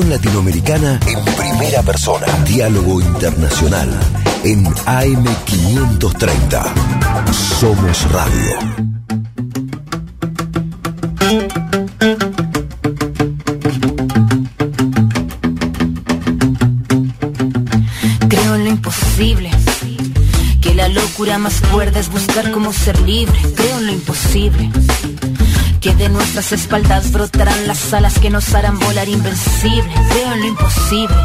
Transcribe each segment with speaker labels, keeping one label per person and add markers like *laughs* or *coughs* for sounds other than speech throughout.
Speaker 1: latinoamericana en primera persona. Diálogo internacional en AM530. Somos Radio.
Speaker 2: Creo en lo imposible. Que la locura más cuerda es buscar cómo ser libre. Creo en lo imposible que de nuestras espaldas brotarán las alas que nos harán volar invencibles. Creo en lo imposible,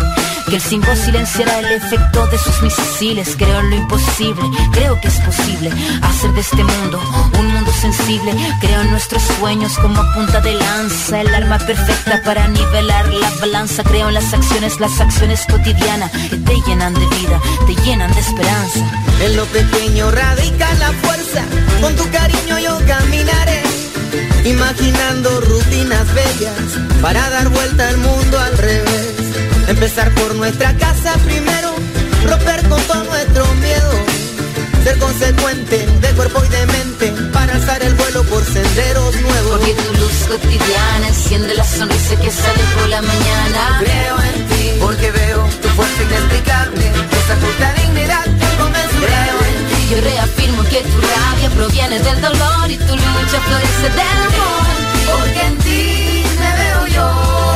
Speaker 2: que el 5 silenciará el efecto de sus misiles. Creo en lo imposible, creo que es posible hacer de este mundo un mundo sensible. Creo en nuestros sueños como punta de lanza, el arma perfecta para nivelar la balanza. Creo en las acciones, las acciones cotidianas que te llenan de vida, te llenan de esperanza.
Speaker 3: En lo pequeño radica la fuerza, con tu cariño yo caminaré imaginando rutinas bellas para dar vuelta al mundo al revés. Empezar por nuestra casa primero, romper con todo nuestro miedo, ser consecuente de cuerpo y de mente para alzar el vuelo por senderos nuevos.
Speaker 2: Porque tu luz cotidiana enciende la sonrisa que sale por la mañana.
Speaker 3: Creo en ti, porque veo tu fuerza inexplicable, esa justa dignidad
Speaker 2: yo reafirmo que tu rabia proviene del dolor y tu lucha florece del amor.
Speaker 3: Porque en ti me veo yo.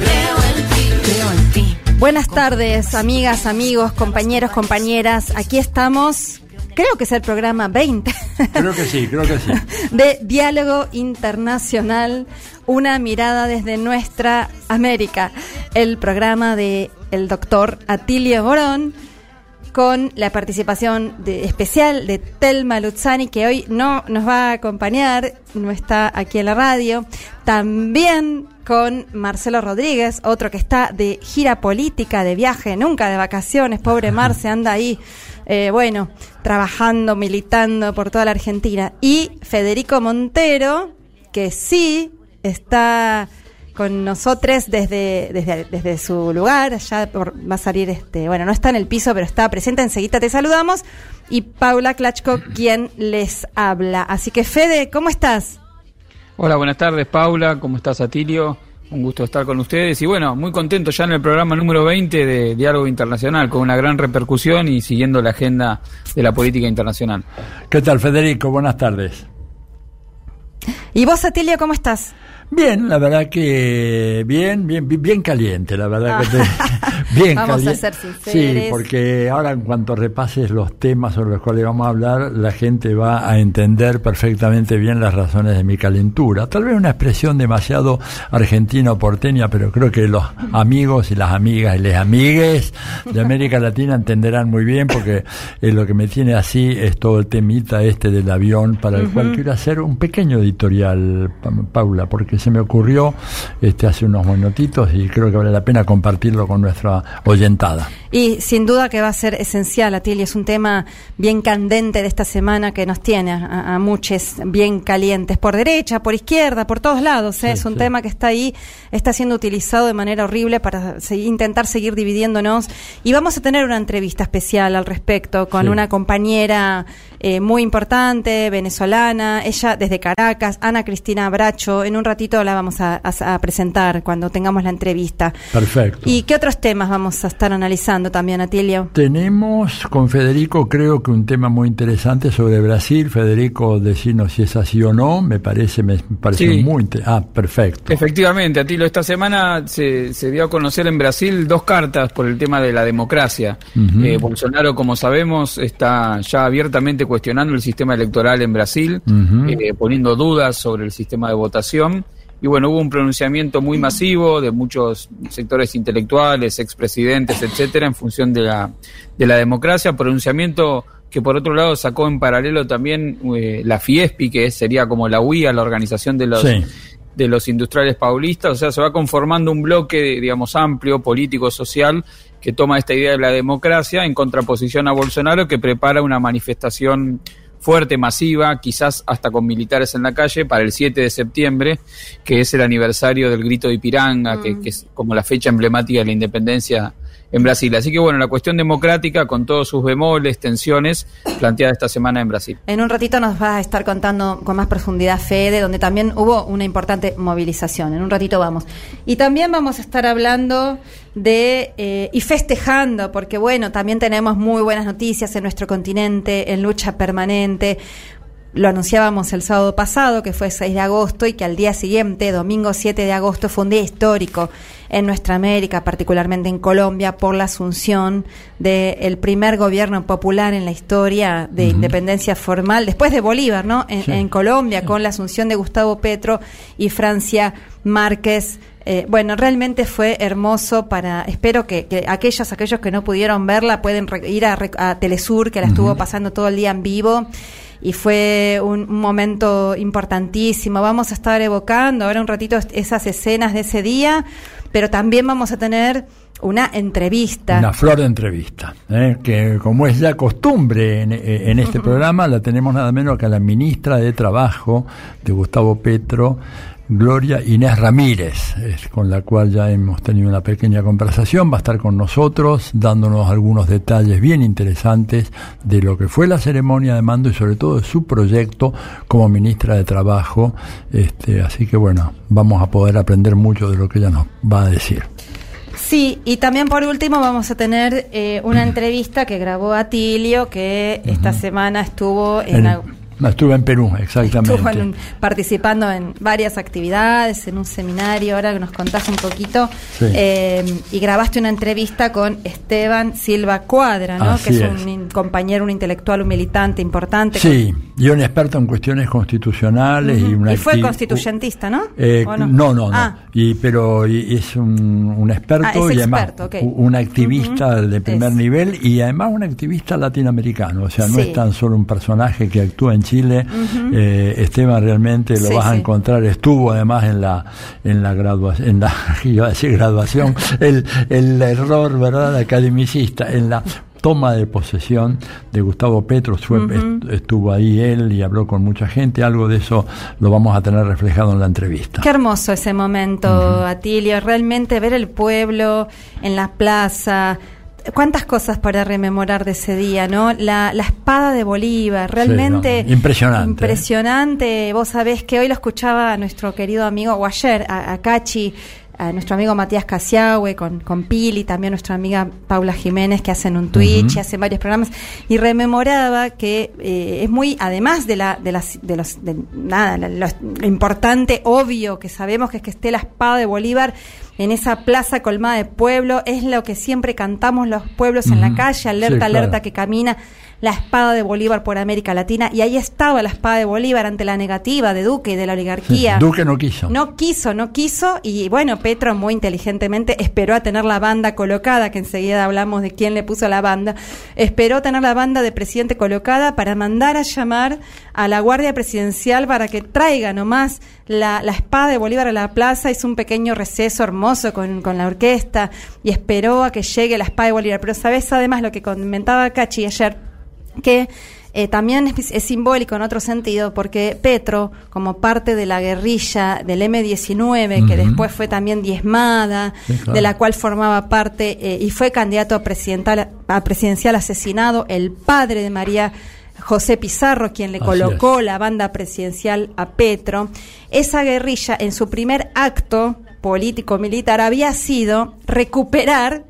Speaker 3: Creo en ti,
Speaker 2: creo en ti.
Speaker 4: Buenas tardes, amigas, amigos, compañeros, compañeras. Aquí estamos creo que es el programa 20.
Speaker 5: Creo que sí, creo que sí. *laughs*
Speaker 4: De Diálogo Internacional, una mirada desde nuestra América. El programa de el doctor Atilio Borón con la participación de, especial de Telma Luzzani, que hoy no nos va a acompañar, no está aquí en la radio. También con Marcelo Rodríguez, otro que está de gira política, de viaje, nunca de vacaciones. Pobre *laughs* Marce anda ahí, eh, bueno, trabajando, militando por toda la Argentina. Y Federico Montero, que sí está con nosotros desde, desde, desde su lugar, ya va a salir este, bueno, no está en el piso, pero está presente, enseguida te saludamos, y Paula Klachko, *clears throat* quien les habla. Así que Fede, ¿cómo estás?
Speaker 6: Hola, buenas tardes Paula, ¿cómo estás Atilio? Un gusto estar con ustedes y bueno, muy contento ya en el programa número 20 de Diálogo Internacional, con una gran repercusión y siguiendo la agenda de la política internacional.
Speaker 5: ¿Qué tal Federico? Buenas tardes.
Speaker 4: ¿Y vos, Atilio, cómo estás?
Speaker 5: Bien, la verdad que bien, bien, bien caliente, la verdad que. *laughs*
Speaker 4: bien vamos a ser sinceros.
Speaker 5: Sí, porque ahora en cuanto repases los temas sobre los cuales vamos a hablar, la gente va a entender perfectamente bien las razones de mi calentura. Tal vez una expresión demasiado argentina o porteña, pero creo que los amigos y las amigas y les amigues de América Latina entenderán muy bien porque eh, lo que me tiene así es todo el temita este del avión para el cual quiero hacer un pequeño editorial, Paula, porque se me ocurrió este, hace unos minutitos y creo que vale la pena compartirlo con nuestra oyentada.
Speaker 4: Y sin duda que va a ser esencial, Atilia, es un tema bien candente de esta semana que nos tiene a, muchos bien calientes, por derecha, por izquierda, por todos lados. ¿eh? es un tema que está ahí, está siendo utilizado de manera horrible para intentar seguir dividiéndonos. Y vamos a tener una entrevista especial al respecto con una compañera eh, muy importante, venezolana, ella desde Caracas, Ana Cristina Bracho. En un ratito la vamos a, presentar cuando tengamos la entrevista.
Speaker 5: Perfecto.
Speaker 4: ¿Y qué otros temas vamos a estar analizando también, Atilio?
Speaker 5: Tenemos con Federico, creo que un tema muy interesante sobre Brasil. Federico, decirnos si es así o no, me parece, me parece muy interesante. Ah, perfecto.
Speaker 6: Efectivamente, Atilio, esta semana se, se, dio a conocer en Brasil dos cartas por el tema de la democracia. Eh, Bolsonaro, como sabemos, está ya abiertamente cuestionando el sistema electoral en Brasil, eh, poniendo dudas sobre el sistema de votación. Y bueno, hubo un pronunciamiento muy masivo de muchos sectores intelectuales, expresidentes, etcétera, en función de la, de la democracia. Pronunciamiento que por otro lado sacó en paralelo también eh, la FIESPI, que sería como la UIA, la organización de los, de los industriales paulistas. O sea, se va conformando un bloque, digamos, amplio, político, social, que toma esta idea de la democracia en contraposición a Bolsonaro, que prepara una manifestación fuerte, masiva, quizás hasta con militares en la calle, para el 7 de septiembre, que es el aniversario del grito de Ipiranga, que, mm. es como la fecha emblemática de la independencia en Brasil. Así que bueno, la cuestión democrática con todos sus bemoles, tensiones, planteada esta semana en Brasil.
Speaker 4: En un ratito nos vas a estar contando con más profundidad, Fede, donde también hubo una importante movilización. En un ratito vamos. Y también vamos a estar hablando de eh, y festejando, porque bueno, también tenemos muy buenas noticias en nuestro continente, en lucha permanente lo anunciábamos el sábado pasado, que fue 6 de agosto, y que al día siguiente, domingo 7 de agosto, fue un día histórico en nuestra América, particularmente en Colombia, por la asunción del primer gobierno popular en la historia de independencia formal, después de Bolívar, ¿no? En, Colombia, con la asunción de Gustavo Petro y Francia Márquez. Eh, bueno, realmente fue hermoso para, espero que, aquellos, aquellos que no pudieron verla pueden ir a, Telesur, que la estuvo pasando todo el día en vivo y fue un, momento importantísimo. Vamos a estar evocando ahora un ratito esas escenas de ese día, pero también vamos a tener una entrevista.
Speaker 5: Una flor de entrevista, ¿eh? que como es ya costumbre en, en este programa, la tenemos nada menos que a la ministra de Trabajo de Gustavo Petro, Gloria Inés Ramírez, con la cual ya hemos tenido una pequeña conversación, va a estar con nosotros dándonos algunos detalles bien interesantes de lo que fue la ceremonia de mando y sobre todo de su proyecto como ministra de Trabajo. Este, así que bueno, vamos a poder aprender mucho de lo que ella nos va a decir.
Speaker 4: Sí, y también por último vamos a tener eh, una *clears throat* entrevista que grabó Atilio, que esta semana estuvo en
Speaker 5: estuve en Perú, exactamente.
Speaker 4: Estuvo participando en varias actividades, en un seminario, ahora que nos contás un poquito. Eh, y grabaste una entrevista con Esteban Silva Cuadra, ¿no? que es, un compañero, un intelectual, un militante importante.
Speaker 5: Sí, y un experto en cuestiones constitucionales. y, una
Speaker 4: y fue constituyentista, ¿no?
Speaker 5: Eh, no? no? No, ah. Y, pero es un, experto ah, y además un activista de primer nivel y además un activista latinoamericano. O sea, no es tan solo un personaje que actúa en Chile. Eh, Esteban realmente lo vas a encontrar, estuvo además en la en la graduación, en la *laughs* iba a decir graduación, el, el error, ¿verdad?, academicista, en la toma de posesión de Gustavo Petro, estuvo ahí él y habló con mucha gente, algo de eso lo vamos a tener reflejado en la entrevista.
Speaker 4: Qué hermoso ese momento, Atilio, realmente ver el pueblo en la plaza, cuántas cosas para rememorar de ese día, ¿no? La, la espada de Bolívar, realmente
Speaker 5: impresionante.
Speaker 4: Impresionante. Vos sabés que hoy lo escuchaba a nuestro querido amigo, o ayer, a, a Cachi, a nuestro amigo Matías Casiagüe, con, con Pili, también nuestra amiga Paula Jiménez, que hacen un Twitch y hacen varios programas, y rememoraba que eh, es muy, además de la, de las, de los, de, nada, lo, importante, obvio, que sabemos que es que esté la espada de Bolívar en esa plaza colmada de pueblo, es lo que siempre cantamos los pueblos en la calle, alerta, alerta que camina la espada de Bolívar por América Latina y ahí estaba la espada de Bolívar ante la negativa de Duque y de la oligarquía.
Speaker 5: Duque no quiso.
Speaker 4: No quiso, no quiso y bueno, Petro muy inteligentemente esperó a tener la banda colocada, que enseguida hablamos de quién le puso la banda, esperó tener la banda de presidente colocada para mandar a llamar a la Guardia Presidencial para que traiga nomás la, la espada de Bolívar a la plaza, hizo un pequeño receso hermoso con, con la orquesta y esperó a que llegue la espada de Bolívar. Pero sabes además lo que comentaba Cachi ayer, que eh, también es, simbólico en otro sentido porque Petro, como parte de la guerrilla del M-19, que después fue también diezmada, de la cual formaba parte eh, y fue candidato a, presidencial, a presidencial asesinado, el padre de María José Pizarro, quien le colocó la banda presidencial a Petro, esa guerrilla en su primer acto político-militar había sido recuperar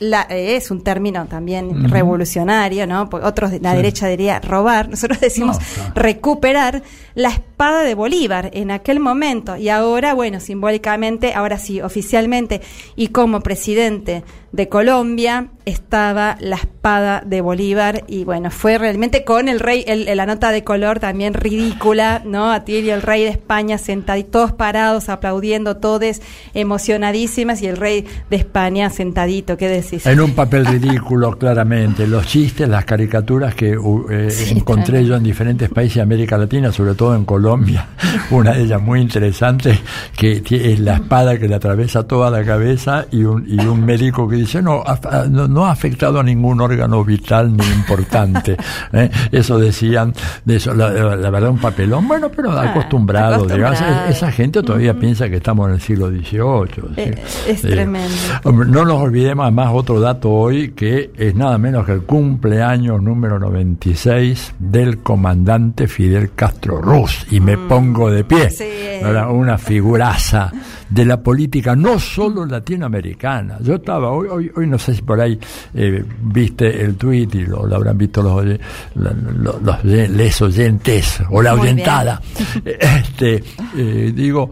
Speaker 4: la, eh, es un término también revolucionario, ¿no? Otros de la derecha diría robar, nosotros *laughs* decimos recuperar la espada de Bolívar en aquel momento y ahora, bueno, simbólicamente, ahora sí, oficialmente y como presidente de Colombia estaba la espada de Bolívar y bueno, fue realmente con el rey, el, la nota de color también ridícula, ¿no? Atilio, el rey de España sentaditos, todos parados, aplaudiendo, todos emocionadísimas y el rey de España sentadito, ¿qué decís?
Speaker 5: En un papel ridículo, *laughs* claramente. Los chistes, las caricaturas que eh, encontré yo en diferentes países de América Latina, sobre todo en Colombia, *laughs* una de ellas muy interesante, que es la espada que le atraviesa toda la cabeza y un, y un médico que dice, no, no, ha afectado a ningún órgano vital ni importante. *laughs* ¿eh? Eso decían, de eso, la, verdad, un papelón, bueno, pero ah, acostumbrado, digamos, esa gente todavía piensa que estamos en el siglo XVIII.
Speaker 4: Eh, es tremendo.
Speaker 5: No nos olvidemos, además, otro dato hoy que es nada menos que el cumpleaños número 96 del comandante Fidel Castro Ruz. Y me mm. pongo de pie. Una figuraza de la política, no solo latinoamericana. Yo estaba, hoy, hoy, hoy no sé si por ahí eh, viste el tuit y lo, habrán visto los, los, los, les oyentes o la oyentada. *laughs* Este, eh, digo,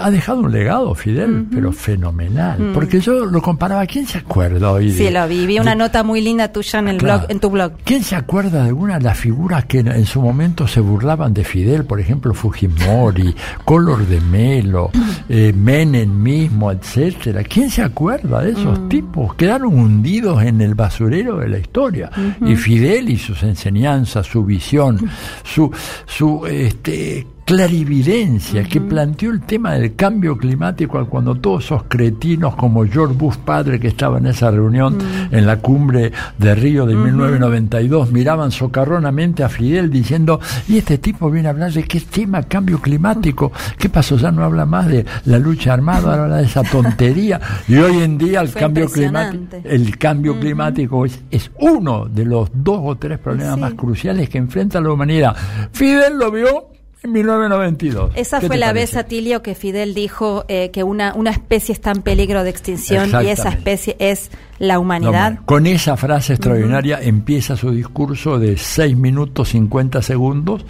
Speaker 5: ha dejado un legado, Fidel, pero fenomenal. Mm. Porque yo lo comparaba, ¿quién se acuerda hoy?
Speaker 4: Sí, lo vi, vi una nota muy linda tuya en, el blog, en tu blog.
Speaker 5: ¿Quién se acuerda de una de las figuras que en, su momento se burlaban de Fidel? Por ejemplo, Fujimori, Color de Melo, eh, Menem mismo, etcétera. ¿Quién se acuerda de esos mm. tipos? Quedaron hundidos en el basurero de la historia. Y Fidel y sus enseñanzas, su visión, su, su este, clarividencia que planteó el tema del cambio climático cuando todos esos cretinos como George Bush padre que estaba en esa reunión mm. en la cumbre de Río de 1992 miraban socarronamente a Fidel diciendo y este tipo viene a hablar de qué tema cambio climático qué pasó ya no habla más de la lucha armada habla de esa tontería y hoy en día el cambio climático el cambio climático es, es, uno de los dos o tres problemas más cruciales que enfrenta la humanidad Fidel lo vio en 1992.
Speaker 4: Esa fue la vez, Atilio, que Fidel dijo eh, que una, una especie está en peligro de extinción y esa especie es la humanidad.
Speaker 5: con esa frase extraordinaria empieza su discurso de 6 minutos 50 segundos,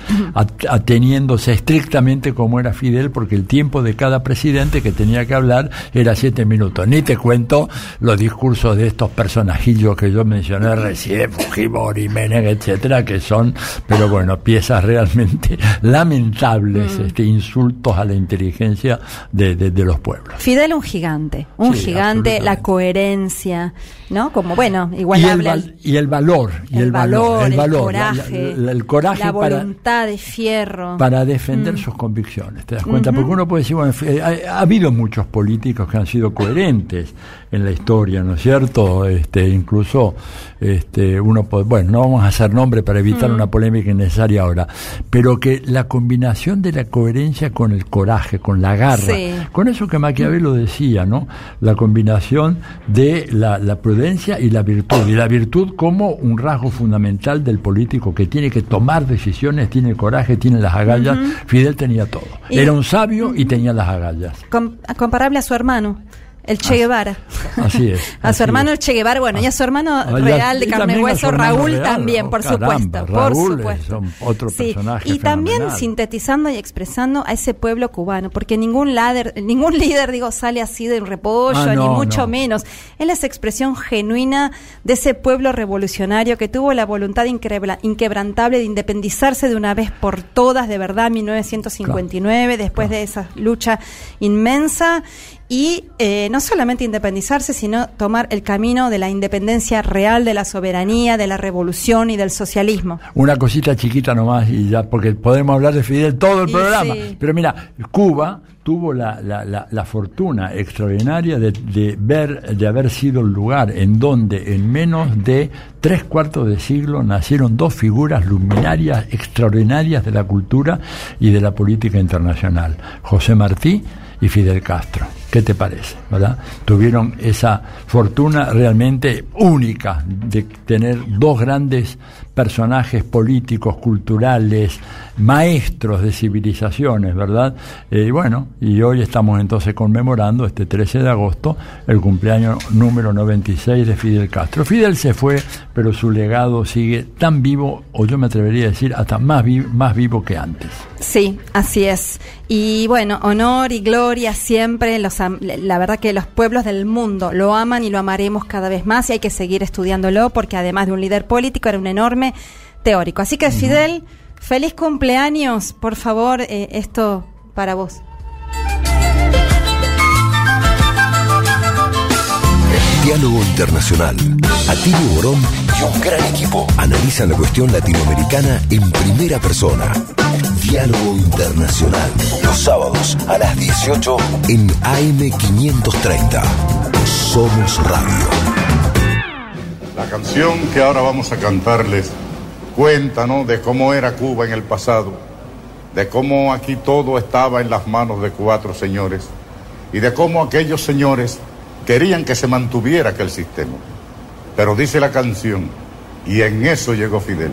Speaker 5: ateniéndose estrictamente como era Fidel, porque el tiempo de cada presidente que tenía que hablar era 7 minutos. Ni te cuento los discursos de estos personajillos que yo mencioné recién, Fujimori, Menem, etcétera, que son, pero bueno, piezas realmente *laughs* lamentables, este, insultos a la inteligencia de, de, los pueblos.
Speaker 4: Fidel un gigante, un gigante, la coherencia, ¿no? Como bueno, igual y
Speaker 5: el, y el valor, y el, valor, el, valor,
Speaker 4: coraje, el coraje, la voluntad de fierro
Speaker 5: para defender mm. sus convicciones. ¿Te das cuenta? Porque uno puede decir, bueno, ha, habido muchos políticos que han sido coherentes en la historia, ¿no es cierto? Este, incluso este, uno puede, bueno, no vamos a hacer nombre para evitar mm. una polémica innecesaria ahora, pero que la combinación de la coherencia con el coraje, con la garra, con eso que Maquiavelo decía, ¿no? La combinación de la, la prudencia y la virtud, y la virtud como un rasgo fundamental del político que tiene que tomar decisiones, tiene el coraje, tiene las agallas. Fidel tenía todo. Era un sabio y tenía las agallas.
Speaker 4: comparable a su hermano. El Che Guevara.
Speaker 5: Así es. *laughs*
Speaker 4: a su hermano el Che Guevara, bueno, y a su hermano ah, real de carne y hueso, Raúl también, por supuesto. por supuesto.
Speaker 5: otro personaje.
Speaker 4: Y también sintetizando y expresando a ese pueblo cubano, porque ningún líder, ningún *laughs* líder, digo, sale así de repollo, ah, ni mucho menos. Él es expresión genuina de ese pueblo revolucionario que tuvo la voluntad inquebrantable de independizarse de una vez por todas, de verdad, en 1959, después de esa lucha inmensa y eh, no solamente independizarse, sino tomar el camino de la independencia real, de la soberanía, de la revolución y del socialismo.
Speaker 5: Una cosita chiquita nomás, y ya, porque podemos hablar de Fidel todo el programa. Pero mira, Cuba tuvo la, la, la, fortuna extraordinaria de, de, ver, de haber sido el lugar en donde en menos de tres cuartos de siglo nacieron dos figuras luminarias extraordinarias de la cultura y de la política internacional, José Martí y Fidel Castro. ¿Qué te parece? ¿verdad? Tuvieron esa fortuna realmente única de tener dos grandes personajes políticos, culturales, maestros de civilizaciones, ¿verdad? Eh, y bueno, y hoy estamos entonces conmemorando este 13 de agosto el cumpleaños número 96 de Fidel Castro. Fidel se fue, pero su legado sigue tan vivo, o yo me atrevería a decir, hasta más, más vivo que antes.
Speaker 4: Sí, así es. Y bueno, honor y gloria siempre, los, la verdad que los pueblos del mundo lo aman y lo amaremos cada vez más y hay que seguir estudiándolo porque además de un líder político era un enorme teórico. Así que Fidel... Feliz cumpleaños, por favor, eh, esto para vos.
Speaker 1: Diálogo Internacional. Atilio Borón y un gran equipo analizan la cuestión latinoamericana en primera persona. Diálogo Internacional. Los sábados a las 18 en AM530. Somos Radio.
Speaker 7: La canción que ahora vamos a cantarles cuenta de cómo era Cuba en el pasado, de cómo aquí todo estaba en las manos de cuatro señores y de cómo aquellos señores querían que se mantuviera aquel sistema. Pero dice la canción, y en eso llegó Fidel.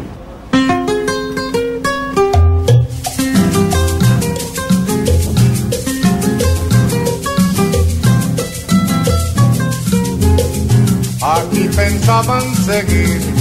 Speaker 7: Aquí pensaban seguir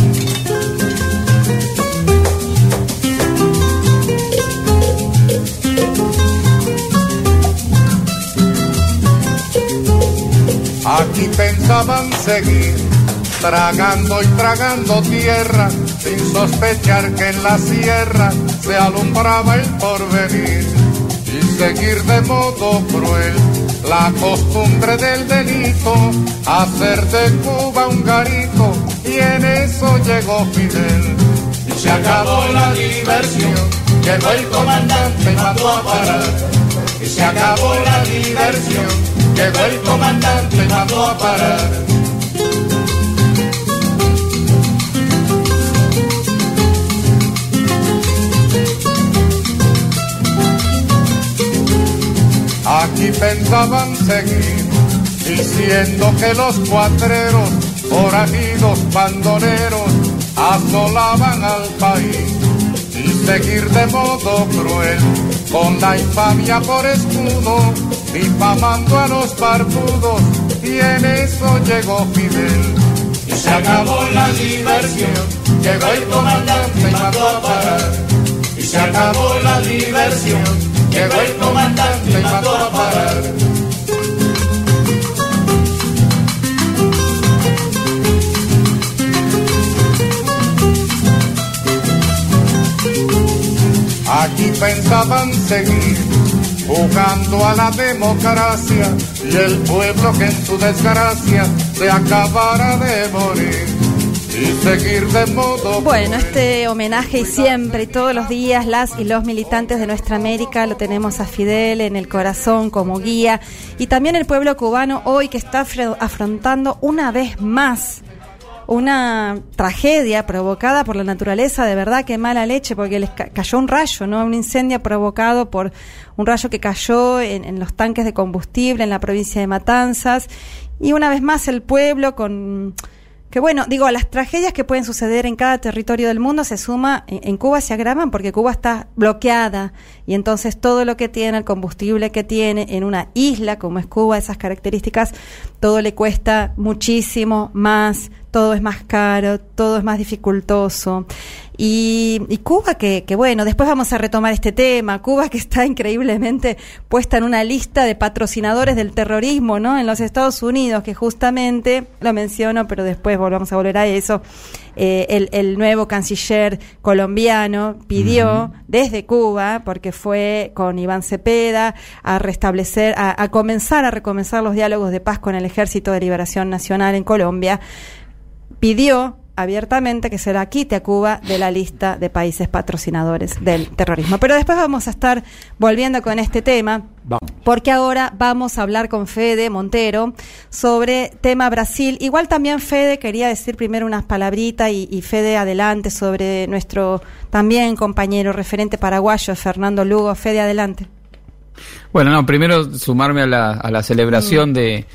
Speaker 7: Aquí pensaban seguir tragando y tragando tierra sin sospechar que en la sierra se alumbraba el porvenir. Y seguir de modo cruel la costumbre del delito, hacer de Cuba un garito y en eso llegó Fidel. Y se acabó la diversión, llegó el comandante y mandó a parar y se acabó la diversión Llegó el comandante y mandó a parar. Aquí pensaban seguir, diciendo que los cuatreros, forajidos, bandoneros, asolaban al país y seguir de modo cruel, con la infamia por escudo difamando a los barbudos y en eso llegó Fidel. Y se acabó la diversión, llegó el comandante y mandó a parar. Y se acabó la diversión, llegó el comandante y mandó a parar. Aquí pensaban seguir jugando a la democracia y el pueblo que en su desgracia se acabara de morir. Y seguir de modo
Speaker 4: bueno, este homenaje y siempre y todos los días las y los militantes de nuestra América lo tenemos a Fidel en el corazón como guía y también el pueblo cubano hoy que está afrontando una vez más una tragedia provocada por la naturaleza, de verdad que mala leche, porque les cayó un rayo, ¿no? Un incendio provocado por un rayo que cayó en, en los tanques de combustible en la provincia de Matanzas. Y una vez más el pueblo con que bueno, digo, las tragedias que pueden suceder en cada territorio del mundo se suma, en, Cuba se agravan porque Cuba está bloqueada y entonces todo lo que tiene, el combustible que tiene en una isla como es Cuba, esas características, todo le cuesta muchísimo más, todo es más caro, todo es más dificultoso. Y, Cuba, que, que, bueno, después vamos a retomar este tema. Cuba que está increíblemente puesta en una lista de patrocinadores del terrorismo, ¿no? En los Estados Unidos, que justamente, lo menciono, pero después volvamos a volver a eso, eh, el, el, nuevo canciller colombiano pidió desde Cuba, porque fue con Iván Cepeda, a restablecer, a, a comenzar a recomenzar los diálogos de paz con el Ejército de Liberación Nacional en Colombia, pidió abiertamente que se la quite a Cuba de la lista de países patrocinadores del terrorismo. Pero después vamos a estar volviendo con este tema, porque ahora vamos a hablar con Fede Montero sobre tema Brasil. Igual también Fede quería decir primero unas palabritas y, Fede adelante sobre nuestro también compañero referente paraguayo, Fernando Lugo. Fede adelante.
Speaker 6: Bueno, no, primero sumarme a la, a la celebración mm. de,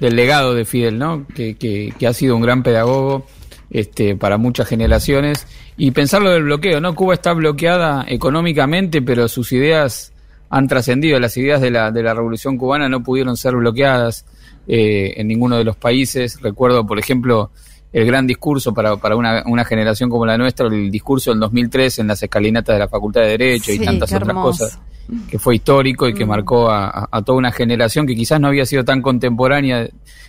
Speaker 6: del legado de Fidel, ¿no? Que, que, que ha sido un gran pedagogo este, para muchas generaciones. Y pensarlo del bloqueo, ¿no? Cuba está bloqueada económicamente, pero sus ideas han trascendido. Las ideas de la, de la Revolución Cubana no pudieron ser bloqueadas eh, en ninguno de los países. Recuerdo, por ejemplo, el gran discurso para, para una, una, generación como la nuestra, el discurso del 2003 en las escalinatas de la Facultad de Derecho y tantas otras cosas, que fue histórico y que mm. marcó a, a, toda una generación que quizás no había sido tan contemporánea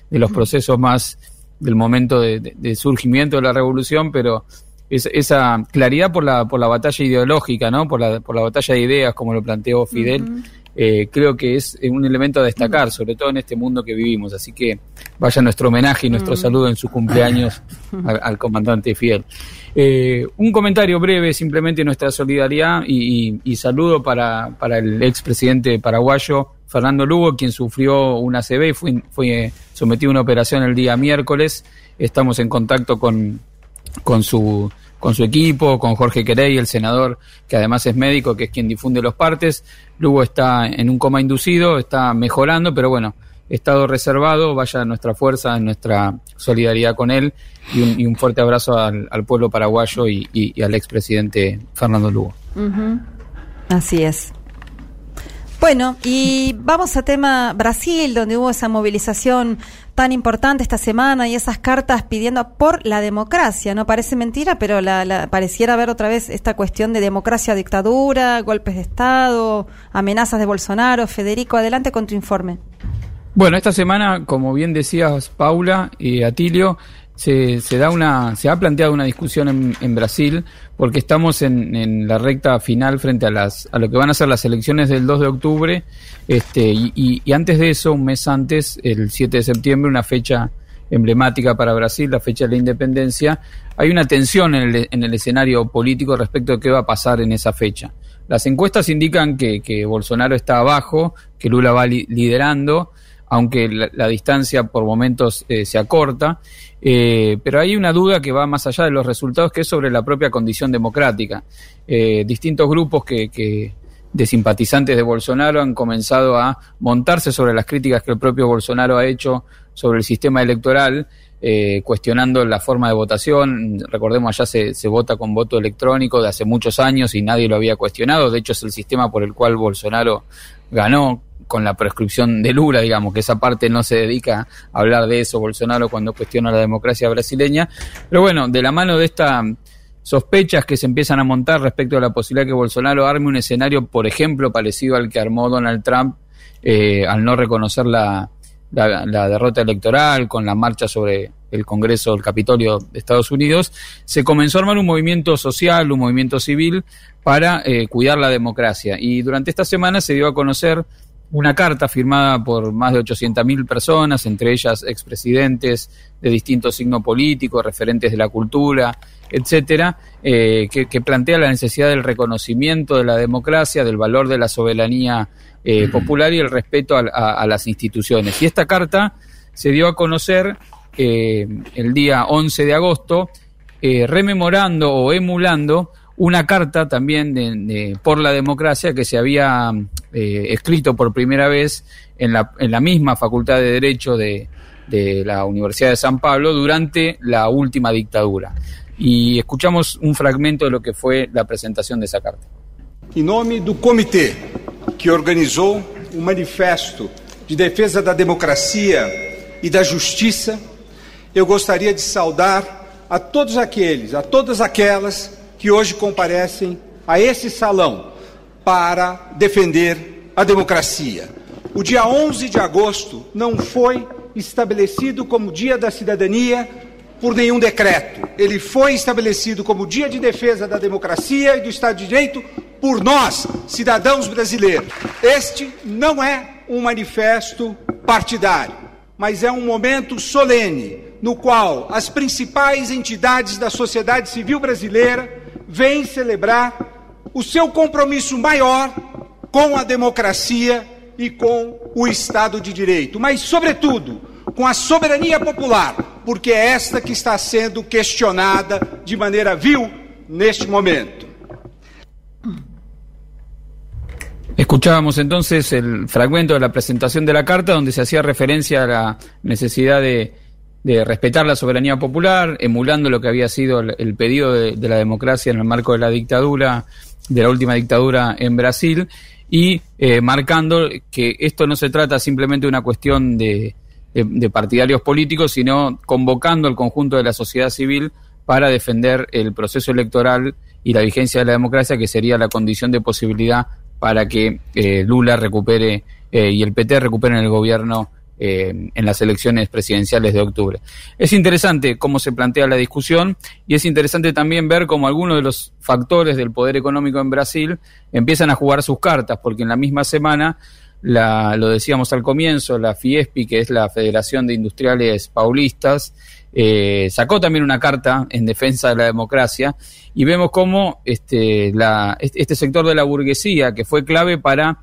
Speaker 6: de los mm. procesos más del momento de, surgimiento de la revolución, pero esa claridad por la, por la batalla ideológica, ¿no? por, la, por la batalla de ideas, como lo planteó Fidel, eh, creo que es un elemento a destacar, sobre todo en este mundo que vivimos. Así que vaya nuestro homenaje y nuestro mm. saludo en su cumpleaños *laughs* al, comandante fiel. Eh, un comentario breve, simplemente nuestra solidaridad y, saludo para, para el expresidente paraguayo Fernando Lugo, quien sufrió una CB y fue, fue sometido a una operación el día miércoles. Estamos en contacto con, con su con su equipo, con Jorge Querey, el senador, que además es médico, que es quien difunde los partes. Luego está en un coma inducido, está mejorando, pero bueno, estado reservado, vaya nuestra fuerza, nuestra solidaridad con él y un, fuerte abrazo al, pueblo paraguayo y, y, al expresidente Fernando Lugo.
Speaker 4: Así es. Bueno, y vamos a tema Brasil, donde hubo esa movilización tan importante esta semana y esas cartas pidiendo por la democracia. No parece mentira, pero la, pareciera ver otra vez esta cuestión de democracia, dictadura, golpes de Estado, amenazas de Bolsonaro. Federico, adelante con tu informe.
Speaker 6: Bueno, esta semana, como bien decías, Paula y Atilio, se, se, da una, se ha planteado una discusión en, en Brasil porque estamos en, en, la recta final frente a las a lo que van a ser las elecciones del 2 de octubre este y, antes de eso un mes antes el 7 de septiembre una fecha emblemática para Brasil la fecha de la independencia hay una tensión en el, en el escenario político respecto a qué va a pasar en esa fecha. Las encuestas indican que, Bolsonaro está abajo que Lula va liderando aunque la, distancia por momentos eh, se acorta, eh, pero hay una duda que va más allá de los resultados, que es sobre la propia condición democrática. Eh, distintos grupos que, de simpatizantes de Bolsonaro han comenzado a montarse sobre las críticas que el propio Bolsonaro ha hecho sobre el sistema electoral, cuestionando la forma de votación. Recordemos, allá se, vota con voto electrónico de hace muchos años y nadie lo había cuestionado. De hecho, es el sistema por el cual Bolsonaro ganó con la prescripción de Lula, digamos, que esa parte no se dedica a hablar de eso Bolsonaro cuando cuestiona la democracia brasileña. Pero bueno, de la mano de estas sospechas que se empiezan a montar respecto a la posibilidad que Bolsonaro arme un escenario, por ejemplo, parecido al que armó Donald Trump eh, al no reconocer la, la, derrota electoral con la marcha sobre el Congreso, el Capitolio de Estados Unidos, se comenzó a armar un movimiento social, un movimiento civil para eh, cuidar la democracia. Y durante esta semana se dio a conocer una carta firmada por más de 800.000 personas, entre ellas expresidentes de distintos signos políticos, referentes de la cultura, etcétera, eh, que, plantea la necesidad del reconocimiento de la democracia, del valor de la soberanía eh, popular y el respeto a, las instituciones. Y esta carta se dio a conocer eh, el día 11 de agosto, rememorando o emulando una carta también de, por la democracia que se había eh, escrito por primera vez en la, en la misma Facultad de Derecho de, de la Universidad de San Pablo durante la última dictadura. Y escuchamos un fragmento de lo que fue la presentación de esa carta.
Speaker 8: Em nome do comitê que organizou o manifesto de defesa da democracia e da justiça, eu gostaria de saudar a todos aqueles, a todas aquelas que hoje comparecem a esse salão para defender a democracia. O dia 11 de agosto não foi estabelecido como Dia da Cidadania por nenhum decreto. Ele foi estabelecido como Dia de Defesa da Democracia e do Estado de Direito por nós, cidadãos brasileiros. Este não é um manifesto partidário, mas é um momento solene no qual as principais entidades da sociedade civil brasileira vem celebrar o seu compromisso maior com a democracia e com o Estado de Direito, mas, sobretudo, com a soberania popular, porque é esta que está sendo questionada de maneira vil neste momento.
Speaker 6: Escuchábamos entonces el fragmento de la presentación de la carta donde se hacía referencia a la necesidad de de respetar la soberanía popular, emulando lo que había sido el, pedido de, la democracia en el marco de la dictadura, de la última dictadura en Brasil, y eh, marcando que esto no se trata simplemente de una cuestión de, de partidarios políticos, sino convocando al conjunto de la sociedad civil para defender el proceso electoral y la vigencia de la democracia, que sería la condición de posibilidad para que eh, Lula recupere eh, y el PT recuperen el gobierno eh, en las elecciones presidenciales de octubre. Es interesante cómo se plantea la discusión y es interesante también ver cómo algunos de los factores del poder económico en Brasil empiezan a jugar sus cartas, porque en la misma semana, la, lo decíamos al comienzo, la FIESPI, que es la Federación de Industriales Paulistas, eh, sacó también una carta en defensa de la democracia y vemos cómo este, la, este sector de la burguesía, que fue clave para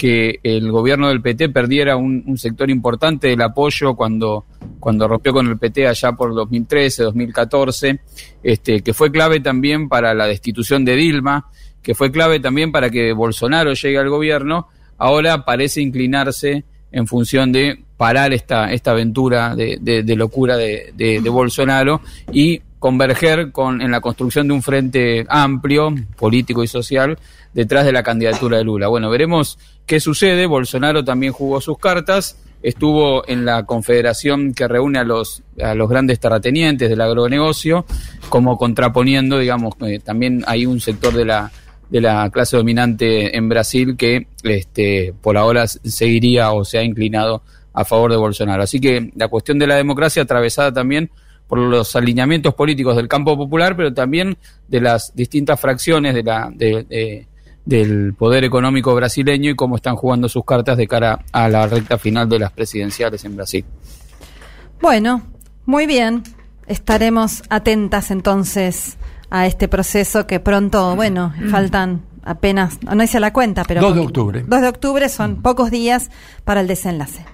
Speaker 6: que el gobierno del PT perdiera un, sector importante del apoyo cuando, cuando rompió con el PT allá por 2013, 2014, este, que fue clave también para la destitución de Dilma, que fue clave también para que Bolsonaro llegue al gobierno, ahora parece inclinarse en función de parar esta, esta aventura de, locura de, de, Bolsonaro y converger con, en la construcción de un frente amplio, político y social, detrás de la candidatura de Lula. Bueno, veremos qué sucede. Bolsonaro también jugó sus cartas, estuvo en la confederación que reúne a los, a los grandes terratenientes del agronegocio, como contraponiendo, digamos, eh, también hay un sector de la de la clase dominante en Brasil que este, por ahora seguiría o se ha inclinado a favor de Bolsonaro. Así que la cuestión de la democracia atravesada también por los alineamientos políticos del campo popular, pero también de las distintas fracciones de la, de, del poder económico brasileño y cómo están jugando sus cartas de cara a la recta final de las presidenciales en Brasil.
Speaker 4: Bueno, muy bien. Estaremos atentas entonces a este proceso que pronto, bueno, faltan apenas, no hice la cuenta, pero...
Speaker 5: 2 de octubre.
Speaker 4: 2 de octubre son pocos días para el desenlace.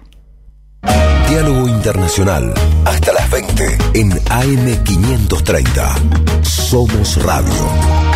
Speaker 1: Diálogo Internacional, hasta las 20 en AM530. Somos Radio.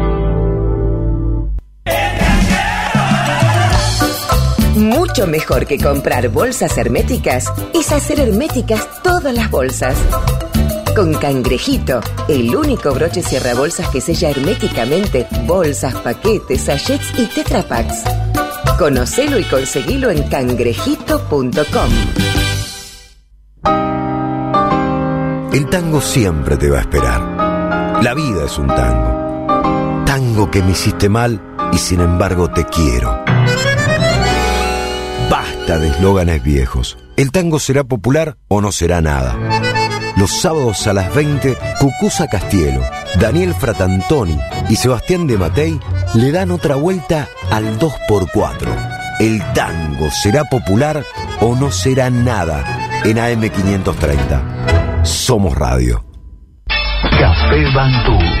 Speaker 9: Mucho mejor que comprar bolsas herméticas es hacer herméticas todas las bolsas. Con Cangrejito, el único broche cierra bolsas que sella herméticamente bolsas, paquetes, sachets y tetrapacks. Conocelo y conseguilo en cangrejito.com.
Speaker 1: El tango siempre te va a esperar. La vida es un tango. Tango que me hiciste mal y sin embargo te quiero De eslóganes viejos. El tango será popular o no será nada. Los sábados a las 20, Cucusa Castielo, Daniel Fratantoni y Sebastián de Matei le dan otra vuelta al 2x4. El tango será popular o no será nada en AM530. Somos Radio.
Speaker 10: Café Bantú.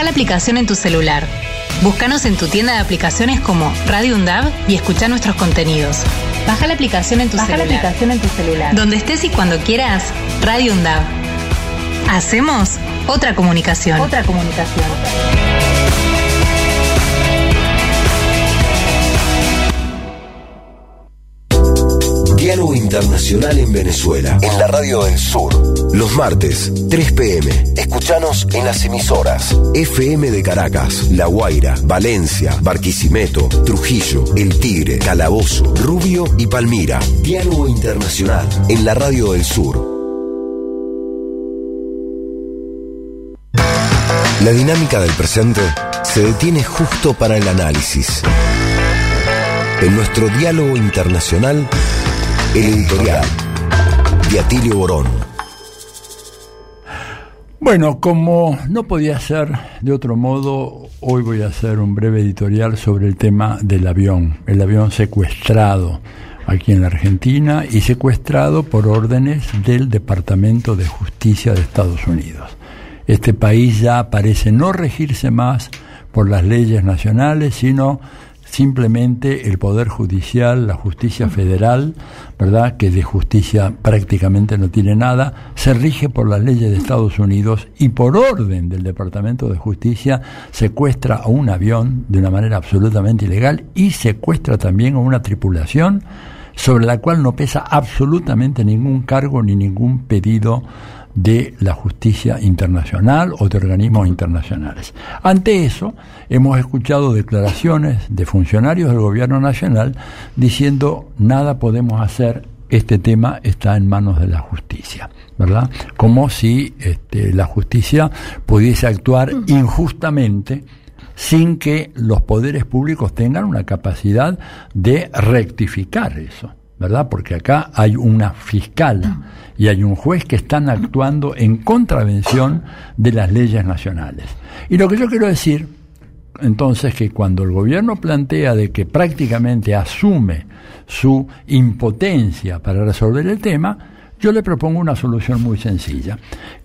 Speaker 11: Baja la aplicación en tu celular. Búscanos en tu tienda de aplicaciones como Radio UNDAV y escucha nuestros contenidos. Baja la aplicación en tu
Speaker 12: Baja
Speaker 11: celular.
Speaker 12: la aplicación en tu celular.
Speaker 11: Donde estés y cuando quieras, Radio UNDAV. Hacemos otra comunicación.
Speaker 12: Otra comunicación.
Speaker 1: Internacional en Venezuela, en la Radio del Sur. Los martes, 3 pm. Escuchanos en las emisoras FM de Caracas, La Guaira, Valencia, Barquisimeto, Trujillo, El Tigre, Calabozo, Rubio y Palmira. Diálogo Internacional en la Radio del Sur. La dinámica del presente se detiene justo para el análisis. En nuestro diálogo internacional, el editorial de Atilio Borón.
Speaker 5: Bueno, como no podía ser de otro modo, hoy voy a hacer un breve editorial sobre el tema del avión, el avión secuestrado aquí en la Argentina y secuestrado por órdenes del Departamento de Justicia de Estados Unidos. Este país ya parece no regirse más por las leyes nacionales, sino simplemente el Poder Judicial, la justicia federal, ¿verdad?, que de justicia prácticamente no tiene nada, se rige por las leyes de Estados Unidos y por orden del Departamento de Justicia secuestra a un avión de una manera absolutamente ilegal y secuestra también a una tripulación sobre la cual no pesa absolutamente ningún cargo ni ningún pedido de la justicia internacional o de organismos internacionales. Ante eso, hemos escuchado declaraciones de funcionarios del gobierno nacional diciendo nada podemos hacer, este tema está en manos de la justicia, ¿verdad? Como si este, la justicia pudiese actuar injustamente sin que los poderes públicos tengan una capacidad de rectificar eso. ¿Verdad? Porque acá hay una fiscal y hay un juez que están actuando en contravención de las leyes nacionales. Y lo que yo quiero decir, entonces, que cuando el gobierno plantea de que prácticamente asume su impotencia para resolver el tema, yo le propongo una solución muy sencilla,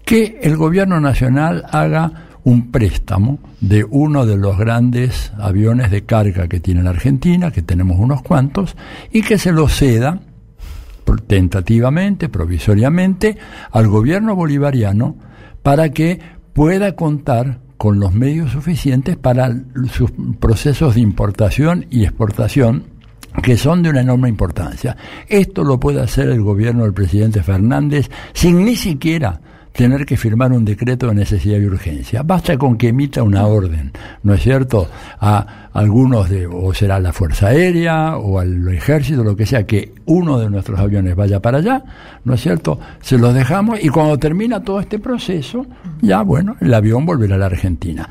Speaker 5: que el gobierno nacional haga un préstamo de uno de los grandes aviones de carga que tiene la Argentina, que tenemos unos cuantos, y que se lo ceda tentativamente, provisoriamente, al gobierno bolivariano para que pueda contar con los medios suficientes para sus procesos de importación y exportación que son de una enorme importancia. Esto lo puede hacer el gobierno del presidente Fernández sin ni siquiera tener que firmar un decreto de necesidad y urgencia. Basta con que emita una orden, ¿no es cierto?, a algunos de, o será la Fuerza Aérea o al Ejército, lo que sea, que uno de nuestros aviones vaya para allá, ¿no es cierto?, se los dejamos y cuando termina todo este proceso, ya, bueno, el avión volverá a la Argentina.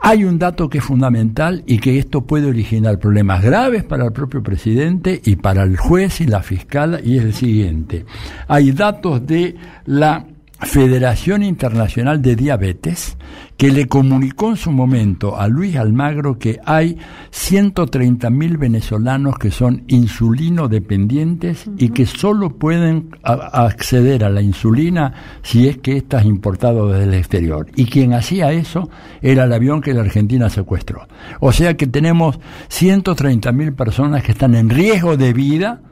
Speaker 5: Hay un dato que es fundamental y que esto puede originar problemas graves para el propio presidente y para el juez y la fiscal, y es el siguiente. Hay datos de la Federación Internacional de Diabetes, que le comunicó en su momento a Luis Almagro que hay 130.000 venezolanos que son insulino dependientes uh -huh. y que solo pueden a acceder a la insulina si es que ésta es importado desde el exterior. Y quien hacía eso era el avión que la Argentina secuestró. O sea que tenemos 130.000 personas que están en riesgo de vida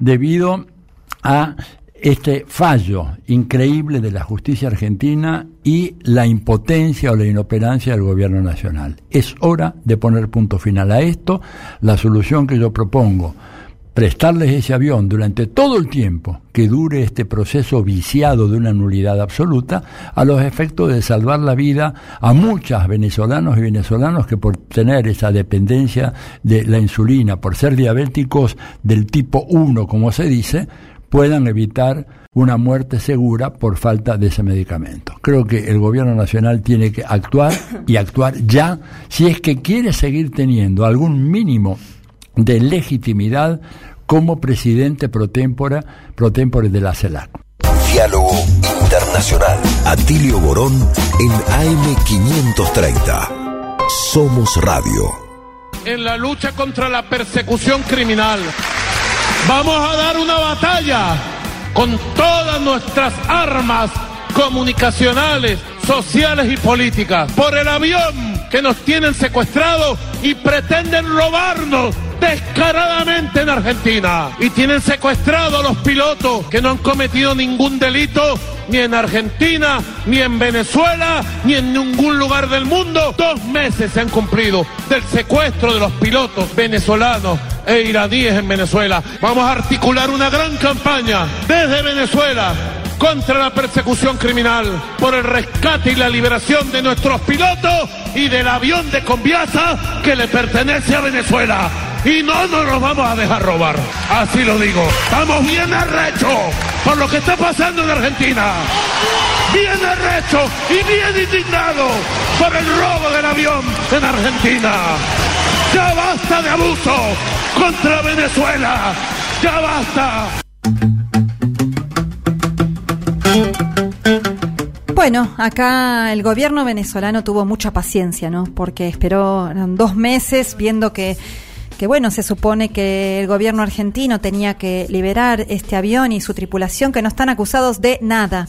Speaker 5: debido a este fallo increíble de la justicia argentina y la impotencia o la inoperancia del gobierno nacional. Es hora de poner punto final a esto. La solución que yo propongo, prestarles ese avión durante todo el tiempo que dure este proceso viciado de una nulidad absoluta, a los efectos de salvar la vida a muchas venezolanos y venezolanos que por tener esa dependencia de la insulina, por ser diabéticos del tipo 1, como se dice, puedan evitar una muerte segura por falta de ese medicamento. Creo que el gobierno nacional tiene que actuar y actuar ya si es que quiere seguir teniendo algún mínimo de legitimidad como presidente pro tempore, pro tempore de la CELAC.
Speaker 1: Diálogo Internacional. Atilio Borón en AM530. Somos Radio.
Speaker 13: En la lucha contra la persecución criminal Vamos a dar una batalla con todas nuestras armas comunicacionales, sociales y políticas. Por el avión que nos tienen secuestrados y pretenden robarnos descaradamente en Argentina y tienen secuestrado a los pilotos que no han cometido ningún delito ni en Argentina, ni en Venezuela, ni en ningún lugar del mundo. Dos meses se han cumplido del secuestro de los pilotos venezolanos e iraníes en Venezuela. Vamos a articular una gran campaña desde Venezuela contra la persecución criminal, por el rescate y la liberación de nuestros pilotos y del avión de Conviasa que le pertenece a Venezuela. Y no nos los vamos a dejar robar. Así lo digo. Estamos bien arrechos por lo que está pasando en Argentina. Bien arrechos y bien indignados por el robo del avión en Argentina. Ya basta de abuso contra Venezuela. Ya basta.
Speaker 4: Bueno, acá el gobierno venezolano tuvo mucha paciencia, ¿no? Porque esperó dos meses viendo que, que, bueno, se supone que el gobierno argentino tenía que liberar este avión y su tripulación, que no están acusados de nada.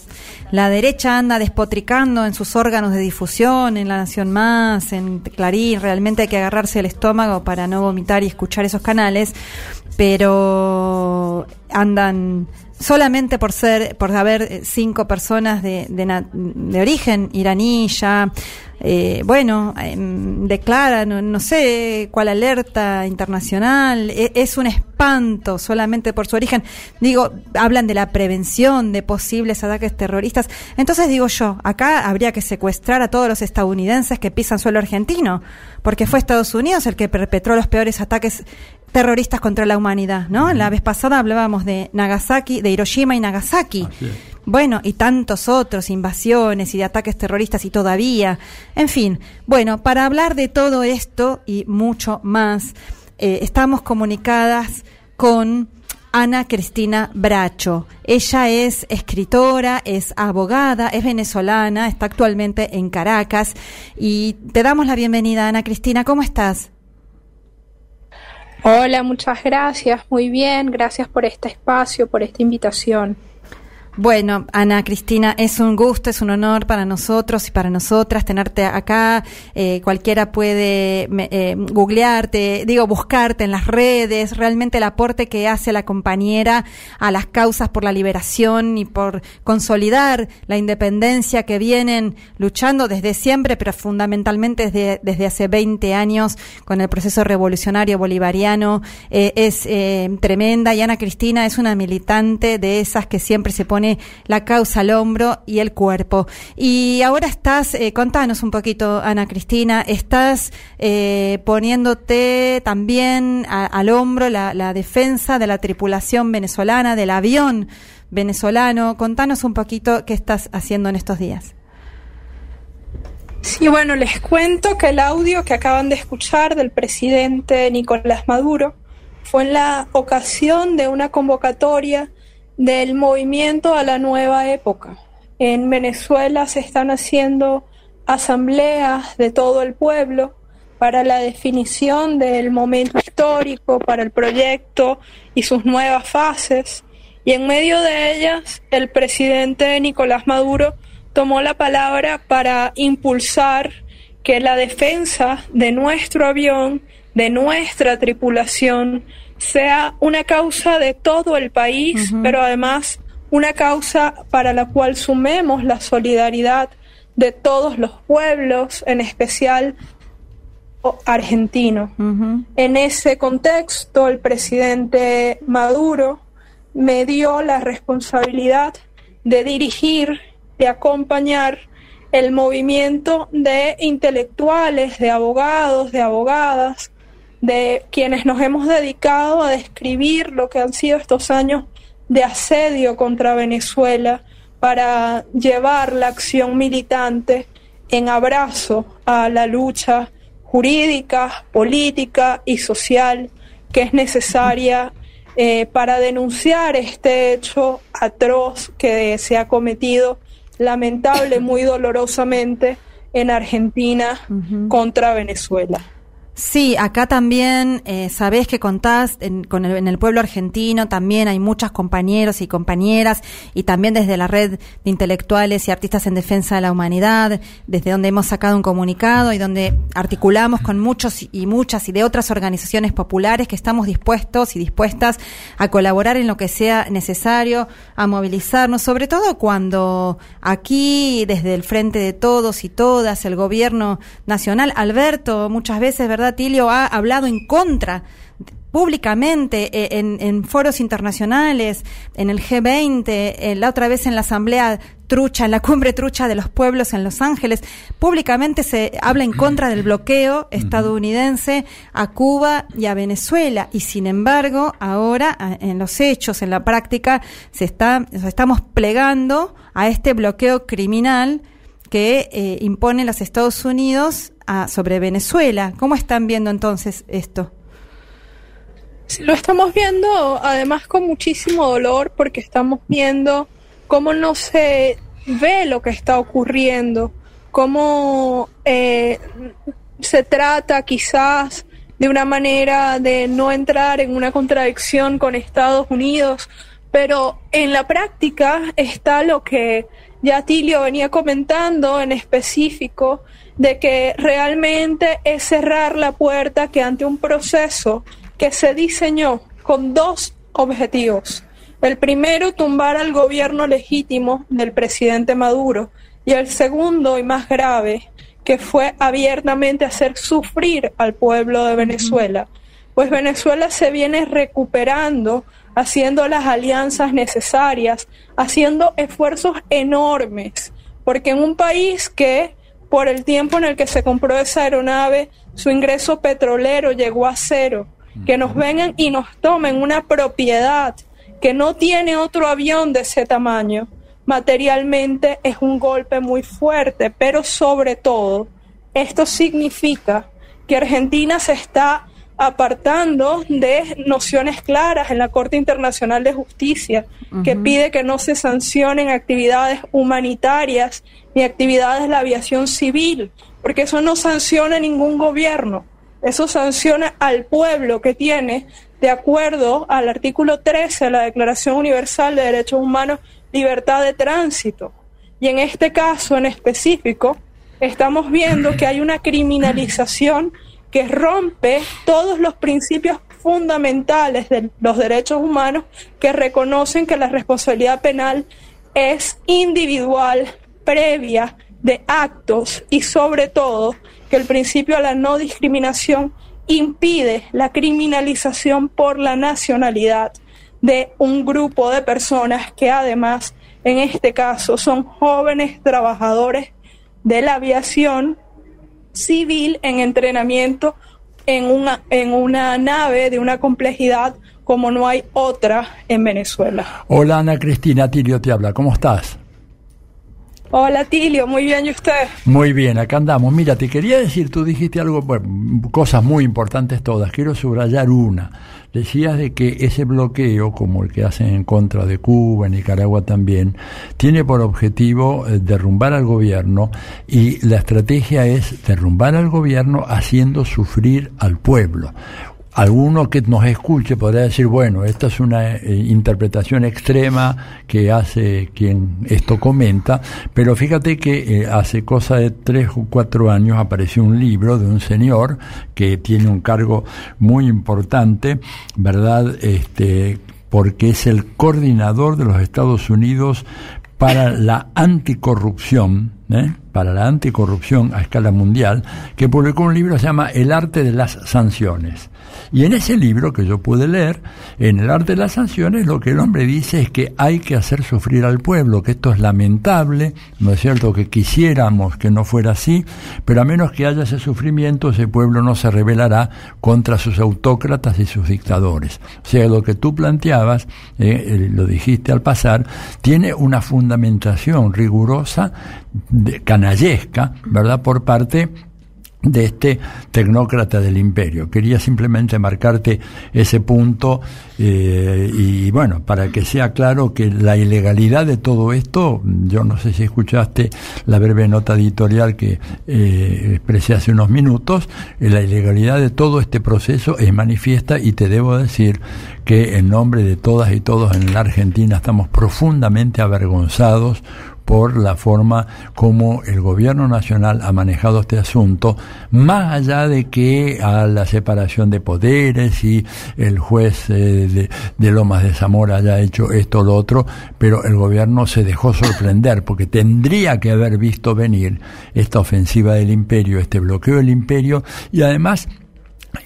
Speaker 4: La derecha anda despotricando en sus órganos de difusión, en La Nación Más, en Clarín, realmente hay que agarrarse el estómago para no vomitar y escuchar esos canales, pero andan solamente por ser, por haber eh, cinco personas de, de, origen iraní ya, eh, bueno, em, declaran, no, sé cuál alerta internacional, e, es un espanto solamente por su origen. Digo, hablan de la prevención de posibles ataques terroristas. Entonces digo yo, acá habría que secuestrar a todos los estadounidenses que pisan suelo argentino, porque fue Estados Unidos el que perpetró los peores ataques terroristas contra la humanidad, ¿no? La vez pasada hablábamos de Nagasaki, de Hiroshima y Nagasaki. Bueno, y tantos otros, invasiones y de ataques terroristas y todavía. En fin, bueno, para hablar de todo esto y mucho más, eh, estamos comunicadas con Ana Cristina Bracho. Ella es escritora, es abogada, es venezolana, está actualmente en Caracas y te damos la bienvenida, Ana Cristina. ¿Cómo estás?
Speaker 12: Hola, muchas gracias, muy bien, gracias por este espacio, por esta invitación.
Speaker 4: Bueno, Ana Cristina, es un gusto, es un honor para nosotros y para nosotras tenerte acá. Eh, cualquiera puede eh, googlearte, digo, buscarte en las redes. Realmente el aporte que hace la compañera a las causas por la liberación y por consolidar la independencia que vienen luchando desde siempre, pero fundamentalmente desde, desde hace 20 años con el proceso revolucionario bolivariano, eh, es tremenda. Y Ana Cristina es una militante de esas que siempre se pone la causa al hombro y el cuerpo. Y ahora estás, eh, contanos un poquito, Ana Cristina, estás eh, poniéndote también al hombro la, la defensa de la tripulación venezolana, del avión venezolano. Contanos un poquito qué estás haciendo en estos días.
Speaker 12: Sí, bueno, les cuento que el audio que acaban de escuchar del presidente Nicolás Maduro fue en la ocasión de una convocatoria del movimiento a la nueva época. En Venezuela se están haciendo asambleas de todo el pueblo para la definición del momento histórico, para el proyecto y sus nuevas fases. Y en medio de ellas, el presidente Nicolás Maduro tomó la palabra para impulsar que la defensa de nuestro avión, de nuestra tripulación, sea una causa de todo el país, pero además una causa para la cual sumemos la solidaridad de todos los pueblos, en especial argentino. En ese contexto, el presidente Maduro me dio la responsabilidad de dirigir, de acompañar el movimiento de intelectuales, de abogados, de abogadas, de quienes nos hemos dedicado a describir lo que han sido estos años de asedio contra Venezuela para llevar la acción militante en abrazo a la lucha jurídica, política y social que es necesaria eh, para denunciar este hecho atroz que se ha cometido lamentable, muy dolorosamente en Argentina contra Venezuela.
Speaker 4: Sí, acá también eh, sabés que contás en, con el, en el pueblo argentino, también hay muchos compañeros y compañeras, y también desde la red de intelectuales y artistas en defensa de la humanidad, desde donde hemos sacado un comunicado y donde articulamos con muchos y muchas y de otras organizaciones populares que estamos dispuestos y dispuestas a colaborar en lo que sea necesario, a movilizarnos, sobre todo cuando aquí, desde el frente de todos y todas, el gobierno nacional, Alberto, muchas veces, ¿verdad? Tilio ha hablado en contra públicamente eh, en, en, foros internacionales, en el G20, eh, la otra vez en la Asamblea Trucha, en la cumbre Trucha de los Pueblos en Los Ángeles, públicamente se habla en contra del bloqueo estadounidense a Cuba y a Venezuela. Y sin embargo, ahora, en los hechos, en la práctica, se está, estamos plegando a este bloqueo criminal que eh, impone los Estados Unidos sobre Venezuela. ¿Cómo están viendo entonces esto?
Speaker 12: Lo estamos viendo además con muchísimo dolor porque estamos viendo cómo no se ve lo que está ocurriendo, cómo eh, se trata quizás de una manera de no entrar en una contradicción con Estados Unidos, pero en la práctica está lo que ya Tilio venía comentando en específico, de que realmente es cerrar la puerta que ante un proceso que se diseñó con dos objetivos. El primero, tumbar al gobierno legítimo del presidente Maduro. Y el segundo y más grave, que fue abiertamente hacer sufrir al pueblo de Venezuela. Pues Venezuela se viene recuperando, haciendo las alianzas necesarias, haciendo esfuerzos enormes. Porque en un país que por el tiempo en el que se compró esa aeronave, su ingreso petrolero llegó a cero. Que nos vengan y nos tomen una propiedad que no tiene otro avión de ese tamaño. Materialmente es un golpe muy fuerte, pero sobre todo esto significa que Argentina se está apartando de nociones claras en la Corte Internacional de Justicia, que pide que no se sancionen actividades humanitarias ni actividades de la aviación civil, porque eso no sanciona ningún gobierno, eso sanciona al pueblo que tiene, de acuerdo al artículo 13 de la Declaración Universal de Derechos Humanos, libertad de tránsito. Y en este caso en específico, estamos viendo que hay una criminalización que rompe todos los principios fundamentales de los derechos humanos que reconocen que la responsabilidad penal es individual, previa de actos y sobre todo que el principio de la no discriminación impide la criminalización por la nacionalidad de un grupo de personas que además en este caso son jóvenes trabajadores de la aviación civil en entrenamiento en una, en una nave de una complejidad como no hay otra en Venezuela.
Speaker 5: Hola Ana Cristina, Tilio te habla, ¿cómo estás?
Speaker 12: Hola Tilio, muy bien, ¿y usted?
Speaker 5: Muy bien, acá andamos. Mira, te quería decir, tú dijiste algo, bueno, cosas muy importantes todas, quiero subrayar una. Decías de que ese bloqueo, como el que hacen en contra de Cuba, Nicaragua también, tiene por objetivo eh, derrumbar al gobierno y la estrategia es derrumbar al gobierno haciendo sufrir al pueblo alguno que nos escuche podría decir, bueno, esta es una eh, interpretación extrema que hace quien esto comenta, pero fíjate que eh, hace cosa de tres o cuatro años apareció un libro de un señor que tiene un cargo muy importante, ¿verdad? Este, porque es el coordinador de los Estados Unidos para la anticorrupción, ¿eh? para la anticorrupción a escala mundial, que publicó un libro que se llama El arte de las sanciones. Y en ese libro que yo pude leer, en el arte de las sanciones, lo que el hombre dice es que hay que hacer sufrir al pueblo, que esto es lamentable, no es cierto que quisiéramos que no fuera así, pero a menos que haya ese sufrimiento, ese pueblo no se rebelará contra sus autócratas y sus dictadores. O sea, lo que tú planteabas, eh, eh, lo dijiste al pasar, tiene una fundamentación rigurosa, de, canallesca, ¿verdad?, por parte de este tecnócrata del imperio. Quería simplemente marcarte ese punto eh, y bueno, para que sea claro que la ilegalidad de todo esto, yo no sé si escuchaste la breve nota editorial que eh, expresé hace unos minutos, eh, la ilegalidad de todo este proceso es manifiesta y te debo decir que en nombre de todas y todos en la Argentina estamos profundamente avergonzados por la forma como el gobierno nacional ha manejado este asunto, más allá de que a la separación de poderes y el juez eh, de, de, Lomas de Zamora haya hecho esto o lo otro, pero el gobierno se dejó sorprender porque tendría que haber visto venir esta ofensiva del imperio, este bloqueo del imperio y además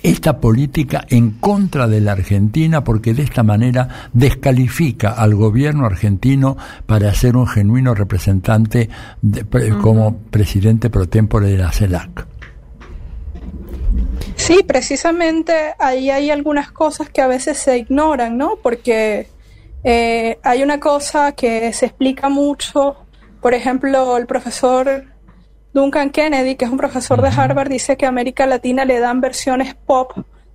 Speaker 5: esta política en contra de la Argentina porque de esta manera descalifica al gobierno argentino para ser un genuino representante como presidente pro tempore de la CELAC.
Speaker 12: Sí, precisamente ahí hay algunas cosas que a veces se ignoran, ¿no? Porque eh, hay una cosa que se explica mucho, por ejemplo, el profesor Duncan Kennedy, que es un profesor de Harvard, dice que a América Latina le dan versiones pop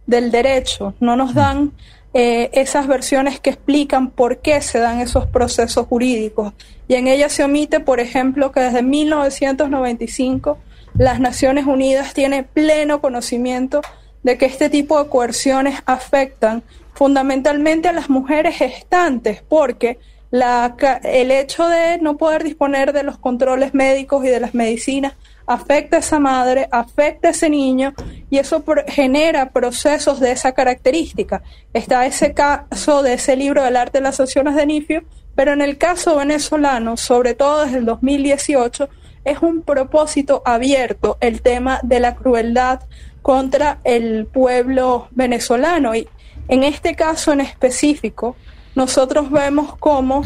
Speaker 12: del derecho, no nos dan eh, esas versiones que explican por qué se dan esos procesos jurídicos. Y en ella se omite, por ejemplo, que desde 1995 las Naciones Unidas tienen pleno conocimiento de que este tipo de coerciones afectan fundamentalmente a las mujeres gestantes, porque la, el hecho de no poder disponer de los controles médicos y de las medicinas afecta a esa madre, afecta a ese niño y eso genera procesos de esa característica. Está ese caso de ese libro del arte de las acciones de Nifio, pero en el caso venezolano, sobre todo desde el 2018, es un propósito abierto el tema de la crueldad contra el pueblo venezolano y en este caso en específico, nosotros vemos cómo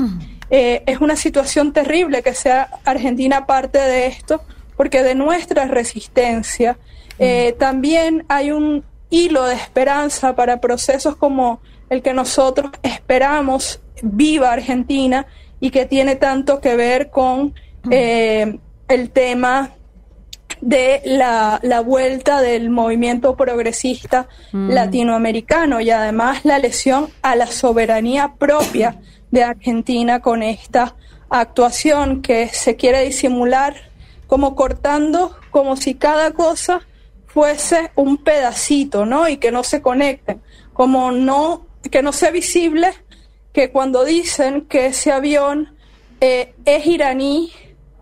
Speaker 12: eh, es una situación terrible que sea Argentina parte de esto, porque de nuestra resistencia eh, también hay un hilo de esperanza para procesos como el que nosotros esperamos viva Argentina y que tiene tanto que ver con eh, el tema de la, la vuelta del movimiento progresista mm. latinoamericano y además la lesión a la soberanía propia de Argentina con esta actuación que se quiere disimular como cortando como si cada cosa fuese un pedacito, ¿no? Y que no se conecten, como no, que no sea visible que cuando dicen que ese avión eh, es iraní,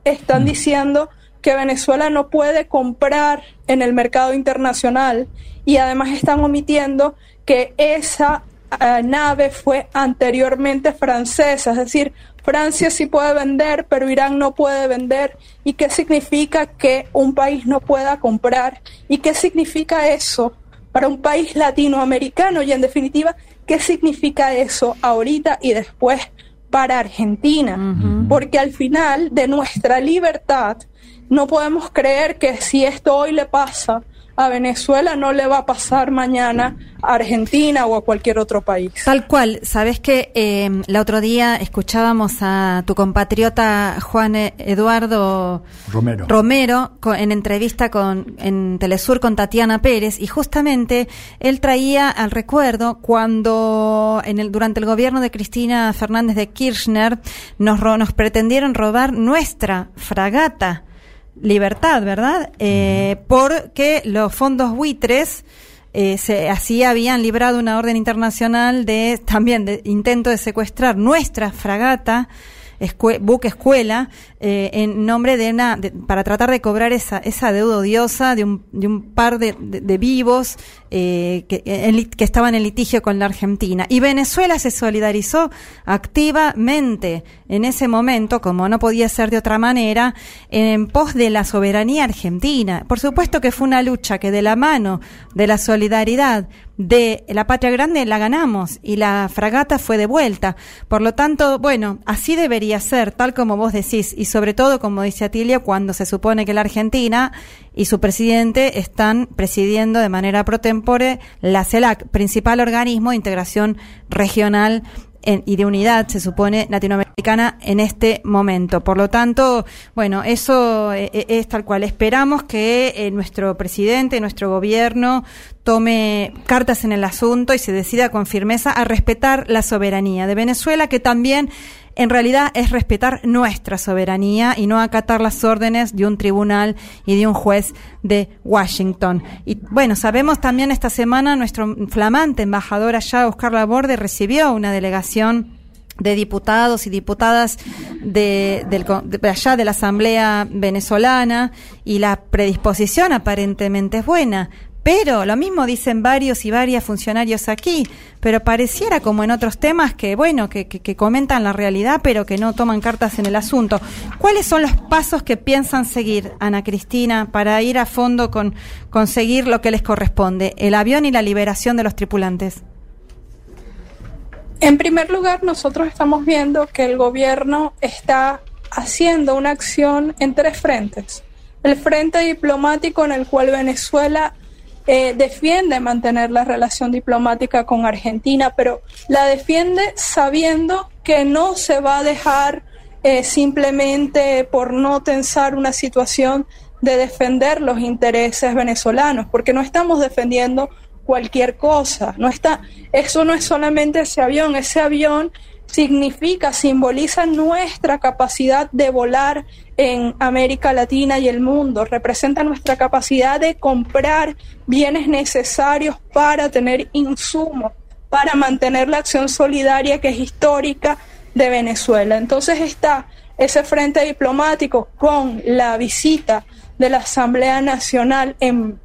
Speaker 12: están mm. diciendo que Venezuela no puede comprar en el mercado internacional y además están omitiendo que esa eh, nave fue anteriormente francesa, es decir, Francia sí puede vender, pero Irán no puede vender. ¿Y qué significa que un país no pueda comprar? ¿Y qué significa eso para un país latinoamericano? Y en definitiva, ¿qué significa eso ahorita y después para Argentina? Porque al final de nuestra libertad no podemos creer que si esto hoy le pasa a Venezuela, no le va a pasar mañana a Argentina o a cualquier otro país.
Speaker 4: Tal cual. Sabes que eh, el otro día escuchábamos a tu compatriota Juan Eduardo
Speaker 5: Romero,
Speaker 4: Romero en entrevista con en Telesur con Tatiana Pérez y justamente él traía al recuerdo cuando en el durante el gobierno de Cristina Fernández de Kirchner nos nos pretendieron robar nuestra fragata libertad, ¿verdad? Eh, porque los fondos buitres eh, se, así habían librado una orden internacional de también de intento de secuestrar nuestra fragata buque escuela eh, en nombre de una para tratar de cobrar esa esa deuda odiosa de un, de un par de, de, vivos eh, que, que estaban en litigio con la Argentina y Venezuela se solidarizó activamente en ese momento como no podía ser de otra manera en pos de la soberanía argentina por supuesto que fue una lucha que de la mano de la solidaridad de la patria grande la ganamos y la fragata fue de vuelta. Por lo tanto, bueno, así debería ser, tal como vos decís, y sobre todo, como dice Atilia, cuando se supone que la Argentina y su presidente están presidiendo de manera pro tempore la CELAC, principal organismo de integración regional y de unidad, se supone, latinoamericana en este momento. Por lo tanto, bueno, eso eh, eh, es tal cual. Esperamos que eh, nuestro presidente, nuestro gobierno tome cartas en el asunto y se decida con firmeza a respetar la soberanía de Venezuela, que también en realidad es respetar nuestra soberanía y no acatar las órdenes de un tribunal y de un juez de Washington. Y bueno, sabemos también esta semana nuestro flamante embajador allá, Oscar Laborde, recibió una delegación de diputados y diputadas de, de, allá de la Asamblea venezolana y la predisposición aparentemente es buena. Pero lo mismo dicen varios y varias funcionarios aquí, pero pareciera como en otros temas que, bueno, que, comentan la realidad, pero que no toman cartas en el asunto. ¿Cuáles son los pasos que piensan seguir, Ana Cristina, para ir a fondo con conseguir lo que les corresponde, el avión y la liberación de los tripulantes?
Speaker 12: En primer lugar, nosotros estamos viendo que el gobierno está haciendo una acción en tres frentes. El frente diplomático en el cual Venezuela eh, defiende mantener la relación diplomática con Argentina, pero la defiende sabiendo que no se va a dejar eh, simplemente por no tensar una situación de defender los intereses venezolanos, porque no estamos defendiendo cualquier cosa, no está, eso no es solamente ese avión, ese avión significa, simboliza nuestra capacidad de volar en América Latina y el mundo, representa nuestra capacidad de comprar bienes necesarios para tener insumos, para mantener la acción solidaria que es histórica de Venezuela. Entonces está ese frente diplomático con la visita de la Asamblea Nacional en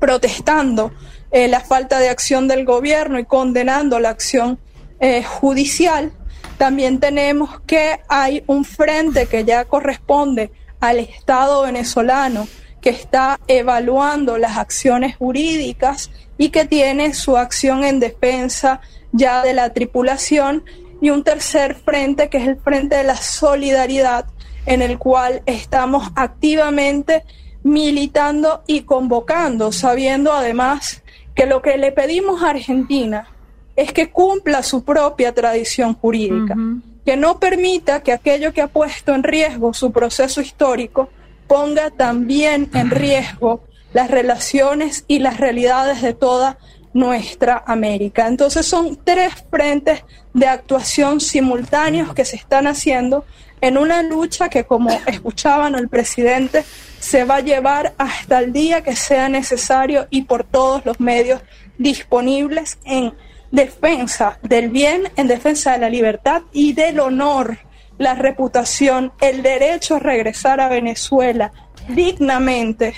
Speaker 12: protestando eh, la falta de acción del gobierno y condenando la acción eh, judicial, también tenemos que hay un frente que ya corresponde al Estado venezolano que está evaluando las acciones jurídicas y que tiene su acción en defensa ya de la tripulación y un tercer frente que es el frente de la solidaridad en el cual estamos activamente militando y convocando, sabiendo además que lo que le pedimos a Argentina es que cumpla su propia tradición jurídica, que no permita que aquello que ha puesto en riesgo su proceso histórico ponga también en riesgo las relaciones y las realidades de toda nuestra América. Entonces son tres frentes de actuación simultáneos que se están haciendo en una lucha que, como escuchaban el presidente, se va a llevar hasta el día que sea necesario y por todos los medios disponibles en defensa del bien, en defensa de la libertad y del honor, la reputación, el derecho a regresar a Venezuela dignamente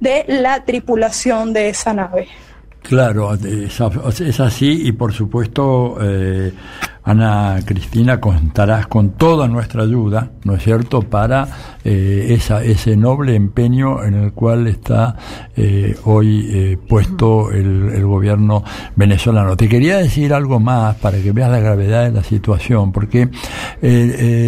Speaker 12: de la tripulación de esa nave.
Speaker 5: Claro, es, así y por supuesto eh, Ana Cristina, contarás con toda nuestra ayuda, ¿no es cierto?, para eh, esa, ese noble empeño en el cual está eh, hoy eh, puesto el, el, gobierno venezolano. Te quería decir algo más para que veas la gravedad de la situación, porque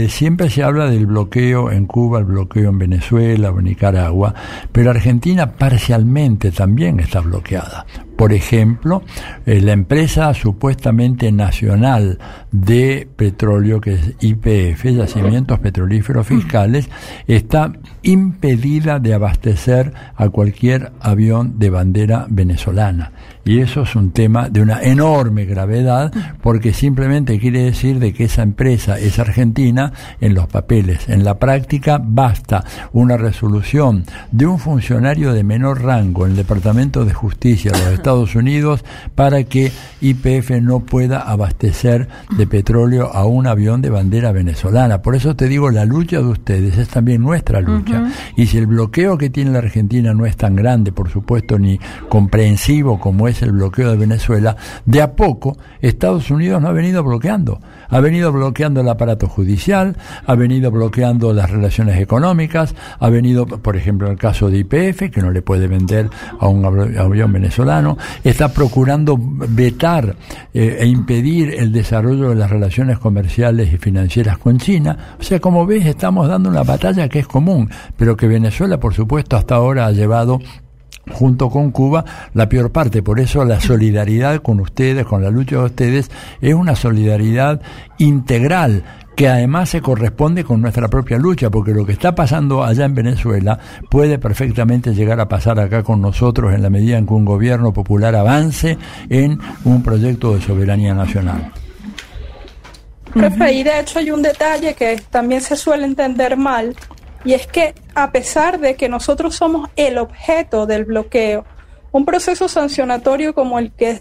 Speaker 5: siempre se habla del bloqueo en Cuba, el bloqueo en Venezuela o en Nicaragua, pero Argentina parcialmente también está bloqueada. Por ejemplo, la empresa supuestamente nacional de petróleo, que es IPF, Yacimientos Petrolíferos Fiscales, está impedida de abastecer a cualquier avión de bandera venezolana. Y eso es un tema de una enorme gravedad porque simplemente quiere decir de que esa empresa es argentina en los papeles. En la práctica basta una resolución de un funcionario de menor rango en el Departamento de Justicia de los *coughs* Estados Unidos para que IPF no pueda abastecer de petróleo a un avión de bandera venezolana. Por eso te digo, la lucha de ustedes es también nuestra lucha. Y si el bloqueo que tiene la Argentina no es tan grande, por supuesto, ni comprensivo como es es el bloqueo de Venezuela, de a poco Estados Unidos no ha venido bloqueando. Ha venido bloqueando el aparato judicial, ha venido bloqueando las relaciones económicas, ha venido, por ejemplo, el caso de IPF, que no le puede vender a un avión venezolano, está procurando vetar eh, e impedir el desarrollo de las relaciones comerciales y financieras con China. O sea, como ves, estamos dando una batalla que es común, pero que Venezuela, por supuesto, hasta ahora ha llevado junto con Cuba la peor parte. Por eso la solidaridad con ustedes, con la lucha de ustedes, es una solidaridad integral que además se corresponde con nuestra propia lucha, porque lo que está pasando allá en Venezuela puede perfectamente llegar a pasar acá con nosotros en la medida en que un gobierno popular avance en un proyecto de soberanía nacional.
Speaker 12: Profe, y de hecho hay un detalle que también se suele entender mal, y es que a pesar de que nosotros somos el objeto del bloqueo, un proceso sancionatorio como el que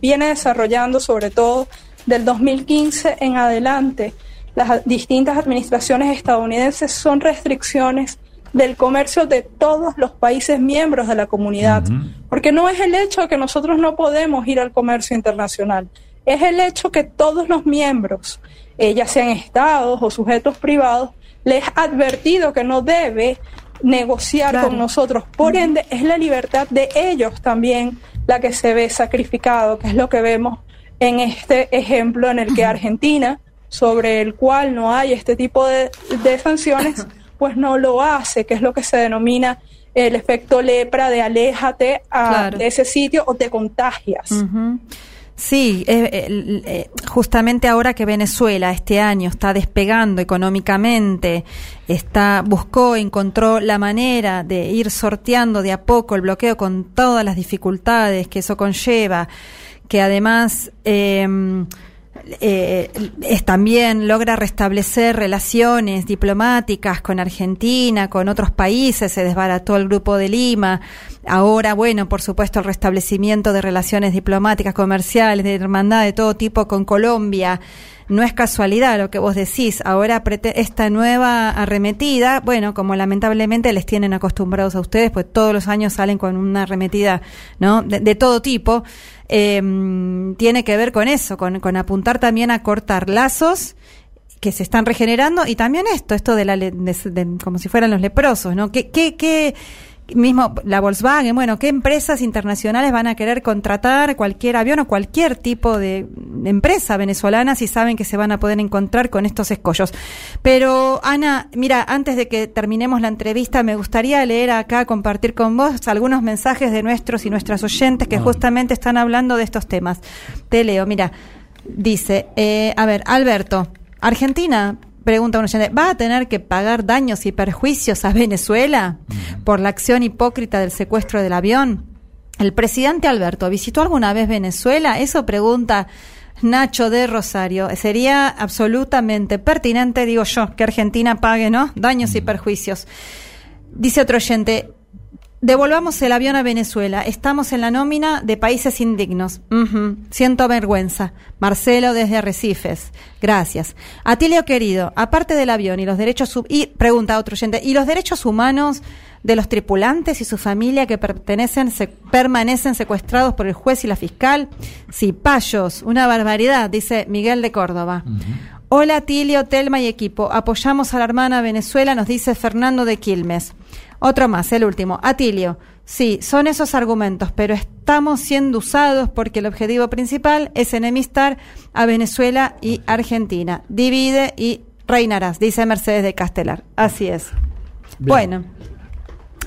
Speaker 12: viene desarrollando sobre todo del 2015 en adelante, las distintas administraciones estadounidenses son restricciones del comercio de todos los países miembros de la comunidad, porque no es el hecho de que nosotros no podemos ir al comercio internacional, es el hecho que todos los miembros, eh, ya sean estados o sujetos privados, les ha advertido que no debe negociar con nosotros. Por ende, es la libertad de ellos también la que se ve sacrificado, que es lo que vemos en este ejemplo en el que Argentina sobre el cual no hay este tipo de, sanciones, *coughs* pues no lo hace, que es lo que se denomina el efecto lepra de aléjate de ese sitio o te contagias.
Speaker 4: Sí, eh, eh, justamente ahora que Venezuela este año está despegando económicamente, está buscó, encontró la manera de ir sorteando de a poco el bloqueo con todas las dificultades que eso conlleva, que además eh, eh, es también logra restablecer relaciones diplomáticas con Argentina, con otros países, se desbarató el grupo de Lima. Ahora, bueno, por supuesto, el restablecimiento de relaciones diplomáticas, comerciales, de hermandad de todo tipo con Colombia. No es casualidad lo que vos decís. Ahora esta nueva arremetida, bueno, como lamentablemente les tienen acostumbrados a ustedes, pues todos los años salen con una arremetida, ¿no? de todo tipo eh, tiene que ver con eso, con, apuntar también a cortar lazos que se están regenerando y también esto, esto de la de, como si fueran los leprosos, ¿no? ¿Qué, qué, qué mismo la Volkswagen, bueno, ¿qué empresas internacionales van a querer contratar cualquier avión o cualquier tipo de empresa venezolana si saben que se van a poder encontrar con estos escollos? Pero Ana, mira, antes de que terminemos la entrevista, me gustaría leer acá, compartir con vos algunos mensajes de nuestros y nuestras oyentes que justamente están hablando de estos temas. Te leo, mira, dice, eh, a ver, Alberto, Argentina pregunta un oyente, ¿va a tener que pagar daños y perjuicios a Venezuela por la acción hipócrita del secuestro del avión? ¿El presidente Alberto visitó alguna vez Venezuela? Eso pregunta Nacho de Rosario. Sería absolutamente pertinente, digo yo, que Argentina pague, ¿no? Daños y perjuicios. Dice otro oyente, Devolvamos el avión a Venezuela. Estamos en la nómina de países indignos. Siento vergüenza. Marcelo desde Arrecifes. Gracias. Atilio querido, aparte del avión y los derechos y pregunta a otro oyente, ¿y los derechos humanos de los tripulantes y su familia que pertenecen se, permanecen secuestrados por el juez y la fiscal? Sí, payos, una barbaridad, dice Miguel de Córdoba. Hola Atilio, Telma y equipo. Apoyamos a la hermana Venezuela, nos dice Fernando de Quilmes. Otro más, el último. Atilio. Sí, son esos argumentos, pero estamos siendo usados porque el objetivo principal es enemistar a Venezuela y Argentina. Divide y reinarás, dice Mercedes de Castelar. Así es. Bueno,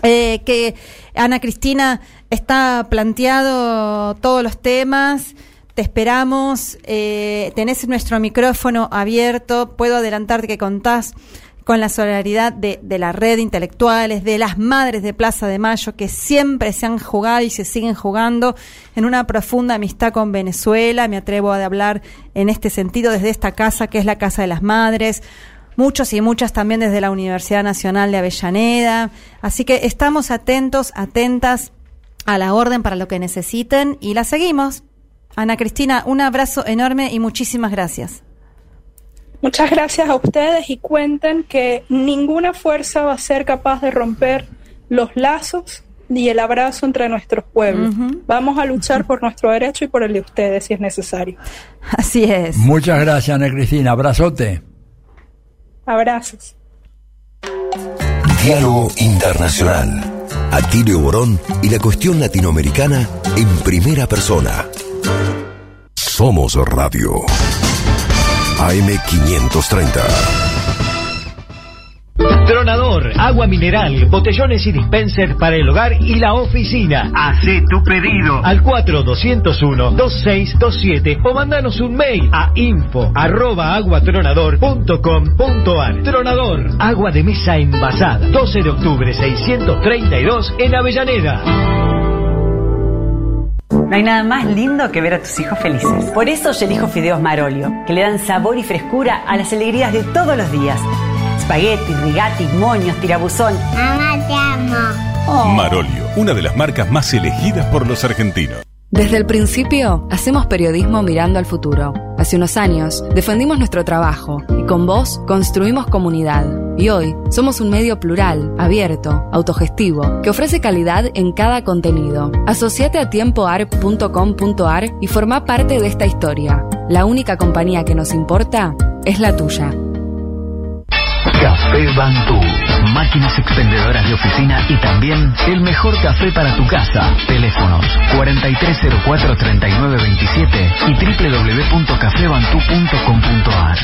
Speaker 4: eh, que Ana Cristina está planteado todos los temas. Te esperamos. Eh, tenés nuestro micrófono abierto. Puedo adelantarte que contás con la solidaridad de, de, la red de intelectuales, de las madres de Plaza de Mayo, que siempre se han jugado y se siguen jugando en una profunda amistad con Venezuela. Me atrevo a hablar en este sentido desde esta casa, que es la Casa de las Madres. Muchos y muchas también desde la Universidad Nacional de Avellaneda. Así que estamos atentos, atentas a la orden para lo que necesiten y la seguimos. Ana Cristina, un abrazo enorme y muchísimas gracias.
Speaker 12: Muchas gracias a ustedes y cuenten que ninguna fuerza va a ser capaz de romper los lazos ni el abrazo entre nuestros pueblos. Vamos a luchar por nuestro derecho y por el de ustedes si es necesario.
Speaker 4: Así es.
Speaker 5: Muchas gracias, Ana Cristina. Abrazote.
Speaker 12: Abrazos.
Speaker 1: Diálogo Internacional. Atilio Borón y la cuestión latinoamericana en primera persona. Somos Radio. AM530.
Speaker 14: Tronador agua mineral, botellones y dispensers para el hogar y la oficina. Hacé tu pedido al 4201-2627 o mandanos un mail a info arroba aguatronador.com.ar. Tronador, agua de mesa envasada. 12 de octubre 632 en Avellaneda.
Speaker 15: No hay nada más lindo que ver a tus hijos felices. Por eso yo elijo fideos Marolio, que le dan sabor y frescura a las alegrías de todos los días. Spaghetti, rigati, moños, tirabuzón.
Speaker 16: Mamá, te amo.
Speaker 17: Marolio, una de las marcas más elegidas por los argentinos.
Speaker 18: Desde el principio, hacemos periodismo mirando al futuro. Hace unos años, defendimos nuestro trabajo y con vos construimos comunidad. Y hoy, somos un medio plural, abierto, autogestivo, que ofrece calidad en cada contenido. Asociate a tiempoarp.com.ar y forma parte de esta historia. La única compañía que nos importa es la tuya.
Speaker 10: Café Bantú. Máquinas expendedoras de oficina y también el mejor café para tu casa. Teléfonos 4304-3927 y www.cafebantú.com.ar.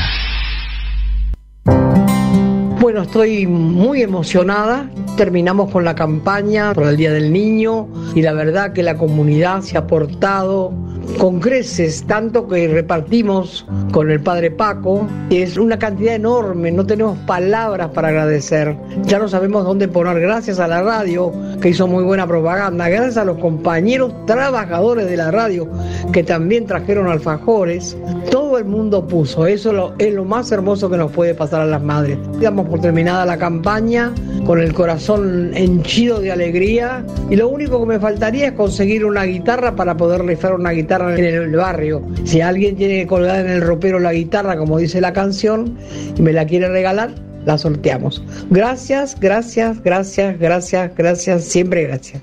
Speaker 19: Bueno, estoy muy emocionada. Terminamos con la campaña por el Día del Niño y la verdad que la comunidad se ha portado con creces, tanto que repartimos con el padre Paco. Es una cantidad enorme, no tenemos palabras para agradecer. Ya no sabemos dónde poner. Gracias a la radio, que hizo muy buena propaganda. Gracias a los compañeros trabajadores de la radio, que también trajeron alfajores. Todo el mundo puso. Eso es lo más hermoso que nos puede pasar a las madres. Damos por terminada la campaña, con el corazón henchido de alegría. Y lo único que me faltaría es conseguir una guitarra para poder rifar una guitarra en el barrio. Si alguien tiene colgada en el ropero la guitarra, como dice la canción, y me la quiere regalar, la sorteamos. Gracias, gracias, gracias, gracias, gracias, siempre gracias.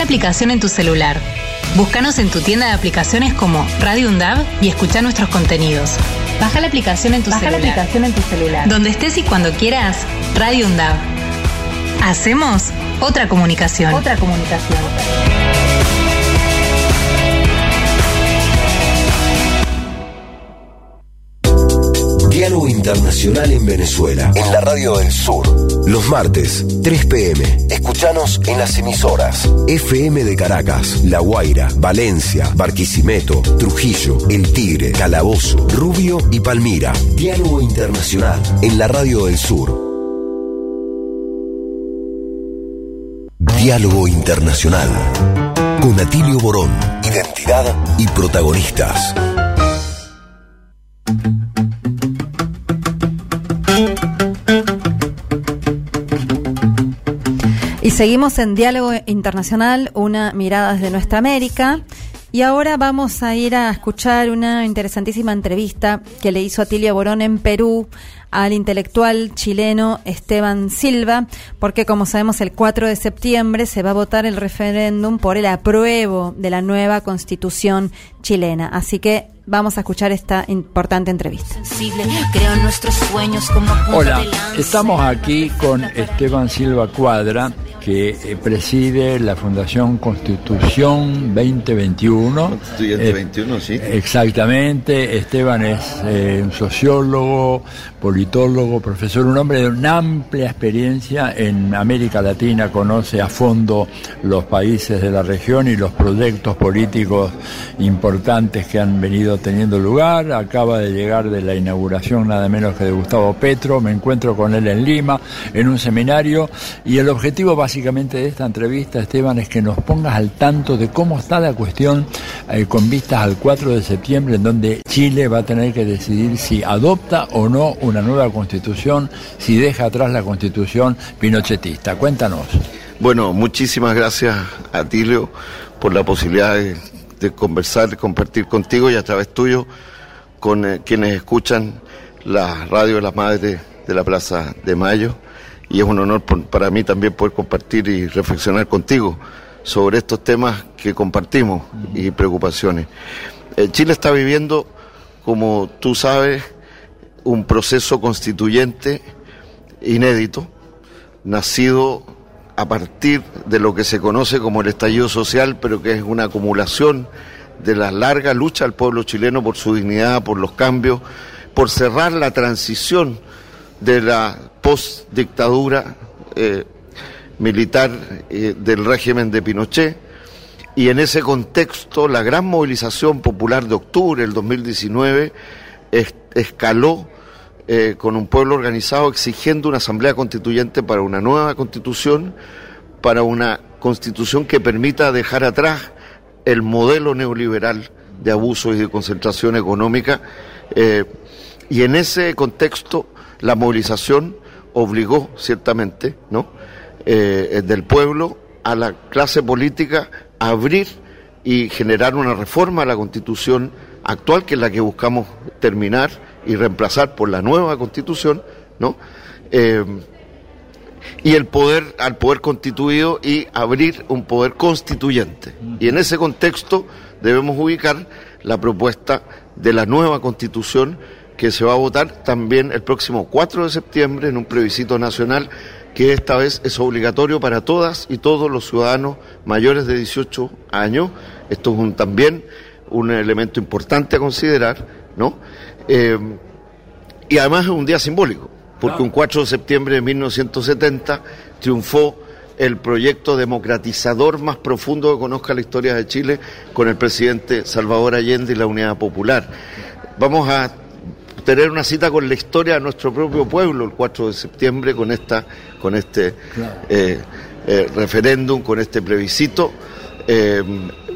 Speaker 11: La aplicación en tu celular. Búscanos en tu tienda de aplicaciones como Radio Undab y escucha nuestros contenidos. Baja la aplicación en tu
Speaker 15: Baja la
Speaker 11: celular.
Speaker 15: aplicación en tu celular.
Speaker 11: Donde estés y cuando quieras, Radio Undab. Hacemos otra comunicación.
Speaker 15: Otra comunicación.
Speaker 1: Diálogo Internacional en Venezuela. En la Radio del Sur. Los martes, 3 pm. Escuchanos en las emisoras. FM de Caracas, La Guaira, Valencia, Barquisimeto, Trujillo, El Tigre, Calabozo, Rubio y Palmira. Diálogo Internacional en la Radio del Sur. Diálogo Internacional. Con Atilio Borón. Identidad y protagonistas.
Speaker 4: Y seguimos en Diálogo Internacional, una mirada desde nuestra América. Y ahora vamos a ir a escuchar una interesantísima entrevista que le hizo Atilio Borón en Perú al intelectual chileno Esteban Silva, porque como sabemos el 4 de septiembre se va a votar el referéndum por el apruebo de la nueva constitución chilena. Así que vamos a escuchar esta importante entrevista.
Speaker 5: Hola, estamos aquí con Esteban Silva Cuadra, que eh, preside la Fundación Constitución 2021.
Speaker 20: Constituyente 21, sí.
Speaker 5: Exactamente. Esteban es un sociólogo, politólogo, profesor, un hombre de una amplia experiencia en América Latina, conoce a fondo los países de la región y los proyectos políticos importantes que han venido teniendo lugar. Acaba de llegar de la inauguración nada menos que de Gustavo Petro. Me encuentro con él en Lima, en un seminario, y el objetivo básicamente de esta entrevista, Esteban, es que nos pongas al tanto de cómo está la cuestión eh, con vistas al 4 de septiembre, en donde Chile va a tener que decidir si adopta o no una nueva constitución, si deja atrás la constitución pinochetista. Cuéntanos.
Speaker 20: Bueno, muchísimas gracias a Tilio por la posibilidad de, conversar, de compartir contigo y a través tuyo con eh, quienes escuchan la radio de las madres de la Plaza de Mayo. Y es un honor para mí también poder compartir y reflexionar contigo sobre estos temas que compartimos y preocupaciones. Eh, Chile está viviendo, como tú sabes, un proceso constituyente inédito, nacido a partir de lo que se conoce como el estallido social, pero que es una acumulación de la larga lucha del pueblo chileno por su dignidad, por los cambios, por cerrar la transición de la postdictadura eh, militar eh, del régimen de Pinochet. Y en ese contexto, la gran movilización popular de octubre del 2019 escaló eh, con un pueblo organizado exigiendo una asamblea constituyente para una nueva constitución, para una constitución que permita dejar atrás el modelo neoliberal de abuso y de concentración económica. Eh, y en ese contexto, la movilización obligó, ciertamente, ¿no? Eh, del pueblo a la clase política a abrir y generar una reforma a la constitución actual, que es la que buscamos terminar y reemplazar por la nueva constitución, ¿no? Eh, y el poder, al poder constituido y abrir un poder constituyente. Y en ese contexto debemos ubicar la propuesta de la nueva constitución que se va a votar también el próximo 4 de septiembre en un plebiscito nacional que esta vez es obligatorio para todas y todos los ciudadanos mayores de 18 años. Esto es un, también un elemento importante a considerar, ¿no? Eh, y además es un día simbólico, porque un 4 de septiembre de 1970 triunfó el proyecto democratizador más profundo que conozca la historia de Chile con el presidente Salvador Allende y la Unidad Popular. Vamos a tener una cita con la historia de nuestro propio pueblo el 4 de septiembre con esta con este eh, eh, referéndum, con este plebiscito.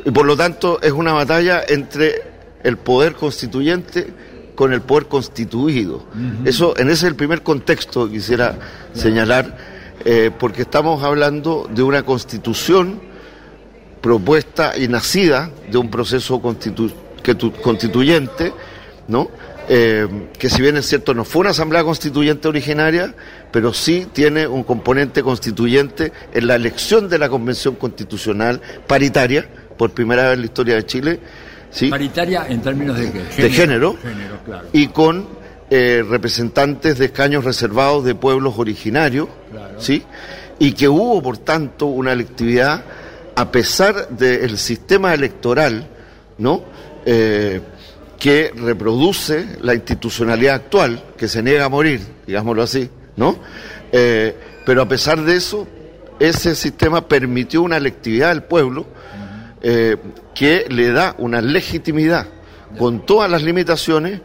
Speaker 20: Y por lo tanto es una batalla entre el poder constituyente con el poder constituido. Eso, en ese es el primer contexto que quisiera señalar, eh, porque estamos hablando de una constitución propuesta y nacida de un proceso constituyente, ¿no? Eh, que si bien es cierto no fue una asamblea constituyente originaria, pero sí tiene un componente constituyente en la elección de la convención constitucional paritaria, por primera vez en la historia de Chile,
Speaker 5: Paritaria en términos de
Speaker 20: qué? de género. Y con eh, representantes de escaños reservados de pueblos originarios, ¿sí? Y que hubo, por tanto, una electividad a pesar del sistema electoral, ¿no? Eh, que reproduce la institucionalidad actual, que se niega a morir, digámoslo así, ¿no? Eh, pero a pesar de eso, ese sistema permitió una electividad del pueblo eh, que le da una legitimidad con todas las limitaciones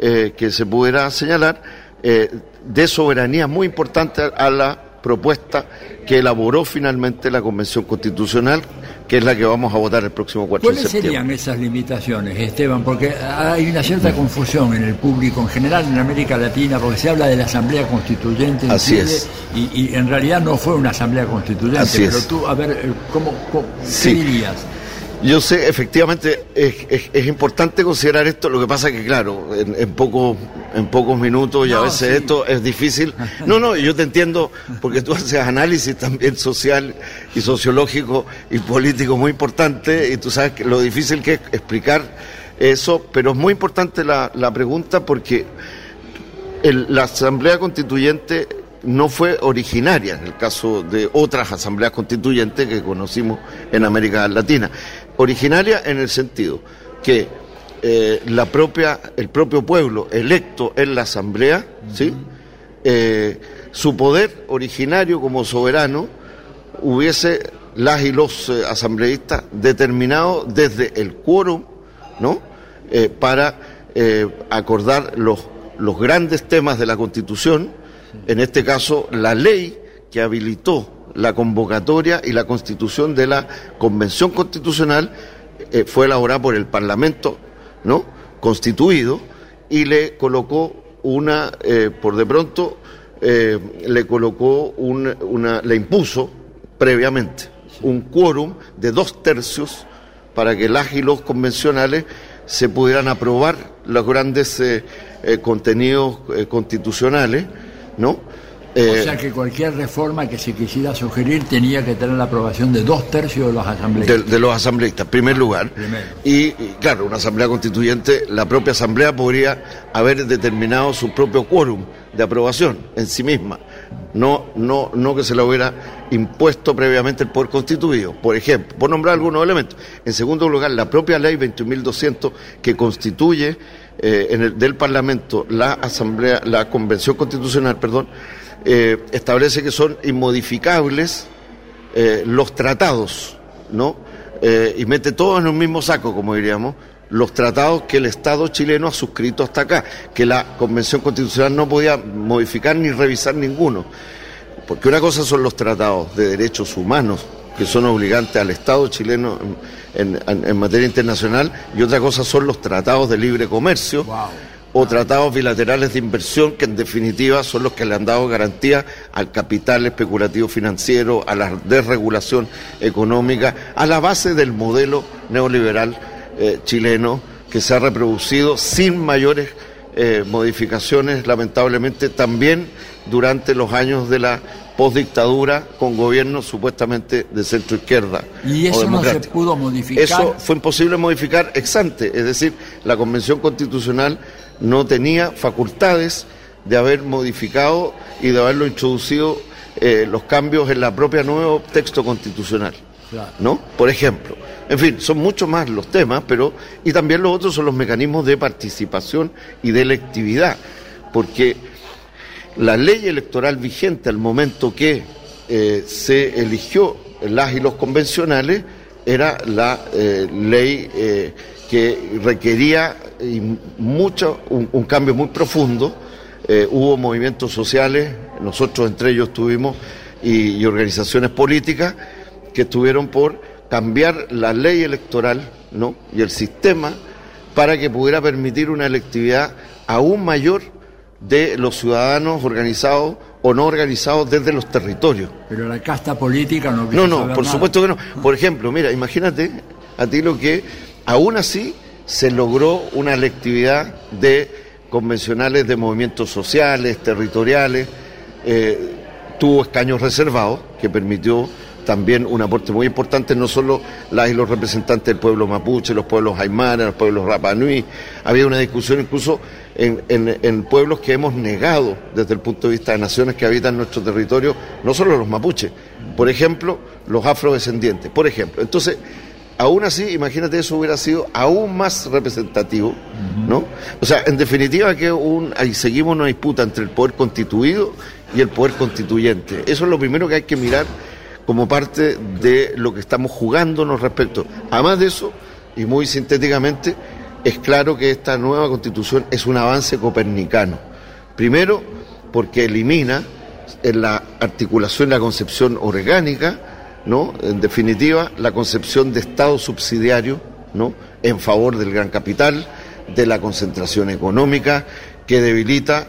Speaker 20: eh, que se pudiera señalar eh, de soberanía muy importante a la propuesta que elaboró finalmente la Convención Constitucional, que es la que vamos a votar el próximo 4 de septiembre.
Speaker 5: ¿Cuáles serían esas limitaciones, Esteban? Porque hay una cierta confusión en el público, en general en América Latina, porque se habla de la Asamblea Constituyente en
Speaker 20: Así es.
Speaker 5: Y, en realidad no fue una Asamblea Constituyente. pero tú, a ver, ¿cómo, qué dirías?
Speaker 20: Yo sé, efectivamente, es, importante considerar esto. Lo que pasa es que, claro, en, en, en pocos minutos y a veces esto es difícil. No, no, yo te entiendo porque tú haces análisis también social y sociológico y político muy importante y tú sabes que lo difícil que es explicar eso, pero es muy importante la, pregunta porque la Asamblea Constituyente no fue originaria en el caso de otras asambleas constituyentes que conocimos en América Latina. Originaria en el sentido que eh, la propia, el propio pueblo electo en la asamblea, ¿sí? Eh, su poder originario como soberano hubiese las y los eh, asambleístas determinado desde el quórum, ¿no? para acordar los, los grandes temas de la Constitución, en este caso la ley que habilitó la convocatoria y la constitución de la Convención Constitucional eh, fue elaborada por el Parlamento, ¿no? Constituido y le colocó una, eh, por de pronto, eh, le colocó una, le impuso previamente un quórum de dos tercios para que las y los convencionales se pudieran aprobar los grandes contenidos constitucionales, ¿no?
Speaker 5: O eh, sea que cualquier reforma que se quisiera sugerir tenía que tener la aprobación de dos tercios de los asambleístas.
Speaker 20: De, los asambleístas, primer lugar. Y, claro, una asamblea constituyente, la propia asamblea podría haber determinado su propio quórum de aprobación en sí misma. No, no, no que se lo hubiera impuesto previamente el poder constituido. Por ejemplo, por nombrar algunos elementos. En segundo lugar, la propia ley 21.200 que constituye eh, en el, del Parlamento la asamblea, la convención constitucional, perdón, eh, establece que son inmodificables eh, los tratados, ¿no? Eh, y mete todo en un mismo saco, como diríamos, los tratados que el Estado chileno ha suscrito hasta acá, que la Convención Constitucional no podía modificar ni revisar ninguno. Porque una cosa son los tratados de derechos humanos, que son obligantes al Estado chileno en, materia internacional, y otra cosa son los tratados de libre comercio o tratados bilaterales de inversión que en definitiva son los que le han dado garantía al capital especulativo financiero, a la desregulación económica, a la base del modelo neoliberal eh, chileno que se ha reproducido sin mayores eh, modificaciones, lamentablemente también durante los años de la postdictadura con gobiernos supuestamente de centro izquierda.
Speaker 5: ¿Y eso no se pudo modificar?
Speaker 20: Eso fue imposible modificar ex ante, es decir, la Convención Constitucional no tenía facultades de haber modificado y de haberlo introducido eh, los cambios en la propia nuevo texto constitucional. ¿No? Por ejemplo. En fin, son muchos más los temas, pero. Y también los otros son los mecanismos de participación y de electividad. Porque la ley electoral vigente al momento que eh, se eligió las y los convencionales era la eh, ley que requería mucho, un, cambio muy profundo. Eh, hubo movimientos sociales, nosotros entre ellos tuvimos, y, organizaciones políticas que estuvieron por cambiar la ley electoral ¿no? y el sistema para que pudiera permitir una electividad aún mayor de los ciudadanos organizados o no organizados desde los territorios.
Speaker 5: Pero la casta política no
Speaker 20: No, no, por supuesto que no. Por ejemplo, mira, imagínate a ti lo que Aún así, se logró una electividad de convencionales de movimientos sociales, territoriales, eh, tuvo escaños reservados, que permitió también un aporte muy importante, no solo las y los representantes del pueblo mapuche, los pueblos aymaras, los pueblos rapanui, había una discusión incluso en, en, pueblos que hemos negado desde el punto de vista de naciones que habitan nuestro territorio, no solo los mapuches, por ejemplo, los afrodescendientes, por ejemplo. Entonces, Aún así, imagínate, eso hubiera sido aún más representativo, ¿no? O sea, en definitiva, que un, ahí seguimos una disputa entre el poder constituido y el poder constituyente. Eso es lo primero que hay que mirar como parte de lo que estamos jugándonos respecto. Además de eso, y muy sintéticamente, es claro que esta nueva constitución es un avance copernicano. Primero, porque elimina en la articulación y la concepción orgánica ¿no? En definitiva, la concepción de Estado subsidiario, ¿no? En favor del gran capital, de la concentración económica, que debilita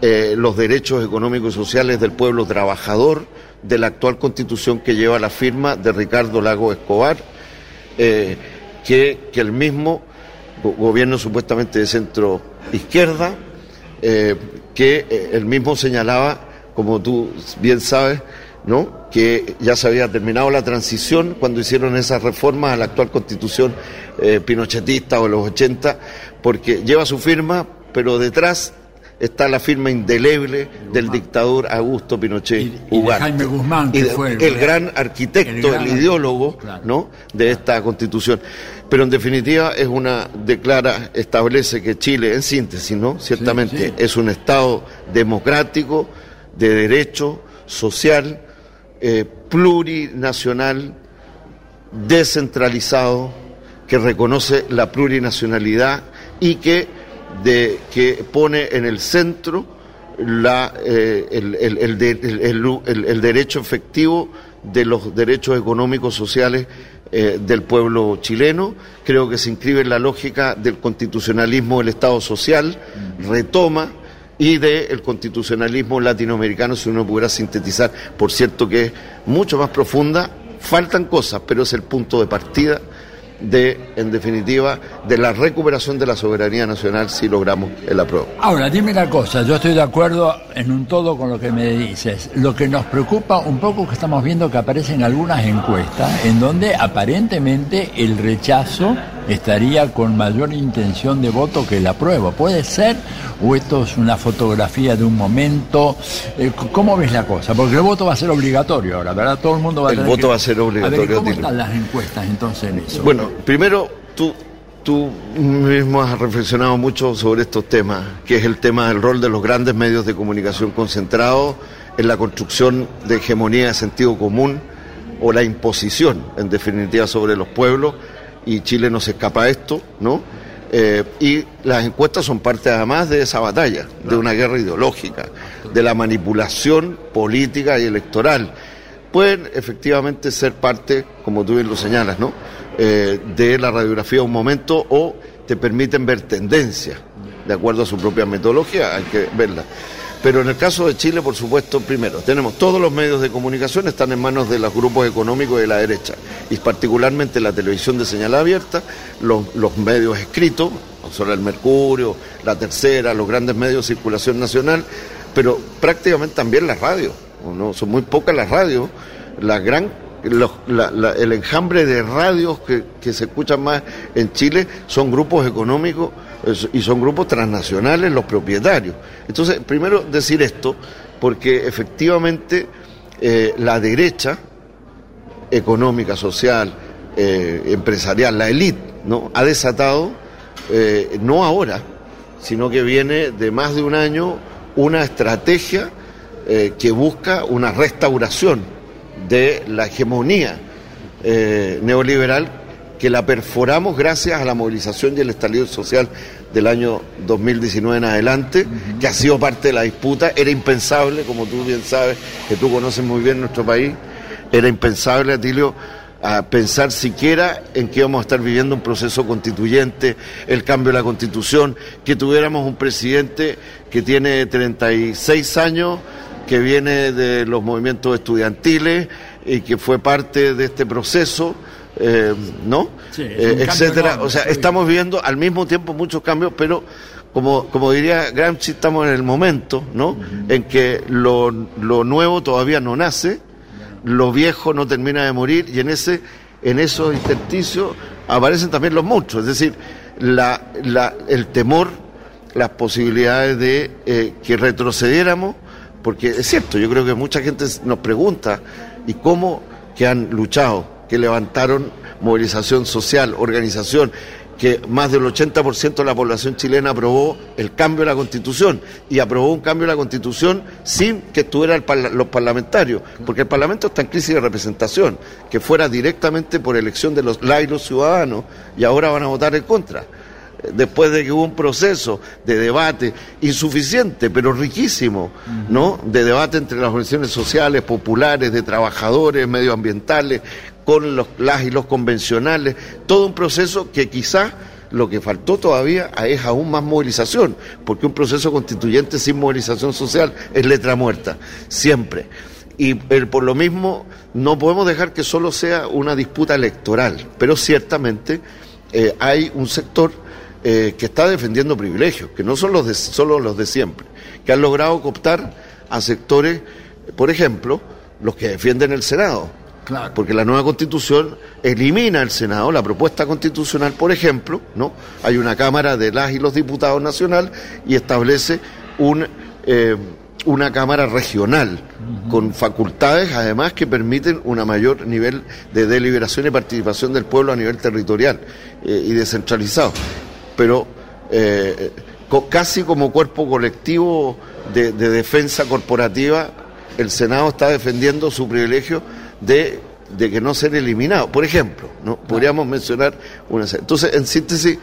Speaker 20: eh, los derechos económicos y sociales del pueblo trabajador, de la actual constitución que lleva la firma de Ricardo Lago Escobar, eh, que, el mismo gobierno supuestamente de centro izquierda, eh, que el mismo señalaba, como tú bien sabes, ¿no? que ya se había terminado la transición cuando hicieron esas reformas a la actual constitución eh, pinochetista o los 80, porque lleva su firma, pero detrás está la firma indeleble del dictador Augusto Pinochet
Speaker 5: Y de. Jaime Guzmán,
Speaker 20: Y
Speaker 5: que
Speaker 20: de-
Speaker 5: fue
Speaker 20: el, gran arquitecto, el,
Speaker 5: gran
Speaker 20: ideólogo ¿no? de esta constitución. Pero en definitiva es una, declara, establece que Chile, en síntesis, ¿no? Ciertamente
Speaker 5: sí.
Speaker 20: es un Estado democrático, de derecho, social, eh, plurinacional, descentralizado, que reconoce la plurinacionalidad y que, de, que pone en el centro la, eh, el, el- el el derecho efectivo de los derechos económicos sociales eh, del pueblo chileno. Creo que se inscribe en la lógica del constitucionalismo del Estado social, retoma y del constitucionalismo latinoamericano, si uno pudiera sintetizar, por cierto que es mucho más profunda, faltan cosas, pero es el punto de partida de, en definitiva, de la recuperación de la soberanía nacional si logramos el apruebo.
Speaker 5: Ahora, dime una cosa, yo estoy de acuerdo en un todo con lo que me dices. Lo que nos preocupa un poco que estamos viendo que aparecen algunas encuestas en donde aparentemente el rechazo estaría con mayor intención de voto que el apruebo. ¿Puede ser? ¿O esto es una fotografía de un momento? Eh, ¿Cómo ves la cosa? Porque el voto va a ser obligatorio ahora, ¿verdad? Todo el mundo va a
Speaker 20: El
Speaker 5: tener
Speaker 20: voto
Speaker 5: que-
Speaker 20: va a ser obligatorio,
Speaker 5: A ver, ¿cómo están las encuestas entonces en eso?
Speaker 20: Bueno, primero, tú, tú mismo has reflexionado mucho sobre estos temas, que es el tema del rol de los grandes medios de comunicación concentrados en la construcción de hegemonía de sentido común o la imposición, en definitiva, sobre los pueblos, y Chile no se escapa esto, ¿no? Eh, y las encuestas son parte además de esa batalla, de una guerra ideológica, de la manipulación política y electoral pueden efectivamente ser parte, como tú bien lo señalas, ¿no? Eh, de la radiografía un momento o te permiten ver tendencias, de acuerdo a su propia metodología, hay que verla. Pero en el caso de Chile, por supuesto, primero, tenemos todos los medios de comunicación están en manos de los grupos económicos de la derecha, y particularmente la televisión de señal abierta, los, los medios escritos, solo el Mercurio, la Tercera, los grandes medios de circulación nacional, pero prácticamente también las radios, ¿o ¿no? Son muy pocas las radios, la gran, el enjambre de radios que, se escuchan más en Chile son grupos económicos es- y son grupos transnacionales los propietarios. Entonces, primero decir esto, porque efectivamente eh, la derecha económica, social, eh, empresarial, la élite, ¿no? ha desatado, eh, no ahora, sino que viene de más de un año una estrategia eh, que busca una restauración de la hegemonía eh, neoliberal que la perforamos gracias a la movilización y el estallido social del año 2019 en adelante, que ha sido parte de la disputa. Era impensable, como tú bien sabes, que tú conoces muy bien nuestro país, era impensable, Atilio, a pensar siquiera en que íbamos a estar viviendo un proceso constituyente, el cambio de la constitución, que tuviéramos un presidente que tiene 36 años, que viene de los movimientos estudiantiles y que fue parte de este proceso, eh, ¿no?
Speaker 5: Sí,
Speaker 20: Eh, etcétera.
Speaker 5: enorme,
Speaker 20: O sea, estamos viviendo al mismo tiempo muchos cambios, pero como, como diría Gramsci, estamos en el momento, ¿no? En que lo, lo nuevo todavía no nace, lo viejo no termina de morir y en ese en esos intersticios aparecen también los monstruos, es decir, la, la- el temor, las posibilidades de eh, que retrocediéramos, porque es cierto, yo creo que mucha gente nos pregunta, ¿y cómo que han luchado, que levantaron movilización social, organización, que más del 80% de la población chilena aprobó el cambio de la constitución y aprobó un cambio de la constitución sin que estuvieran los parlamentarios, porque el Parlamento está en crisis de representación, que fuera directamente por elección de los, la los ciudadanos y ahora van a votar en contra después de que hubo un proceso de debate insuficiente, pero riquísimo, ¿no? De debate entre las organizaciones sociales, populares, de trabajadores, medioambientales, con los, las y los convencionales, todo un proceso que quizás lo que faltó todavía es aún más movilización, porque un proceso constituyente sin movilización social es letra muerta, siempre. Y por lo mismo no podemos dejar que solo sea una disputa electoral, pero ciertamente eh, hay un sector eh, que está defendiendo privilegios, que no son los de, solo los de siempre, que han logrado cooptar a sectores, por ejemplo, los que defienden el Senado. Porque la nueva constitución elimina el Senado, la propuesta constitucional, por ejemplo, ¿no? Hay una Cámara de las y los diputados nacional y establece un, eh, una Cámara regional con facultades además que permiten un mayor nivel de deliberación y participación del pueblo a nivel territorial eh, y descentralizado. Pero eh, co- casi como cuerpo colectivo de, de defensa corporativa, el Senado está defendiendo su privilegio de, de que no ser eliminado. Por ejemplo, ¿no? podríamos mencionar una. Entonces, en síntesis,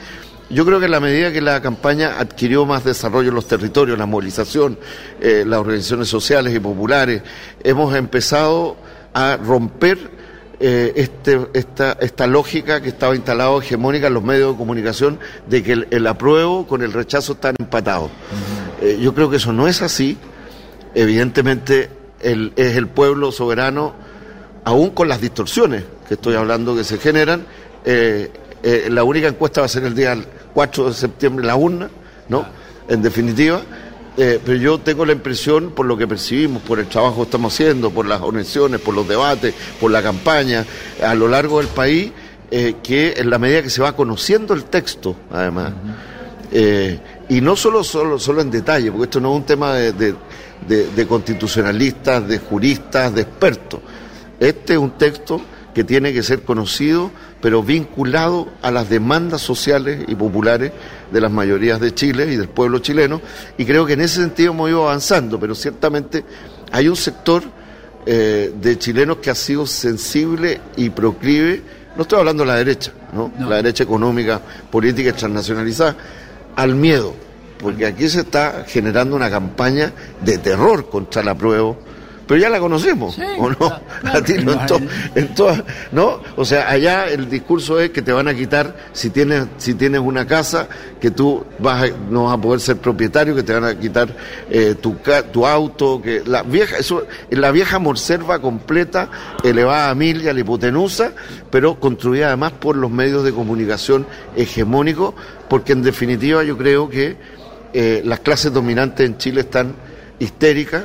Speaker 20: yo creo que en la medida que la campaña adquirió más desarrollo en los territorios, la movilización, eh, las organizaciones sociales y populares, hemos empezado a romper eh, este, esta, esta lógica que estaba instalada hegemónica en los medios de comunicación de que el, el apruebo con el rechazo están empatados. Eh, yo creo que eso no es así. Evidentemente el- es el pueblo soberano, aún con las distorsiones que estoy hablando que se generan. eh, eh, la única encuesta va a ser el día 4 de septiembre en la urna, ¿no? En definitiva. Eh, pero yo tengo la impresión, por lo que percibimos, por el trabajo que estamos haciendo, por las organizaciones, por los debates, por la campaña, a lo largo del país, eh, que en la medida que se va conociendo el texto, además, eh, y no solo, solo, solo en detalle, porque esto no es un tema de, de- de- de constitucionalistas, de juristas, de expertos. Este es un texto que tiene que ser conocido, pero vinculado a las demandas sociales y populares de las mayorías de Chile y del pueblo chileno, y creo que en ese sentido hemos ido avanzando, pero ciertamente hay un sector eh, de chilenos que ha sido sensible y proclive, no estoy hablando de la derecha, ¿no? la derecha económica, política y transnacionalizada, al miedo, porque aquí se está generando una campaña de terror contra la prueba, pero ya la conocemos, ¿o no? A ti no, en to- en todas- ¿no? O sea, allá el discurso es que te van a quitar, si tienes, si tienes una casa, que tú vas a- no vas a poder ser propietario, que te van a quitar eh, tu, tu auto, que la vieja, eso, la vieja morserva completa, elevada a mil y a la hipotenusa, pero construida además por los medios de comunicación hegemónicos, porque en definitiva yo creo que eh, las clases dominantes en Chile están histéricas,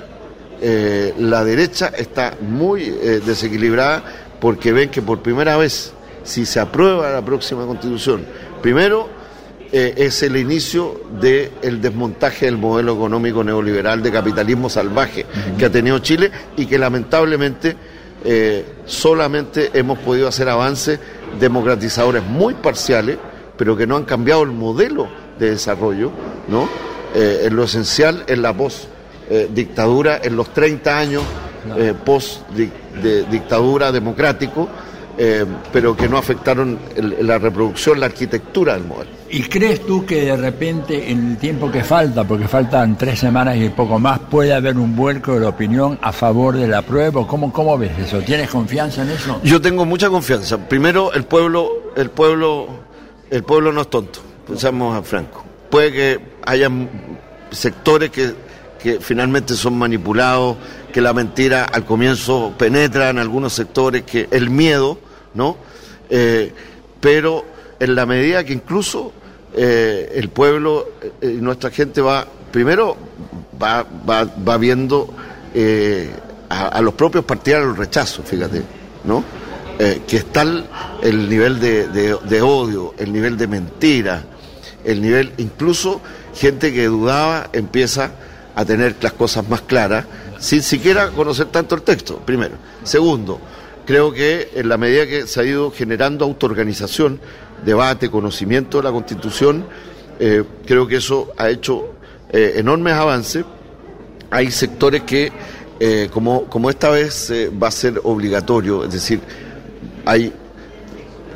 Speaker 20: eh, la derecha está muy eh, desequilibrada porque ven que por primera vez, si se aprueba la próxima constitución, primero eh, es el inicio del desmontaje del modelo económico neoliberal de capitalismo salvaje que ha tenido Chile y que lamentablemente solamente hemos podido hacer avances democratizadores muy parciales, pero que no han cambiado el modelo de desarrollo, ¿no? En lo esencial, en la post eh, dictadura, en los 30 años eh, post di- de dictadura democrático, eh, pero que no afectaron el- la reproducción, la arquitectura del modelo.
Speaker 5: ¿Y crees tú que de repente en el tiempo que falta, porque faltan tres semanas y poco más, puede haber un vuelco de la opinión a favor de la prueba? ¿Cómo, cómo ves eso? ¿Tienes confianza en eso?
Speaker 20: Yo tengo mucha confianza. Primero, el pueblo, el pueblo, el pueblo no es tonto. Pensamos a Franco. Puede que haya sectores que, que finalmente son manipulados, que la mentira al comienzo penetra en algunos sectores, que el miedo, ¿no? Eh, pero en la medida que incluso eh, el pueblo eh, y nuestra gente va, primero va, va, va viendo a, los propios partidarios el rechazo, fíjate, ¿no? Que está el, el nivel de, de- de odio, el nivel de mentira, el nivel, incluso gente que dudaba empieza a tener las cosas más claras, sin siquiera conocer tanto el texto, primero. Segundo, creo que en la medida que se ha ido generando autoorganización, debate, conocimiento de la Constitución, eh, creo que eso ha hecho eh, enormes avances. Hay sectores que, eh, como, como esta vez va a ser obligatorio, es decir, hay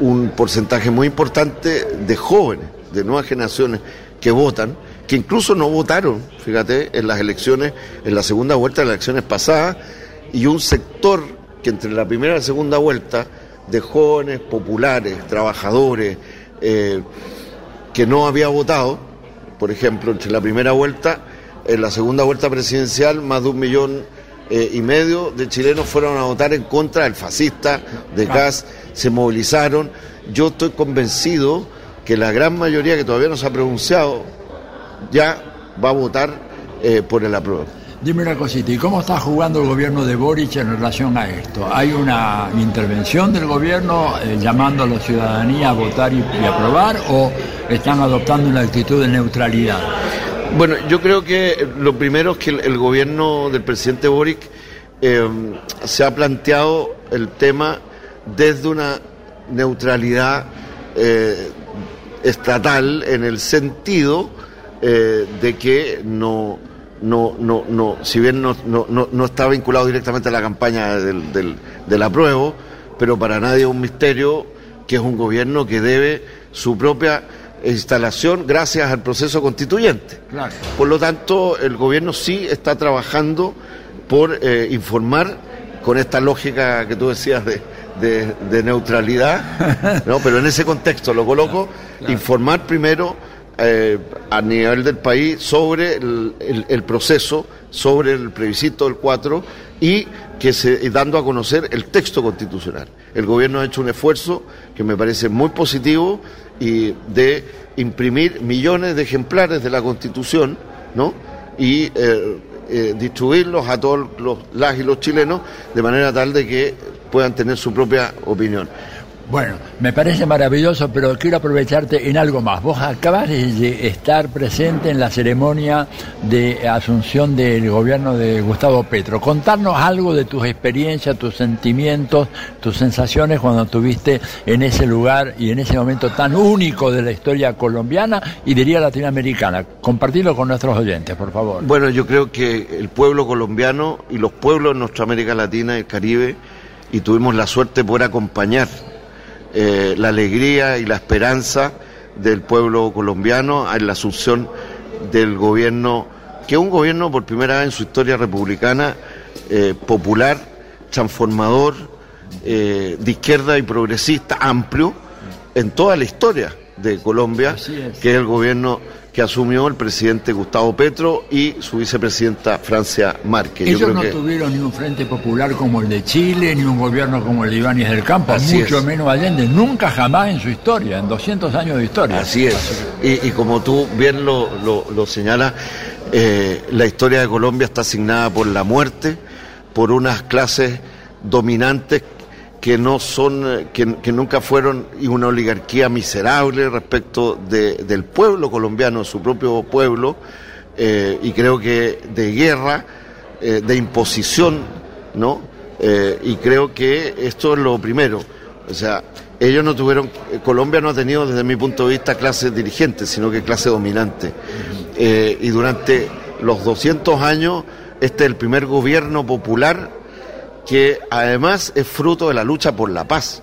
Speaker 20: un porcentaje muy importante de jóvenes, de nuevas generaciones que votan, que incluso no votaron, fíjate, en las elecciones, en la segunda vuelta de las elecciones pasadas, y un sector que entre la primera y la segunda vuelta de jóvenes, populares, trabajadores, eh, que no había votado, por ejemplo, entre la primera vuelta, en la segunda vuelta presidencial, más de un millón eh, y medio de chilenos fueron a votar en contra del fascista de Gas, se movilizaron. Yo estoy convencido que la gran mayoría que todavía no se ha pronunciado ya va a votar eh, por el apruebo.
Speaker 5: Dime una cosita, ¿y cómo está jugando el gobierno de Boric en relación a esto? ¿Hay una intervención del gobierno eh, llamando a la ciudadanía a votar y, y aprobar o están adoptando una actitud de neutralidad?
Speaker 20: Bueno, yo creo que lo primero es que el, el gobierno del presidente Boric eh, se ha planteado el tema desde una neutralidad eh, estatal en el sentido eh, de que no, no, no, no, si bien no, no, no, no está vinculado directamente a la campaña del, del, del apruebo, pero para nadie es un misterio que es un gobierno que debe su propia instalación gracias al proceso constituyente.
Speaker 5: Claro.
Speaker 20: Por lo tanto, el gobierno sí está trabajando por eh, informar con esta lógica que tú decías de, de- de neutralidad, ¿no? pero en ese contexto lo coloco, informar primero eh, a nivel del país sobre el, el- el proceso, sobre el plebiscito del 4 y que se dando a conocer el texto constitucional. El gobierno ha hecho un esfuerzo que me parece muy positivo y de imprimir millones de ejemplares de la Constitución. Y eh, eh, distribuirlos a todos los las y los chilenos de manera tal de que puedan tener su propia opinión.
Speaker 5: Bueno, me parece maravilloso, pero quiero aprovecharte en algo más. Vos acabas de estar presente en la ceremonia de asunción del gobierno de Gustavo Petro. Contarnos algo de tus experiencias, tus sentimientos, tus sensaciones cuando estuviste en ese lugar y en ese momento tan único de la historia colombiana y diría latinoamericana. Compartirlo con nuestros oyentes, por favor.
Speaker 20: Bueno, yo creo que el pueblo colombiano y los pueblos de nuestra América Latina y el Caribe, y tuvimos la suerte de poder acompañar eh, la alegría y la esperanza del pueblo colombiano en la asunción del gobierno, que es un gobierno por primera vez en su historia republicana eh, popular, transformador, eh, de izquierda y progresista, amplio, en toda la historia de Colombia, que es el gobierno que asumió el presidente Gustavo Petro y su vicepresidenta Francia Márquez. Yo
Speaker 5: Ellos
Speaker 20: creo
Speaker 5: no
Speaker 20: que-
Speaker 5: tuvieron ni un frente popular como el de Chile, ni un gobierno como el de Ibáñez del Campo,
Speaker 20: Así
Speaker 5: mucho
Speaker 20: es.
Speaker 5: menos Allende, nunca jamás en su historia, en 200 años de historia.
Speaker 20: Así es. Y, y como tú bien lo, lo, lo señalas, eh, la historia de Colombia está asignada por la muerte, por unas clases dominantes que no son, eh, que, que nunca fueron, una oligarquía miserable respecto de- del pueblo colombiano, su propio pueblo, eh, y creo que de guerra, eh, de imposición, ¿no? Eh, y creo que esto es lo primero. O sea, ellos no tuvieron, Colombia no ha tenido desde mi punto de vista clase dirigente, sino que clase dominante. Y durante los 200 años, este es el primer gobierno popular que además es fruto de la lucha por la paz,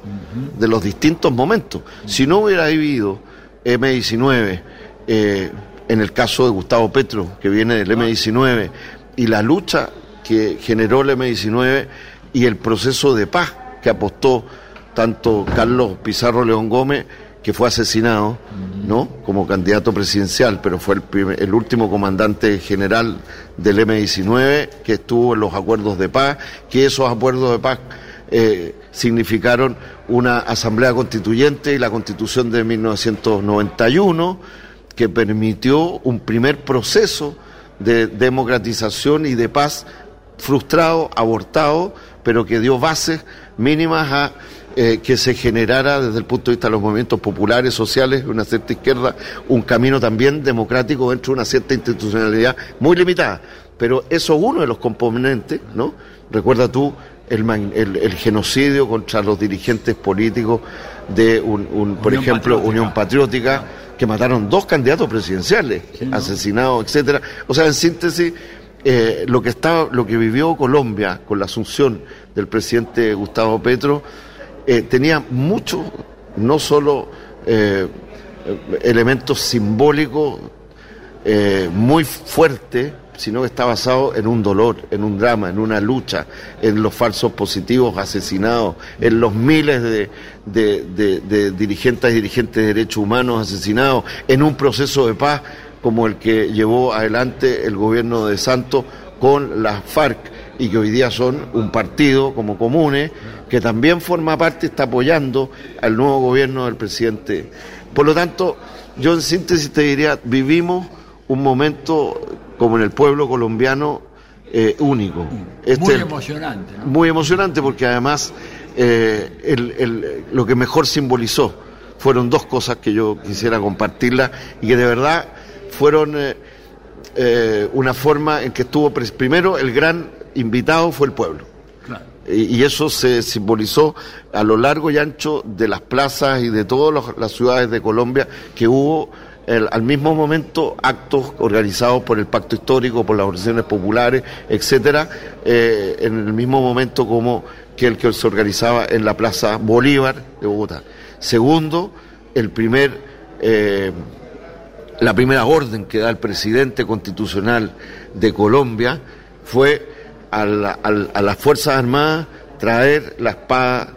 Speaker 20: de los distintos momentos. Si no hubiera vivido M19, eh, en el caso de Gustavo Petro, que viene del M19, y la lucha que generó el M19 y el proceso de paz que apostó tanto Carlos Pizarro León Gómez, que fue asesinado, ¿no? Como candidato presidencial, pero fue el, primer- el último comandante general del M19 que estuvo en los acuerdos de paz, que esos acuerdos de paz eh, significaron una asamblea constituyente y la constitución de 1991 que permitió un primer proceso de democratización y de paz frustrado, abortado, pero que dio bases mínimas a eh, que se generara desde el punto de vista de los movimientos populares, sociales, una cierta izquierda, un camino también democrático dentro de una cierta institucionalidad muy limitada. Pero eso es uno de los componentes, ¿no? Recuerda tú el, el- el genocidio contra los dirigentes políticos de, un, un, por
Speaker 5: Unión
Speaker 20: ejemplo,
Speaker 5: Patriótica.
Speaker 20: Unión Patriótica, que mataron dos candidatos presidenciales, asesinados, etcétera. O sea, en síntesis, eh, lo que estaba, lo que vivió Colombia con la asunción del presidente Gustavo Petro eh, tenía mucho, no solo eh, elementos simbólicos eh, muy fuertes, sino que está basado en un dolor, en un drama, en una lucha, en los falsos positivos asesinados, en los miles de- de dirigentes y dirigentes de derechos humanos asesinados, en un proceso de paz como el que llevó adelante el gobierno de Santos con las FARC y que hoy día son un partido como Comunes, que también forma parte, está apoyando al nuevo gobierno del presidente. Por lo tanto, yo en síntesis te diría, vivimos un momento como en el pueblo colombiano eh, único. Este
Speaker 5: Muy
Speaker 20: es-
Speaker 5: emocionante. ¿no?
Speaker 20: muy emocionante porque además eh, el- el- lo que mejor simbolizó fueron dos cosas que yo quisiera compartirlas y que de verdad fueron eh, una forma en que estuvo, primero el gran invitado fue el pueblo. Y, eso se simbolizó a lo largo y ancho de las plazas y de todas las ciudades de Colombia que hubo al mismo momento actos organizados por el Pacto Histórico, por las organizaciones populares, etcétera, eh, en el mismo momento como que el que se organizaba en la Plaza Bolívar de Bogotá. Segundo, el primer, eh, la primera orden que da el presidente constitucional de Colombia fue a, las Fuerzas Armadas traer la espada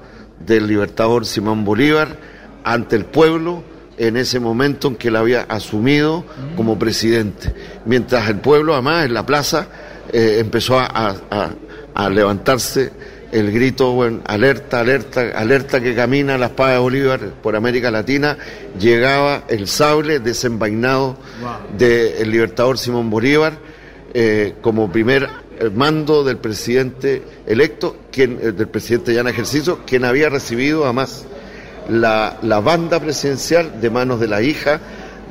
Speaker 20: del libertador Simón Bolívar ante el pueblo en ese momento en que él había asumido como presidente. Mientras el pueblo, además, en la plaza, eh, empezó a, a levantarse el grito, bueno, alerta, alerta, alerta que camina la espada de Bolívar por América Latina, llegaba el sable desenvainado del libertador Simón Bolívar eh, como primer mando del presidente electo, quien, eh, del presidente ya en ejercicio, quien había recibido además la, la banda presidencial de manos de la hija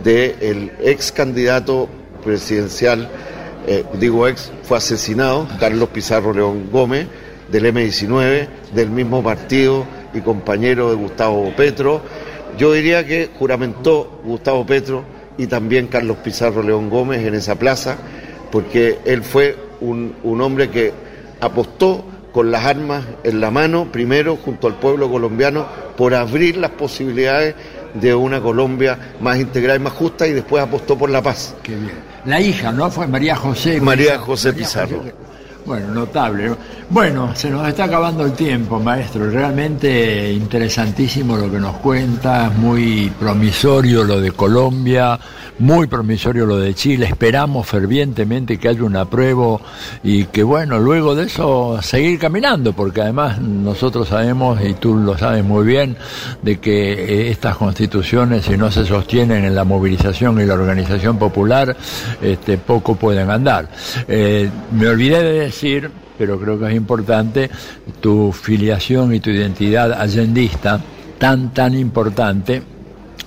Speaker 20: del ex candidato presidencial, eh, digo ex, fue asesinado, Carlos Pizarro León Gómez, del M19, del mismo partido y compañero de Gustavo Petro. Yo diría que juramentó Gustavo Petro y también Carlos Pizarro León Gómez en esa plaza, porque él fue un, un hombre que apostó con las armas en la mano, primero junto al pueblo colombiano, por abrir las posibilidades de una Colombia más integrada y más justa y después apostó por la paz.
Speaker 5: Qué bien. La hija, ¿no? Fue María José.
Speaker 20: María José Pizarro.
Speaker 5: Bueno, notable. Bueno, se nos está acabando el tiempo, maestro. Realmente interesantísimo lo que nos cuenta, muy promisorio lo de Colombia, muy promisorio lo de Chile. Esperamos fervientemente que haya un apruebo y que, bueno, luego de eso seguir caminando, porque además nosotros sabemos, y tú lo sabes muy bien, de que eh, estas constituciones, si no se sostienen en la movilización y la organización popular, este, poco pueden andar. Eh, me olvidé de decir pero creo que es importante tu filiación y tu identidad allendista tan, tan importante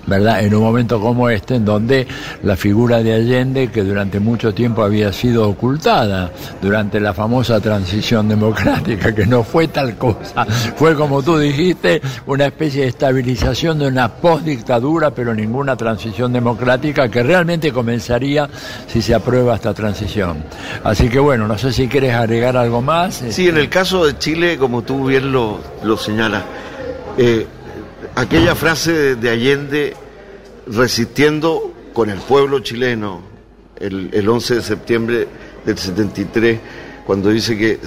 Speaker 5: ¿verdad? En un momento como este, en donde la figura de Allende, que durante mucho tiempo había sido ocultada durante la famosa transición democrática, que no fue tal cosa, fue como tú dijiste, una especie de estabilización de una postdictadura, pero ninguna transición democrática que realmente comenzaría si se aprueba esta transición. Así que bueno, no sé si quieres agregar algo más.
Speaker 20: Sí, en el caso de Chile, como tú bien lo, lo señalas, eh, aquella frase de Allende resistiendo con el pueblo chileno el, el 11 de septiembre del 73 cuando dice que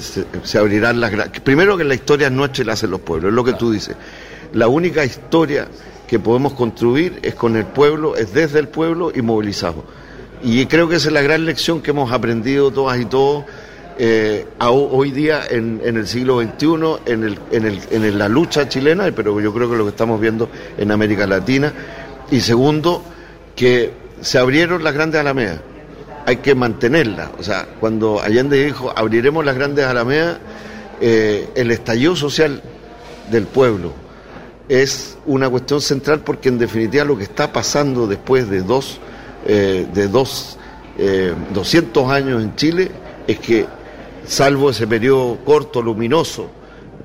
Speaker 20: se, abrirán las primero que la historia no la hacen los pueblos es lo que tú dices. La única historia que podemos construir es con el pueblo es desde el pueblo y movilizado y creo que esa es la gran lección que hemos aprendido todas y todos eh, hoy día en, el siglo XXI, en, el, en, el, en la lucha chilena, pero yo creo que lo que estamos viendo en América Latina. Y segundo, que se abrieron las grandes alamedas. Hay que mantenerlas. O sea, cuando Allende dijo abriremos las grandes alamedas, eh, el estallido social del pueblo es una cuestión central porque en definitiva lo que está pasando después de dos, eh, de dos 200 años en Chile es que salvo ese periodo corto, luminoso,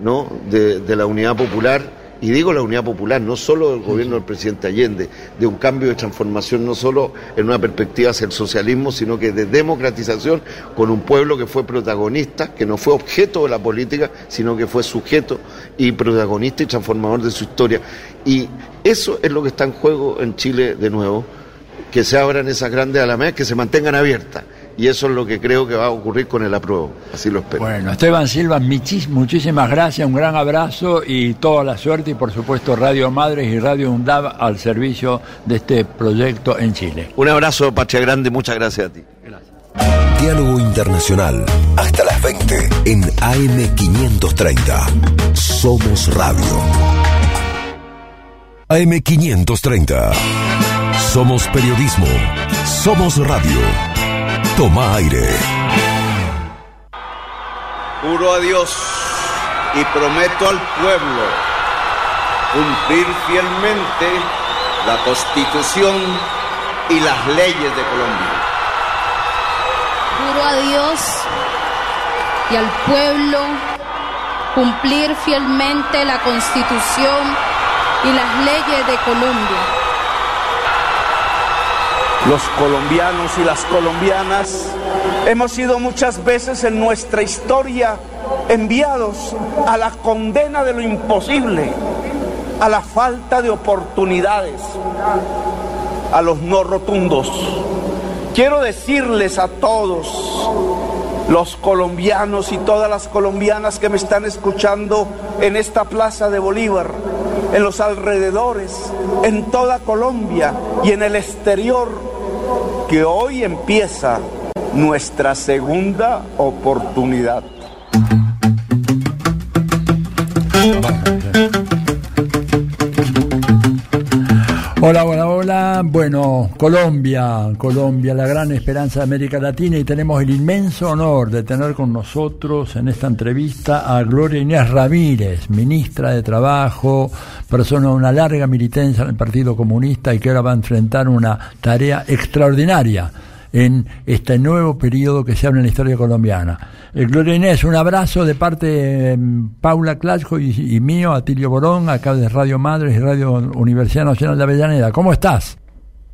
Speaker 20: ¿no? de, la unidad popular, y digo la unidad popular, no solo del gobierno del presidente Allende, de un cambio de transformación no solo en una perspectiva hacia el socialismo, sino que de democratización con un pueblo que fue protagonista, que no fue objeto de la política, sino que fue sujeto y protagonista y transformador de su historia. Y eso es lo que está en juego en Chile de nuevo, que se abran esas grandes alamedas, que se mantengan abiertas y eso es lo que creo que va a ocurrir con el apruebo. Así lo espero.
Speaker 5: Bueno, Esteban Silva, muchísimas gracias, un gran abrazo y toda la suerte y por supuesto Radio Madres y Radio UNDAV al servicio de este proyecto en Chile.
Speaker 20: Un abrazo, Patria Grande, muchas gracias a ti. Gracias.
Speaker 1: Diálogo Internacional, hasta las 20 en AM530. Somos Radio. AM530. Somos periodismo. Somos radio. Toma aire.
Speaker 21: Juro a Dios y prometo al pueblo cumplir fielmente la Constitución y las leyes de Colombia.
Speaker 22: juro a Dios y al pueblo cumplir fielmente la Constitución y las leyes de Colombia.
Speaker 21: Los colombianos y las colombianas hemos sido muchas veces en nuestra historia enviados a la condena de lo imposible, a la falta de oportunidades, a los no rotundos. Quiero decirles a todos los colombianos y todas las colombianas que me están escuchando en esta plaza de Bolívar, en los alrededores, en toda Colombia y en el exterior, que hoy empieza nuestra segunda oportunidad.
Speaker 5: Hola, hola, hola. Bueno, Colombia, Colombia, la gran esperanza de América Latina y tenemos el inmenso honor de tener con nosotros en esta entrevista a Gloria Inés Ramírez, ministra de Trabajo, persona de una larga militancia en el Partido Comunista y que ahora va a enfrentar una tarea extraordinaria en este nuevo periodo que se abre en la historia colombiana. Eh, Gloria Inés, un abrazo de parte de Paula Clasco y, y mío, Atilio Borón, acá de Radio Madres y Radio Universidad Nacional de Avellaneda. ¿Cómo estás?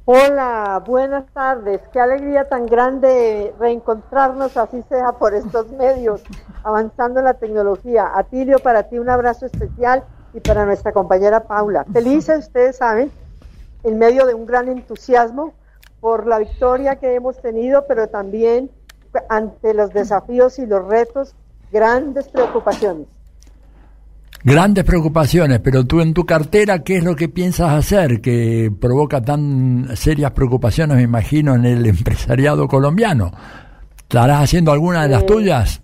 Speaker 23: Hola, buenas tardes. Qué alegría tan grande reencontrarnos, así sea por estos medios, avanzando la tecnología. Atilio, para ti un abrazo especial y para nuestra compañera Paula. Felices, ustedes saben, en medio de un gran entusiasmo por la victoria que hemos tenido, pero también ante los desafíos y los retos, grandes preocupaciones.
Speaker 5: Grandes preocupaciones, pero tú en tu cartera, ¿qué es lo que piensas hacer que provoca tan serias preocupaciones, me imagino, en el *laughs* empresariado colombiano? ¿Estarás haciendo alguna de las
Speaker 23: Eh,
Speaker 5: tuyas?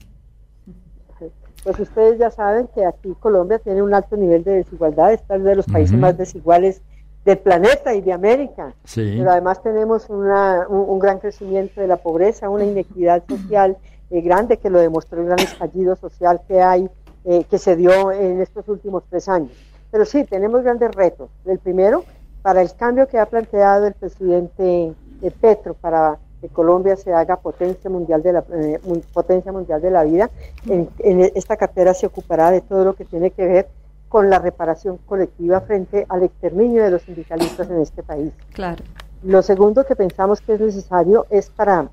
Speaker 23: Pues ustedes ya saben que aquí Colombia tiene un alto nivel de desigualdad, está de los países más desiguales del planeta y de América.
Speaker 5: Sí.
Speaker 23: Pero además tenemos una- un, un gran crecimiento de la pobreza, una inequidad social eh, grande que lo demostró el gran estallido social que hay, eh, que se dio en estos últimos tres años. Pero sí, tenemos grandes retos. El primero, para el cambio que ha planteado el presidente eh, Petro para que Colombia se haga potencia mundial de la eh, potencia mundial de la vida. En, en esta cartera se ocupará de todo lo que tiene que ver con la reparación colectiva frente al exterminio de los sindicalistas en este país.
Speaker 4: Claro.
Speaker 23: Lo segundo que pensamos que es necesario es para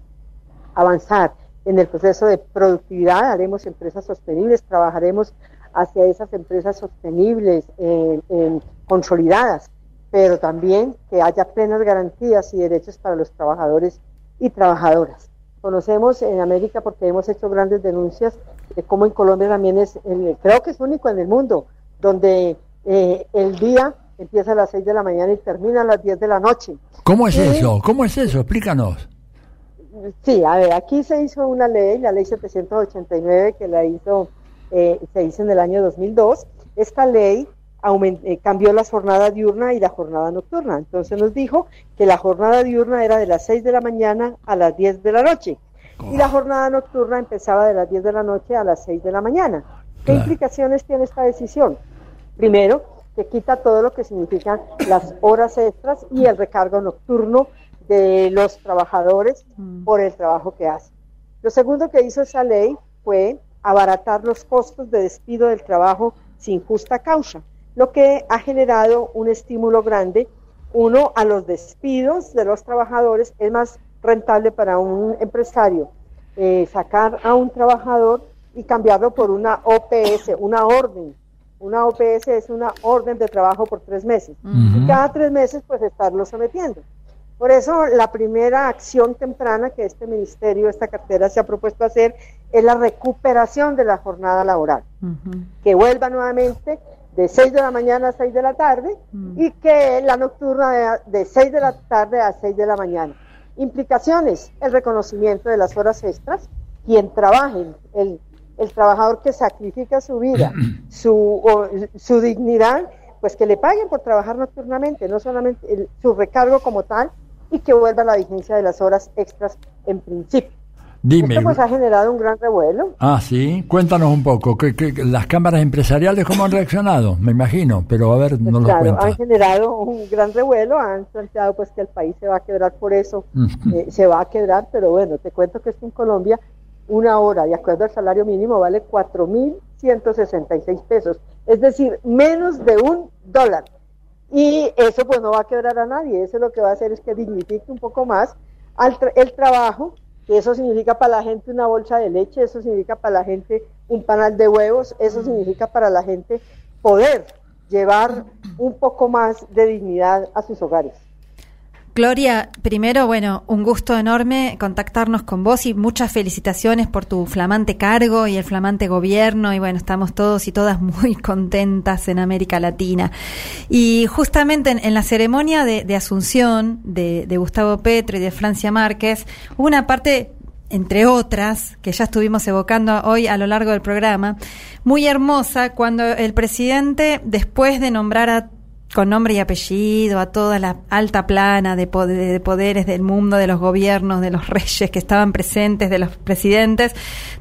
Speaker 23: avanzar en el proceso de productividad, haremos empresas sostenibles, trabajaremos hacia esas empresas sostenibles, eh, eh, consolidadas, pero también que haya plenas garantías y derechos para los trabajadores y trabajadoras. Conocemos en América porque hemos hecho grandes denuncias de cómo en Colombia también es, el- creo que es único en el mundo, donde eh, el día empieza a las 6 de la mañana y termina a las 10 de la noche.
Speaker 5: ¿Cómo es
Speaker 23: Y-
Speaker 5: eso? ¿Cómo es eso? Explícanos.
Speaker 23: Sí, a ver, aquí se hizo una ley, la ley 789, que la hizo, eh, se hizo en el año 2002. Esta ley eh, cambió la jornada diurna y la jornada nocturna. Entonces nos dijo que la jornada diurna era de las 6 de la mañana a las 10 de la noche y la jornada nocturna empezaba de las 10 de la noche a las 6 de la mañana. ¿Qué implicaciones tiene esta decisión? Primero, que quita todo lo que significan las horas extras y el recargo nocturno de los trabajadores por el trabajo que hacen. Lo segundo que hizo esa ley fue abaratar los costos de despido del trabajo sin justa causa, lo que ha generado un estímulo grande. Uno, a los despidos de los trabajadores es más rentable para un empresario eh, sacar a un trabajador y cambiarlo por una OPS, una orden. Una OPS es una orden de trabajo por tres meses. Y cada tres meses, pues, estarlo sometiendo. Por eso, la primera acción temprana que este ministerio, esta cartera se ha propuesto hacer es la recuperación de la jornada laboral. Que vuelva nuevamente de 6 de la mañana a 6 de la tarde y que la nocturna de, de 6 de la tarde a 6 de la mañana. Implicaciones, el reconocimiento de las horas extras, quien trabaje, el, el trabajador que sacrifica su vida, *clears throat* su, o, su dignidad, pues que le paguen por trabajar nocturnamente, no solamente el- su recargo como tal, y que vuelva la vigencia de las horas extras en principio.
Speaker 5: Dime.
Speaker 23: Esto pues ha generado un gran revuelo.
Speaker 5: Ah, sí. Cuéntanos un poco. ¿qué, qué- las cámaras empresariales cómo han reaccionado? Me imagino, pero a ver, no lo
Speaker 23: claro,
Speaker 5: cuentas.
Speaker 23: han generado un gran revuelo, han planteado pues que el país se va a quebrar por eso, eh, se va a quebrar, pero bueno, te cuento que es que en Colombia una hora, de acuerdo al salario mínimo, vale 4.166 pesos, es decir, menos de un dólar. Y eso pues no va a quebrar a nadie, eso lo que va a hacer es que dignifique un poco más al tra- el trabajo, que eso significa para la gente una bolsa de leche, eso significa para la gente un panal de huevos, eso significa para la gente poder llevar un poco más de dignidad a sus hogares.
Speaker 4: Gloria, primero, bueno, un gusto enorme contactarnos con vos y muchas felicitaciones por tu flamante cargo y el flamante gobierno y bueno, estamos todos y todas *laughs* muy contentas en América Latina. Y justamente en, la ceremonia de, de Asunción de, de Gustavo Petro y de Francia Márquez, hubo una parte entre otras, que ya estuvimos evocando hoy a lo largo del programa, muy hermosa cuando el presidente, después de nombrar a con nombre y apellido a toda la alta plana de, pod- de poderes del mundo, de los gobiernos, de los *laughs* reyes que estaban presentes, de los presidentes,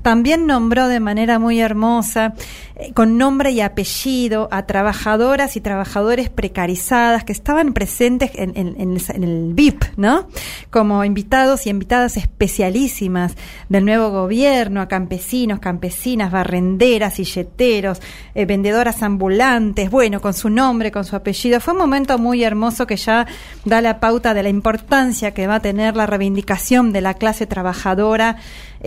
Speaker 4: también nombró de manera muy hermosa, eh, con nombre y apellido, a trabajadoras y trabajadores precarizadas que estaban presentes en, el VIP, ¿no? Como invitados y invitadas especialísimas del nuevo gobierno, a campesinos, campesinas, barrenderas, silleteros, eh, vendedoras ambulantes, bueno, con su nombre, con su apellido. Fue un momento muy hermoso que ya da la pauta de la importancia que va a tener la reivindicación de la clase trabajadora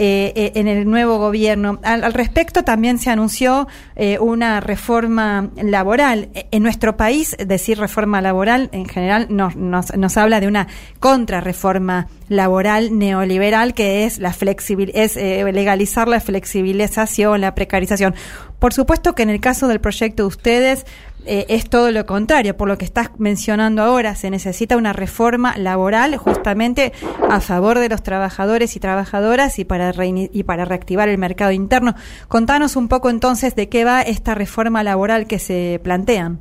Speaker 4: eh, eh, en el nuevo gobierno. Al, al respecto también se anunció eh, una reforma laboral. Eh, En nuestro país, decir reforma laboral en general nos, nos, nos habla de una contrarreforma laboral neoliberal que es la flexibil es eh, legalizar la flexibilización, la precarización. Por supuesto que en el caso del proyecto de ustedes eh, es todo lo contrario, por lo que estás mencionando ahora, se necesita una reforma laboral justamente a favor de los trabajadores y trabajadoras y para, y para reactivar el mercado interno. Contanos un poco entonces de qué va esta reforma laboral que se plantean.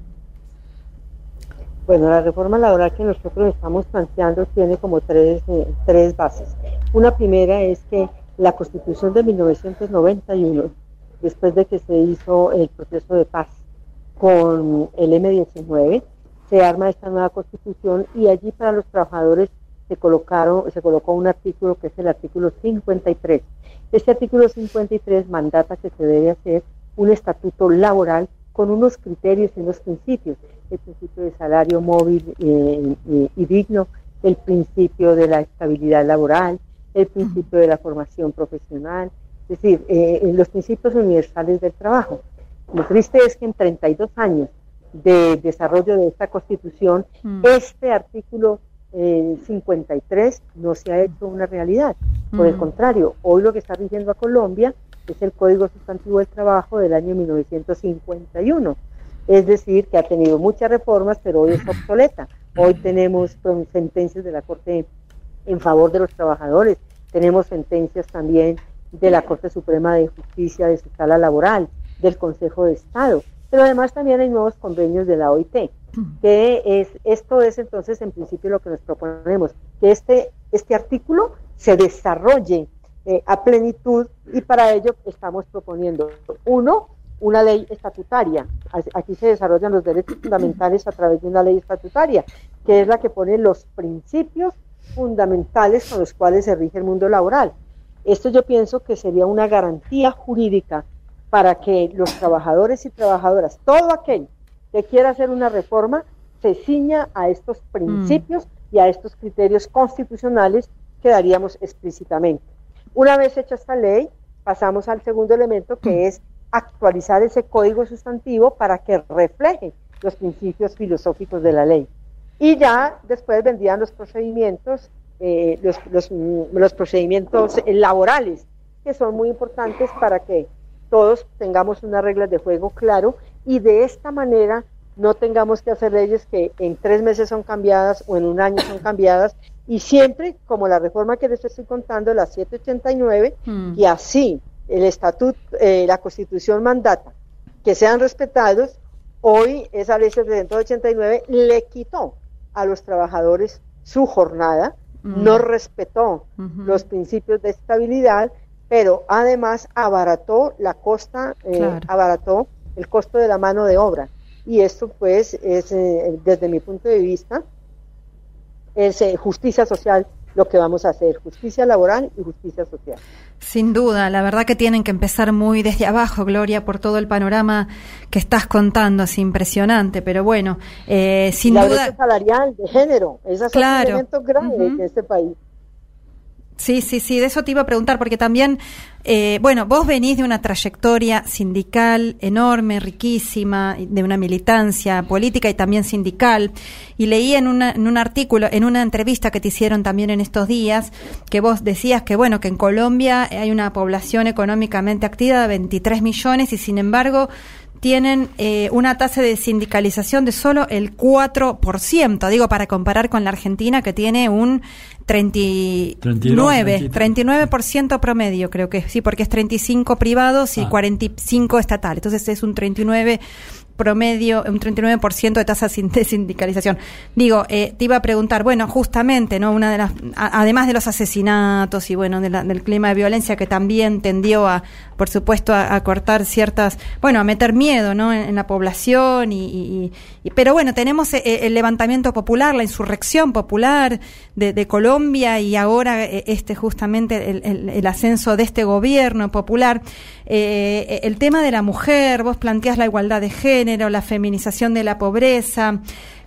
Speaker 23: Bueno, la reforma laboral que nosotros estamos planteando tiene como tres, eh, tres bases. Una primera es que la Constitución de 1991, después de que se hizo el proceso de paz con el M19, se arma esta nueva Constitución y allí para los trabajadores se colocaron, se colocó un artículo que es el artículo 53. Este artículo 53 mandata que se debe hacer un estatuto laboral con unos criterios y unos principios. El principio de salario móvil eh, y, digno, el principio de la estabilidad laboral, el principio de la formación profesional, es decir, eh, los principios universales del trabajo. Lo triste es que en 32 años de desarrollo de esta constitución,
Speaker 4: Mm.
Speaker 23: este artículo eh, 53 no se ha hecho una realidad. Por el
Speaker 4: Mm.
Speaker 23: contrario, hoy lo que está rigiendo a Colombia es el Código Sustantivo del Trabajo del año 1951. Es decir, que ha tenido muchas reformas, pero hoy es obsoleta. Hoy tenemos pues, sentencias de la Corte en favor de los trabajadores, tenemos sentencias también de la Corte Suprema de Justicia de su sala laboral, del Consejo de Estado, pero además también hay nuevos convenios de la OIT, que es, esto es entonces en principio lo que nos proponemos, que este, este artículo se desarrolle eh, a plenitud y para ello estamos proponiendo, uno, una ley estatutaria. Aquí se desarrollan los derechos fundamentales a través de una ley estatutaria, que es la que pone los principios fundamentales con los cuales se rige el mundo laboral. Esto yo pienso que sería una garantía jurídica para que los trabajadores y trabajadoras, todo aquel que quiera hacer una reforma, se ciña a estos principios y a estos criterios constitucionales que daríamos explícitamente. Una vez hecha esta ley, pasamos al segundo elemento que es actualizar ese código sustantivo para que refleje los principios filosóficos de la ley. Y ya después vendrían los procedimientos, eh, los, los, mm, los procedimientos laborales, que son muy importantes para que todos tengamos unas reglas de juego claro y de esta manera no tengamos que hacer leyes que en tres meses son cambiadas o en un año son *coughs* cambiadas y siempre como la reforma que les estoy contando, la 789,
Speaker 4: Mm.
Speaker 23: y así el estatuto, eh, la constitución mandata que sean respetados, hoy esa ley 789 le quitó a los trabajadores su jornada no respetó los principios de estabilidad, pero además abarató la costa, eh, abarató el costo de la mano de obra. Y esto pues es, eh, desde mi punto de vista, es eh, justicia social lo que vamos a hacer, justicia laboral y justicia social.
Speaker 4: Sin duda, la verdad que tienen que empezar muy desde abajo, Gloria, por todo el panorama que estás contando, es impresionante, pero bueno, eh, sin
Speaker 23: la
Speaker 4: duda...
Speaker 23: salarial, de género, esos claro. son elementos grandes en este país.
Speaker 4: Sí, sí, sí, de eso te iba a preguntar, porque también, eh, bueno, vos venís de una trayectoria sindical enorme, riquísima, de una militancia política y también sindical, y leí en, una, en un artículo, en una entrevista que te hicieron también en estos días, que vos decías que, bueno, que en Colombia hay una población económicamente activa de 23 millones y, sin embargo, tienen eh, una tasa de sindicalización de solo el 4%, digo, para comparar con la Argentina que tiene un 39, 39% promedio, creo que sí, porque es 35 privados y 45 ah. estatal. Entonces es un 39 promedio, un 39% de tasa *laughs* de sindicalización. Digo, eh, te iba a preguntar, bueno, justamente, ¿no? Una de las, además de los asesinatos y bueno, del clima de violencia que también tendió a, por supuesto, a, cortar ciertas, bueno, a meter miedo, ¿no? En, la población y, pero bueno, tenemos eh, el, levantamiento popular, la insurrección popular de, Colombia y ahora eh, este justamente el, ascenso de este gobierno popular. el tema de la mujer, vos planteás la igualdad de género, la feminización de la pobreza.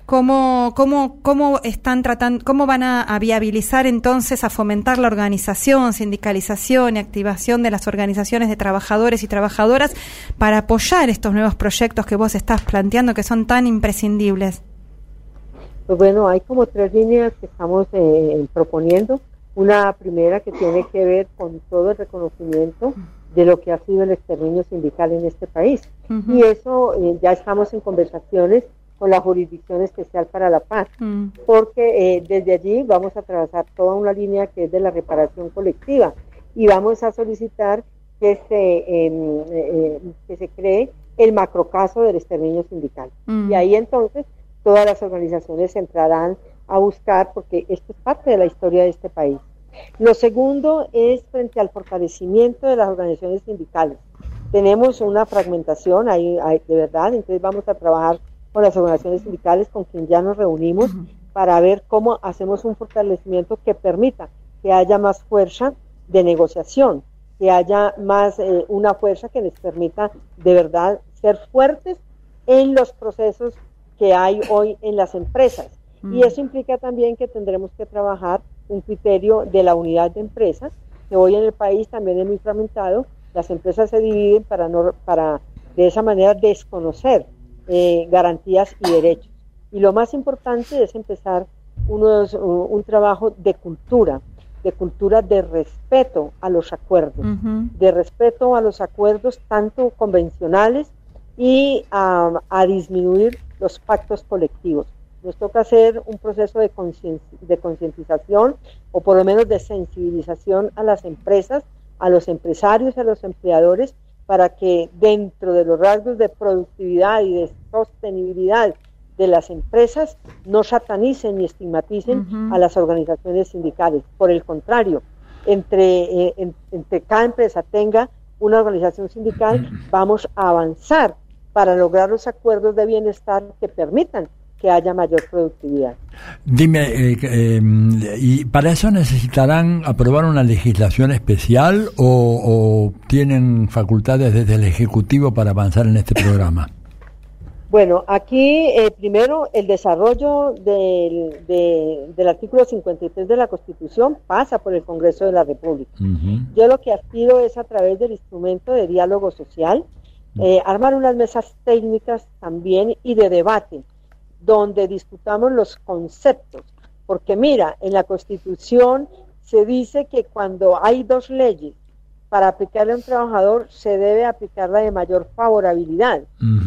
Speaker 4: ¿Cómo, cómo, cómo están tratando, cómo van a, viabilizar entonces a fomentar la organización, sindicalización y activación de las organizaciones de trabajadores y trabajadoras para apoyar estos nuevos proyectos que vos estás planteando que son tan imprescindibles?
Speaker 23: Pues bueno, hay como tres líneas que estamos eh, proponiendo. Una primera que tiene que ver con todo el reconocimiento de lo que ha sido el exterminio sindical en este país. Y eso eh, ya estamos en conversaciones con la Jurisdicción Especial para la Paz, mm. porque eh, desde allí vamos a trabajar toda una línea que es de la reparación colectiva y vamos a solicitar que se, em, eh, que se cree el macrocaso del exterminio sindical. Mm. Y ahí entonces todas las organizaciones entrarán a buscar, porque esto es parte de la historia de este país. Lo segundo es frente al fortalecimiento de las organizaciones sindicales. Tenemos una fragmentación ahí, de verdad, entonces vamos a trabajar con las organizaciones sindicales con quien ya nos reunimos para ver cómo hacemos un fortalecimiento que permita que haya más fuerza de negociación, que haya más eh, una fuerza que les permita de verdad ser fuertes en los procesos que hay hoy en las empresas. Y eso implica también que tendremos que trabajar un criterio de la unidad de empresas, que hoy en el país también es muy fragmentado. Las empresas se dividen para, no, para de esa manera desconocer eh, garantías y derechos. Y lo más importante es empezar unos, un, trabajo de cultura, de cultura de respeto a los acuerdos, de respeto a los acuerdos tanto convencionales y a disminuir los pactos colectivos. Nos toca hacer un proceso de concientización o por lo menos de sensibilización a las empresas, a los empresarios, a los empleadores, para que dentro de los rasgos de productividad y de sostenibilidad de las empresas no satanicen ni estigmaticen a las organizaciones sindicales. Por el contrario, entre, eh, entre cada empresa tenga una organización sindical, vamos a avanzar para lograr los acuerdos de bienestar que permitan que haya mayor productividad.
Speaker 5: Dime, eh, em, ¿y para eso necesitarán aprobar una legislación especial o, tienen facultades desde el Ejecutivo para avanzar en este programa? *coughs*
Speaker 23: Bueno, aquí eh, primero el desarrollo del, del, artículo 53 de la Constitución pasa por el Congreso de la República. Yo lo que aspiro es a través del instrumento de diálogo social, eh, armar unas mesas técnicas también y de debate donde discutamos los conceptos. Porque mira, en la Constitución se dice que cuando hay dos leyes para aplicarle a un trabajador se debe aplicarla de mayor favorabilidad.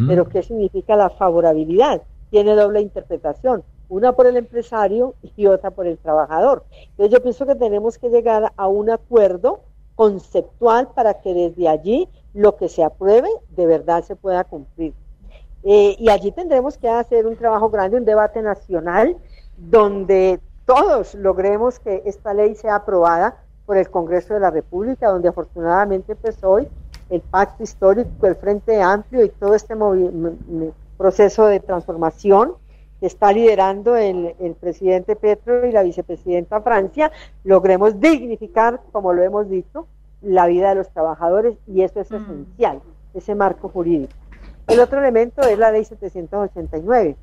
Speaker 23: Pero ¿qué significa la favorabilidad? Tiene doble interpretación, una por el empresario y otra por el trabajador. Entonces yo pienso que tenemos que llegar a un acuerdo conceptual para que desde allí lo que se apruebe de verdad se pueda cumplir. Eh, y allí tendremos que hacer un trabajo grande, un debate nacional, donde todos logremos que esta ley sea aprobada por el Congreso de la República, donde afortunadamente pues hoy el pacto histórico, el Frente Amplio y todo este proceso de transformación que está liderando el, el, presidente Petro y la vicepresidenta Francia, logremos dignificar, como lo hemos dicho, la vida de los trabajadores y eso es mm. esencial, ese marco jurídico. El otro elemento es la ley 789.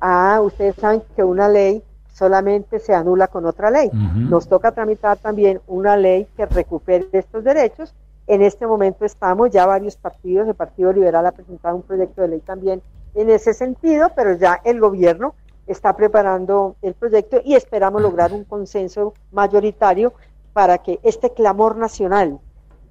Speaker 23: Ah, ustedes saben que una ley solamente se anula con otra ley. Nos toca tramitar también una ley que recupere estos derechos. En este momento estamos, ya varios partidos, el Partido Liberal ha presentado un proyecto de ley también en ese sentido, pero ya el gobierno está preparando el proyecto y esperamos lograr un consenso mayoritario para que este clamor nacional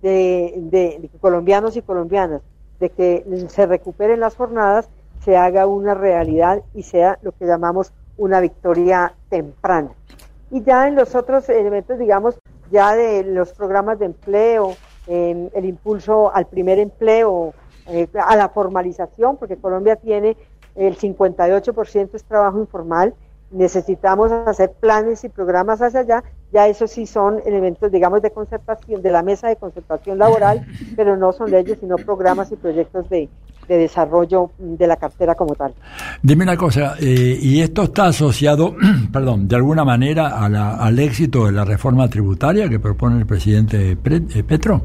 Speaker 23: de, colombianos y colombianas de que se recuperen las jornadas se haga una realidad y sea lo que llamamos una victoria temprana. Y ya en los otros elementos, digamos, ya de los programas de empleo, el impulso al primer empleo, eh, a la formalización, porque Colombia tiene el 58% es trabajo informal, necesitamos hacer planes y programas hacia allá, ya eso sí son elementos, digamos, de concertación, de la mesa de concertación laboral, *laughs* pero no son leyes, sino programas y proyectos de, de desarrollo de la cartera como tal.
Speaker 5: Dime una cosa, eh, ¿y esto está asociado, *clears throat* perdón, de alguna manera a la, al éxito de la reforma tributaria que propone el presidente eh, Petro?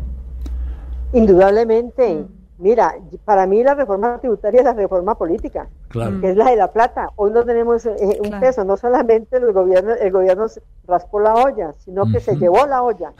Speaker 23: Indudablemente. Mira, para mí la reforma tributaria es la reforma política, que es la de la plata. Hoy no tenemos eh, un peso, no solamente el gobierno, el gobierno raspó la olla, sino que se llevó la olla.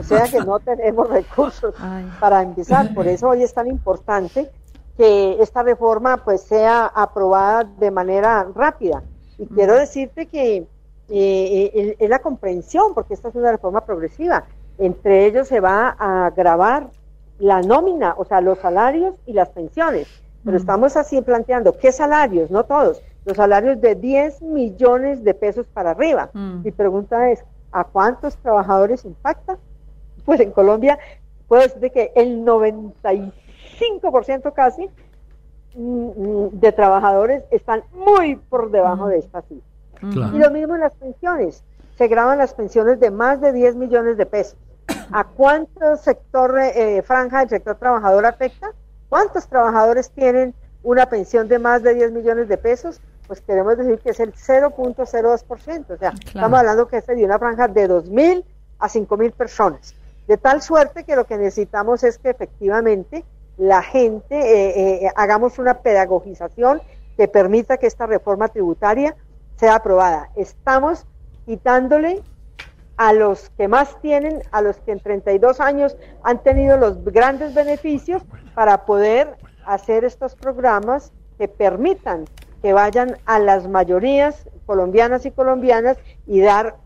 Speaker 23: O sea que no *laughs* tenemos recursos para empezar. Por eso hoy es tan importante que esta reforma pues sea aprobada de manera rápida. Y quiero decirte que eh, eh, es la comprensión, porque esta es una reforma progresiva. Entre ellos se va a grabar la nómina, o sea, los salarios y las pensiones. Pero estamos así planteando, ¿qué salarios? No todos. Los salarios de 10 millones de pesos para arriba. Mi pregunta es, ¿a cuántos trabajadores impacta? Pues en Colombia puedo decir que el 95% casi mm, mm, de trabajadores están muy por debajo de esta cifra. Y lo mismo en las pensiones. Se graban las pensiones de más de 10 millones de pesos. ¿A cuántos sector eh, franja del sector trabajador afecta? ¿Cuántos trabajadores tienen una pensión de más de 10 millones de pesos? Pues queremos decir que es el 0.02%. O sea, estamos hablando que es de una franja de 2.000 a 5.000 personas. De tal suerte que lo que necesitamos es que efectivamente la gente eh, eh, hagamos una pedagogización que permita que esta reforma tributaria sea aprobada. Estamos quitándole a los que más tienen, a los que en 32 años han tenido los grandes beneficios para poder hacer estos programas que permitan que vayan a las mayorías colombianas y colombianas y dar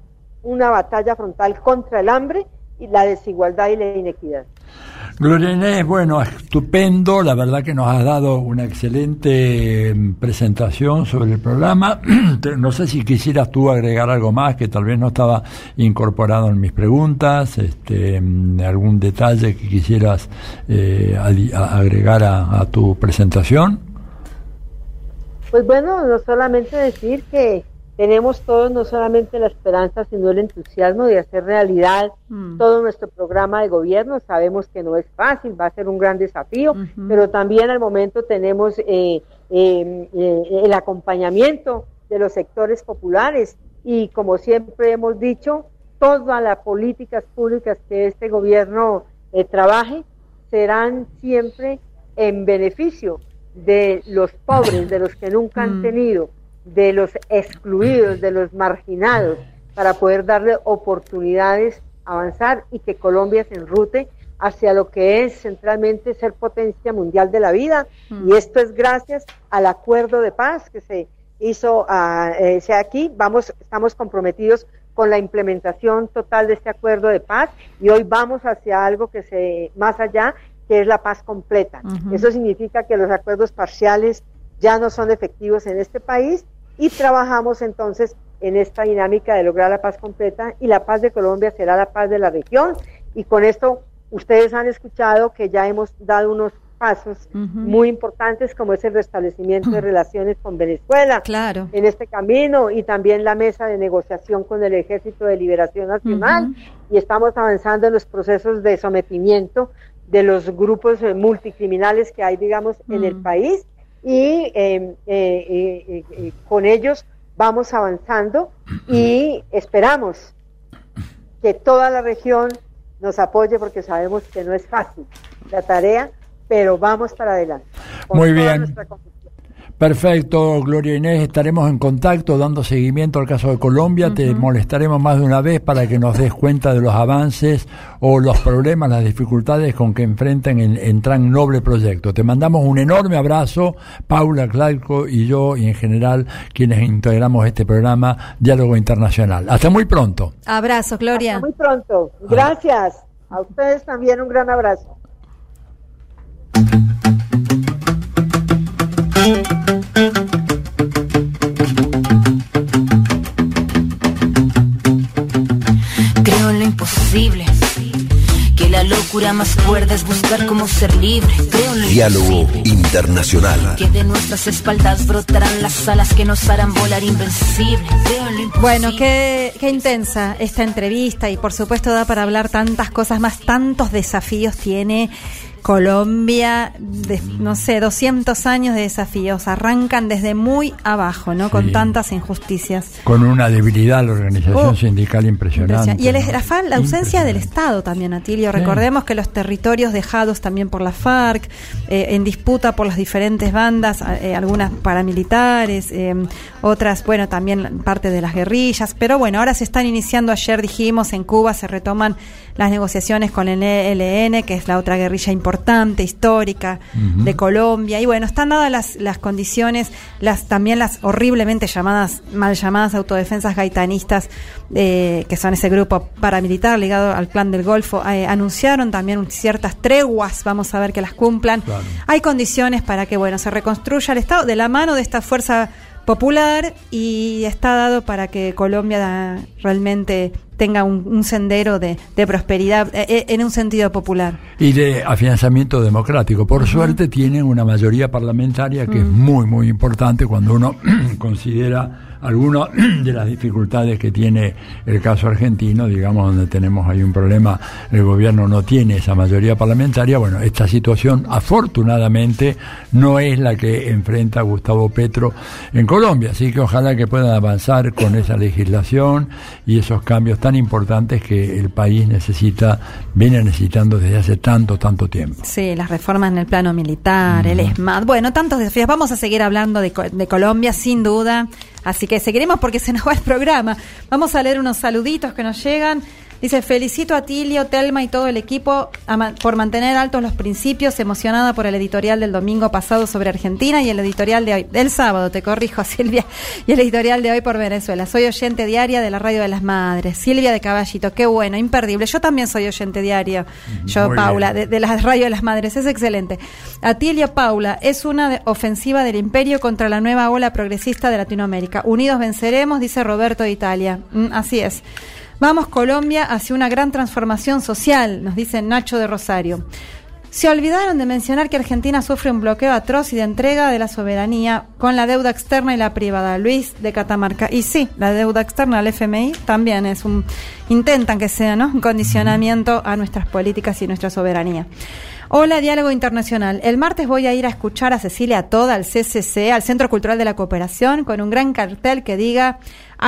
Speaker 23: una batalla frontal contra el hambre la desigualdad y la inequidad.
Speaker 5: Gloria Inés, bueno, estupendo, la verdad que nos has dado una excelente mm, presentación sobre el programa. *clears throat* No sé si quisieras tú agregar algo más que tal vez no estaba incorporado en mis preguntas, este, mm, algún detalle que quisieras eh, agregar a tu presentación.
Speaker 23: Pues bueno, no solamente decir que tenemos todos no solamente la esperanza, sino el entusiasmo de hacer realidad mm. todo nuestro programa de gobierno. Sabemos que no es fácil, va a ser un gran desafío, pero también al momento tenemos eh, em, eh, el acompañamiento de los sectores populares y como siempre hemos dicho, todas las políticas públicas que este gobierno eh, trabaje serán siempre en beneficio de los pobres, de los que nunca han mm. tenido de los excluidos, de los marginados, para poder darle oportunidades, avanzar y que Colombia se enrute hacia lo que es centralmente ser potencia mundial de la vida. Mm. Y esto es gracias al acuerdo de paz que se hizo uh, aquí. Vamos, estamos comprometidos con la implementación total de este acuerdo de paz y hoy vamos hacia algo que se más allá, que es la paz completa. Eso significa que los acuerdos parciales ya no son efectivos en este país y trabajamos entonces en esta dinámica de lograr la paz completa y la paz de Colombia será la paz de la región. Y con esto ustedes han escuchado que ya hemos dado unos pasos muy importantes como es el restablecimiento de relaciones con Venezuela.
Speaker 4: Claro.
Speaker 23: en este camino y también la mesa de negociación con el Ejército de Liberación Nacional. Y estamos avanzando en los procesos de sometimiento de los grupos eh, multicriminales que hay, digamos, en el país y em, eh, eh, con ellos vamos avanzando y esperamos que toda la región nos apoye porque sabemos que no es fácil la tarea, pero vamos para adelante.
Speaker 5: Muy bien. Perfecto, Gloria Inés, estaremos en contacto dando seguimiento al caso de Colombia, te molestaremos más de una vez para que nos des cuenta de los avances o los problemas, las dificultades con que enfrentan en, en tan noble proyecto. Te mandamos un enorme abrazo, Paula Clarco y yo y en general quienes integramos este programa Diálogo Internacional. Hasta muy pronto.
Speaker 4: Abrazo, Gloria.
Speaker 23: Hasta muy pronto. Gracias. A ustedes también un gran abrazo.
Speaker 2: Locura más cuerda es buscar cómo ser libre. Creo en lo
Speaker 1: Diálogo. Internacional.
Speaker 2: Que de nuestras espaldas brotarán las alas que nos harán volar invencible. Creo en lo imposible.
Speaker 4: Bueno, qué, qué intensa esta entrevista y por supuesto da para hablar tantas cosas más, tantos desafíos tiene Colombia, de, no sé, 200 años de desafíos, arrancan desde muy abajo, ¿no? Con tantas injusticias.
Speaker 5: Con una debilidad la organización
Speaker 4: Oh,
Speaker 5: sindical impresionante.
Speaker 4: Y el,
Speaker 5: ¿no?
Speaker 4: la, la ausencia del Estado también, Atilio.
Speaker 5: Sí.
Speaker 4: Recordemos que los territorios dejados también por la FARC, eh, en disputa por las diferentes bandas, eh, algunas paramilitares, eh, otras, bueno, también parte de las guerrillas. Pero bueno, ahora se están iniciando, ayer dijimos, en Cuba se retoman las negociaciones con el ELN, que es la otra guerrilla importante, histórica de Colombia. Y bueno, están dadas las, las condiciones, las también las horriblemente llamadas, mal llamadas autodefensas gaitanistas, eh, que son ese grupo paramilitar ligado al plan del Golfo, eh, anunciaron también ciertas treguas, vamos a ver que las cumplan. Hay condiciones para que, bueno, se reconstruya el Estado de la mano de esta fuerza popular y está dado para que Colombia da- realmente tenga un, un sendero de, de prosperidad eh, eh, en un sentido popular.
Speaker 5: y de afianzamiento democrático. Por suerte tienen una mayoría parlamentaria que es muy, muy importante cuando uno *clears throat* considera algunas *clears throat* de las dificultades que tiene el caso argentino, digamos, donde tenemos ahí un problema, el gobierno no tiene esa mayoría parlamentaria. Bueno, esta situación afortunadamente no es la que enfrenta Gustavo Petro en Colombia, así que ojalá que puedan avanzar con esa legislación y esos cambios tan importantes que el país necesita, viene necesitando desde hace tanto, tanto tiempo.
Speaker 4: Sí, las reformas en el plano militar, el ESMAD, bueno, tantos desafíos. Vamos a seguir hablando de, Co- de Colombia, sin duda. Así que seguiremos porque se nos va el programa. Vamos a leer unos saluditos que nos llegan. Dice, felicito a Tilio, Telma y todo el equipo por mantener altos los principios, emocionada por el editorial del domingo pasado sobre Argentina y el editorial de hoy, del sábado, te corrijo *laughs* Silvia, y el editorial de hoy por Venezuela. Soy oyente diaria de la Radio de las Madres. Silvia de Caballito, qué bueno, imperdible. Yo también soy oyente diario, yo
Speaker 24: Muy
Speaker 4: Paula, de, de la Radio de las Madres, es excelente. Atilio Paula, es una de- ofensiva del imperio contra la nueva ola progresista de Latinoamérica. Unidos venceremos, dice Roberto de Italia. Mm, así es. Vamos Colombia hacia una gran transformación social, nos dice Nacho de Rosario. Se olvidaron de mencionar que Argentina sufre un bloqueo atroz y de entrega de la soberanía con la deuda externa y la privada. Luis de Catamarca. Y sí, la deuda externa al FMI también es un. Intentan que sea, ¿no? Un condicionamiento a nuestras políticas y nuestra soberanía. Hola, Diálogo Internacional. El martes voy a ir a escuchar a Cecilia Toda al CCC, al Centro Cultural de la Cooperación, con un gran cartel que diga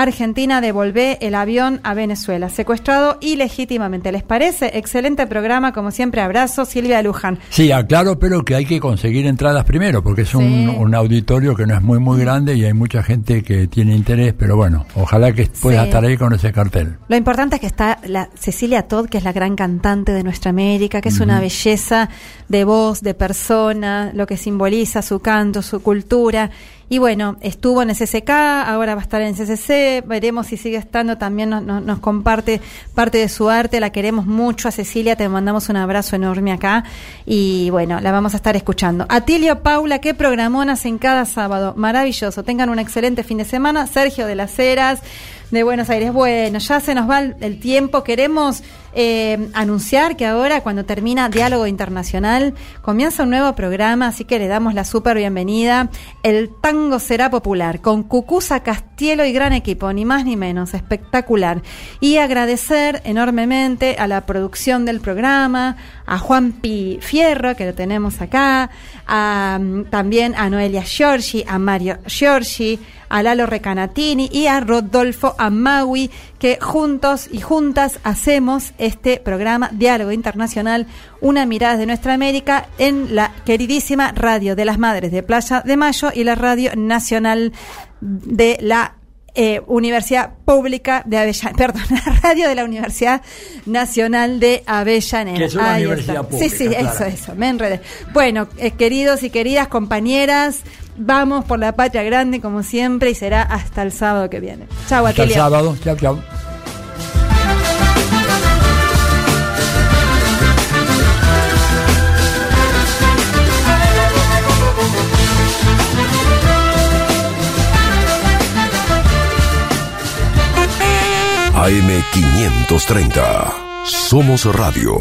Speaker 4: Argentina devolvé el avión a Venezuela, secuestrado ilegítimamente. ¿Les parece? Excelente programa, como siempre, abrazo, Silvia Luján.
Speaker 5: Sí, aclaro, pero que hay que conseguir entradas primero, porque es un,
Speaker 4: Sí.
Speaker 5: un auditorio que no es muy, muy grande y hay mucha gente que tiene interés, pero bueno, ojalá que pueda
Speaker 4: Sí.
Speaker 5: estar ahí con ese cartel.
Speaker 4: Lo importante es que está la Cecilia Todd, que es la gran cantante de nuestra América, que es una belleza de voz, de persona, lo que simboliza su canto, su cultura. Y bueno, estuvo en CCK, ahora va a estar en CCC, veremos si sigue estando, también nos, nos- nos comparte parte de su arte, la queremos mucho a Cecilia, te mandamos un abrazo enorme acá y bueno, la vamos a estar escuchando. Atilio Paula, qué programonas en cada sábado, maravilloso, tengan un excelente fin de semana, Sergio de las Heras, de Buenos Aires. Bueno, ya se nos va el, tiempo. Queremos eh, anunciar que ahora, cuando termina Diálogo Internacional, comienza un nuevo programa, así que le damos la súper bienvenida. El tango será popular, con Cucusa Castielo y gran equipo, ni más ni menos, espectacular. Y agradecer enormemente a la producción del programa, a Juan Pi Fierro, que lo tenemos acá, a, mm, también a Noelia Giorgi, a Mario Giorgi, a Lalo Recanatini y a Rodolfo Amawi, que juntos y juntas hacemos este programa Diálogo Internacional, una mirada de nuestra América en la queridísima Radio de las Madres de Playa de Mayo y la Radio Nacional de la eh, Universidad Pública de Avellaneda, *laughs* perdón, la radio de la Universidad Nacional de Avellaneda.
Speaker 5: Que es una
Speaker 4: Ahí
Speaker 5: universidad
Speaker 4: está.
Speaker 5: pública,
Speaker 4: Sí, sí,
Speaker 5: claro.
Speaker 4: eso, eso, me enredé. Bueno, eh, queridos y queridas compañeras, vamos por la patria grande como siempre y será hasta el sábado que viene. Chau,
Speaker 5: Hasta el sábado. Chao, chao.
Speaker 1: AM530. Somos Radio.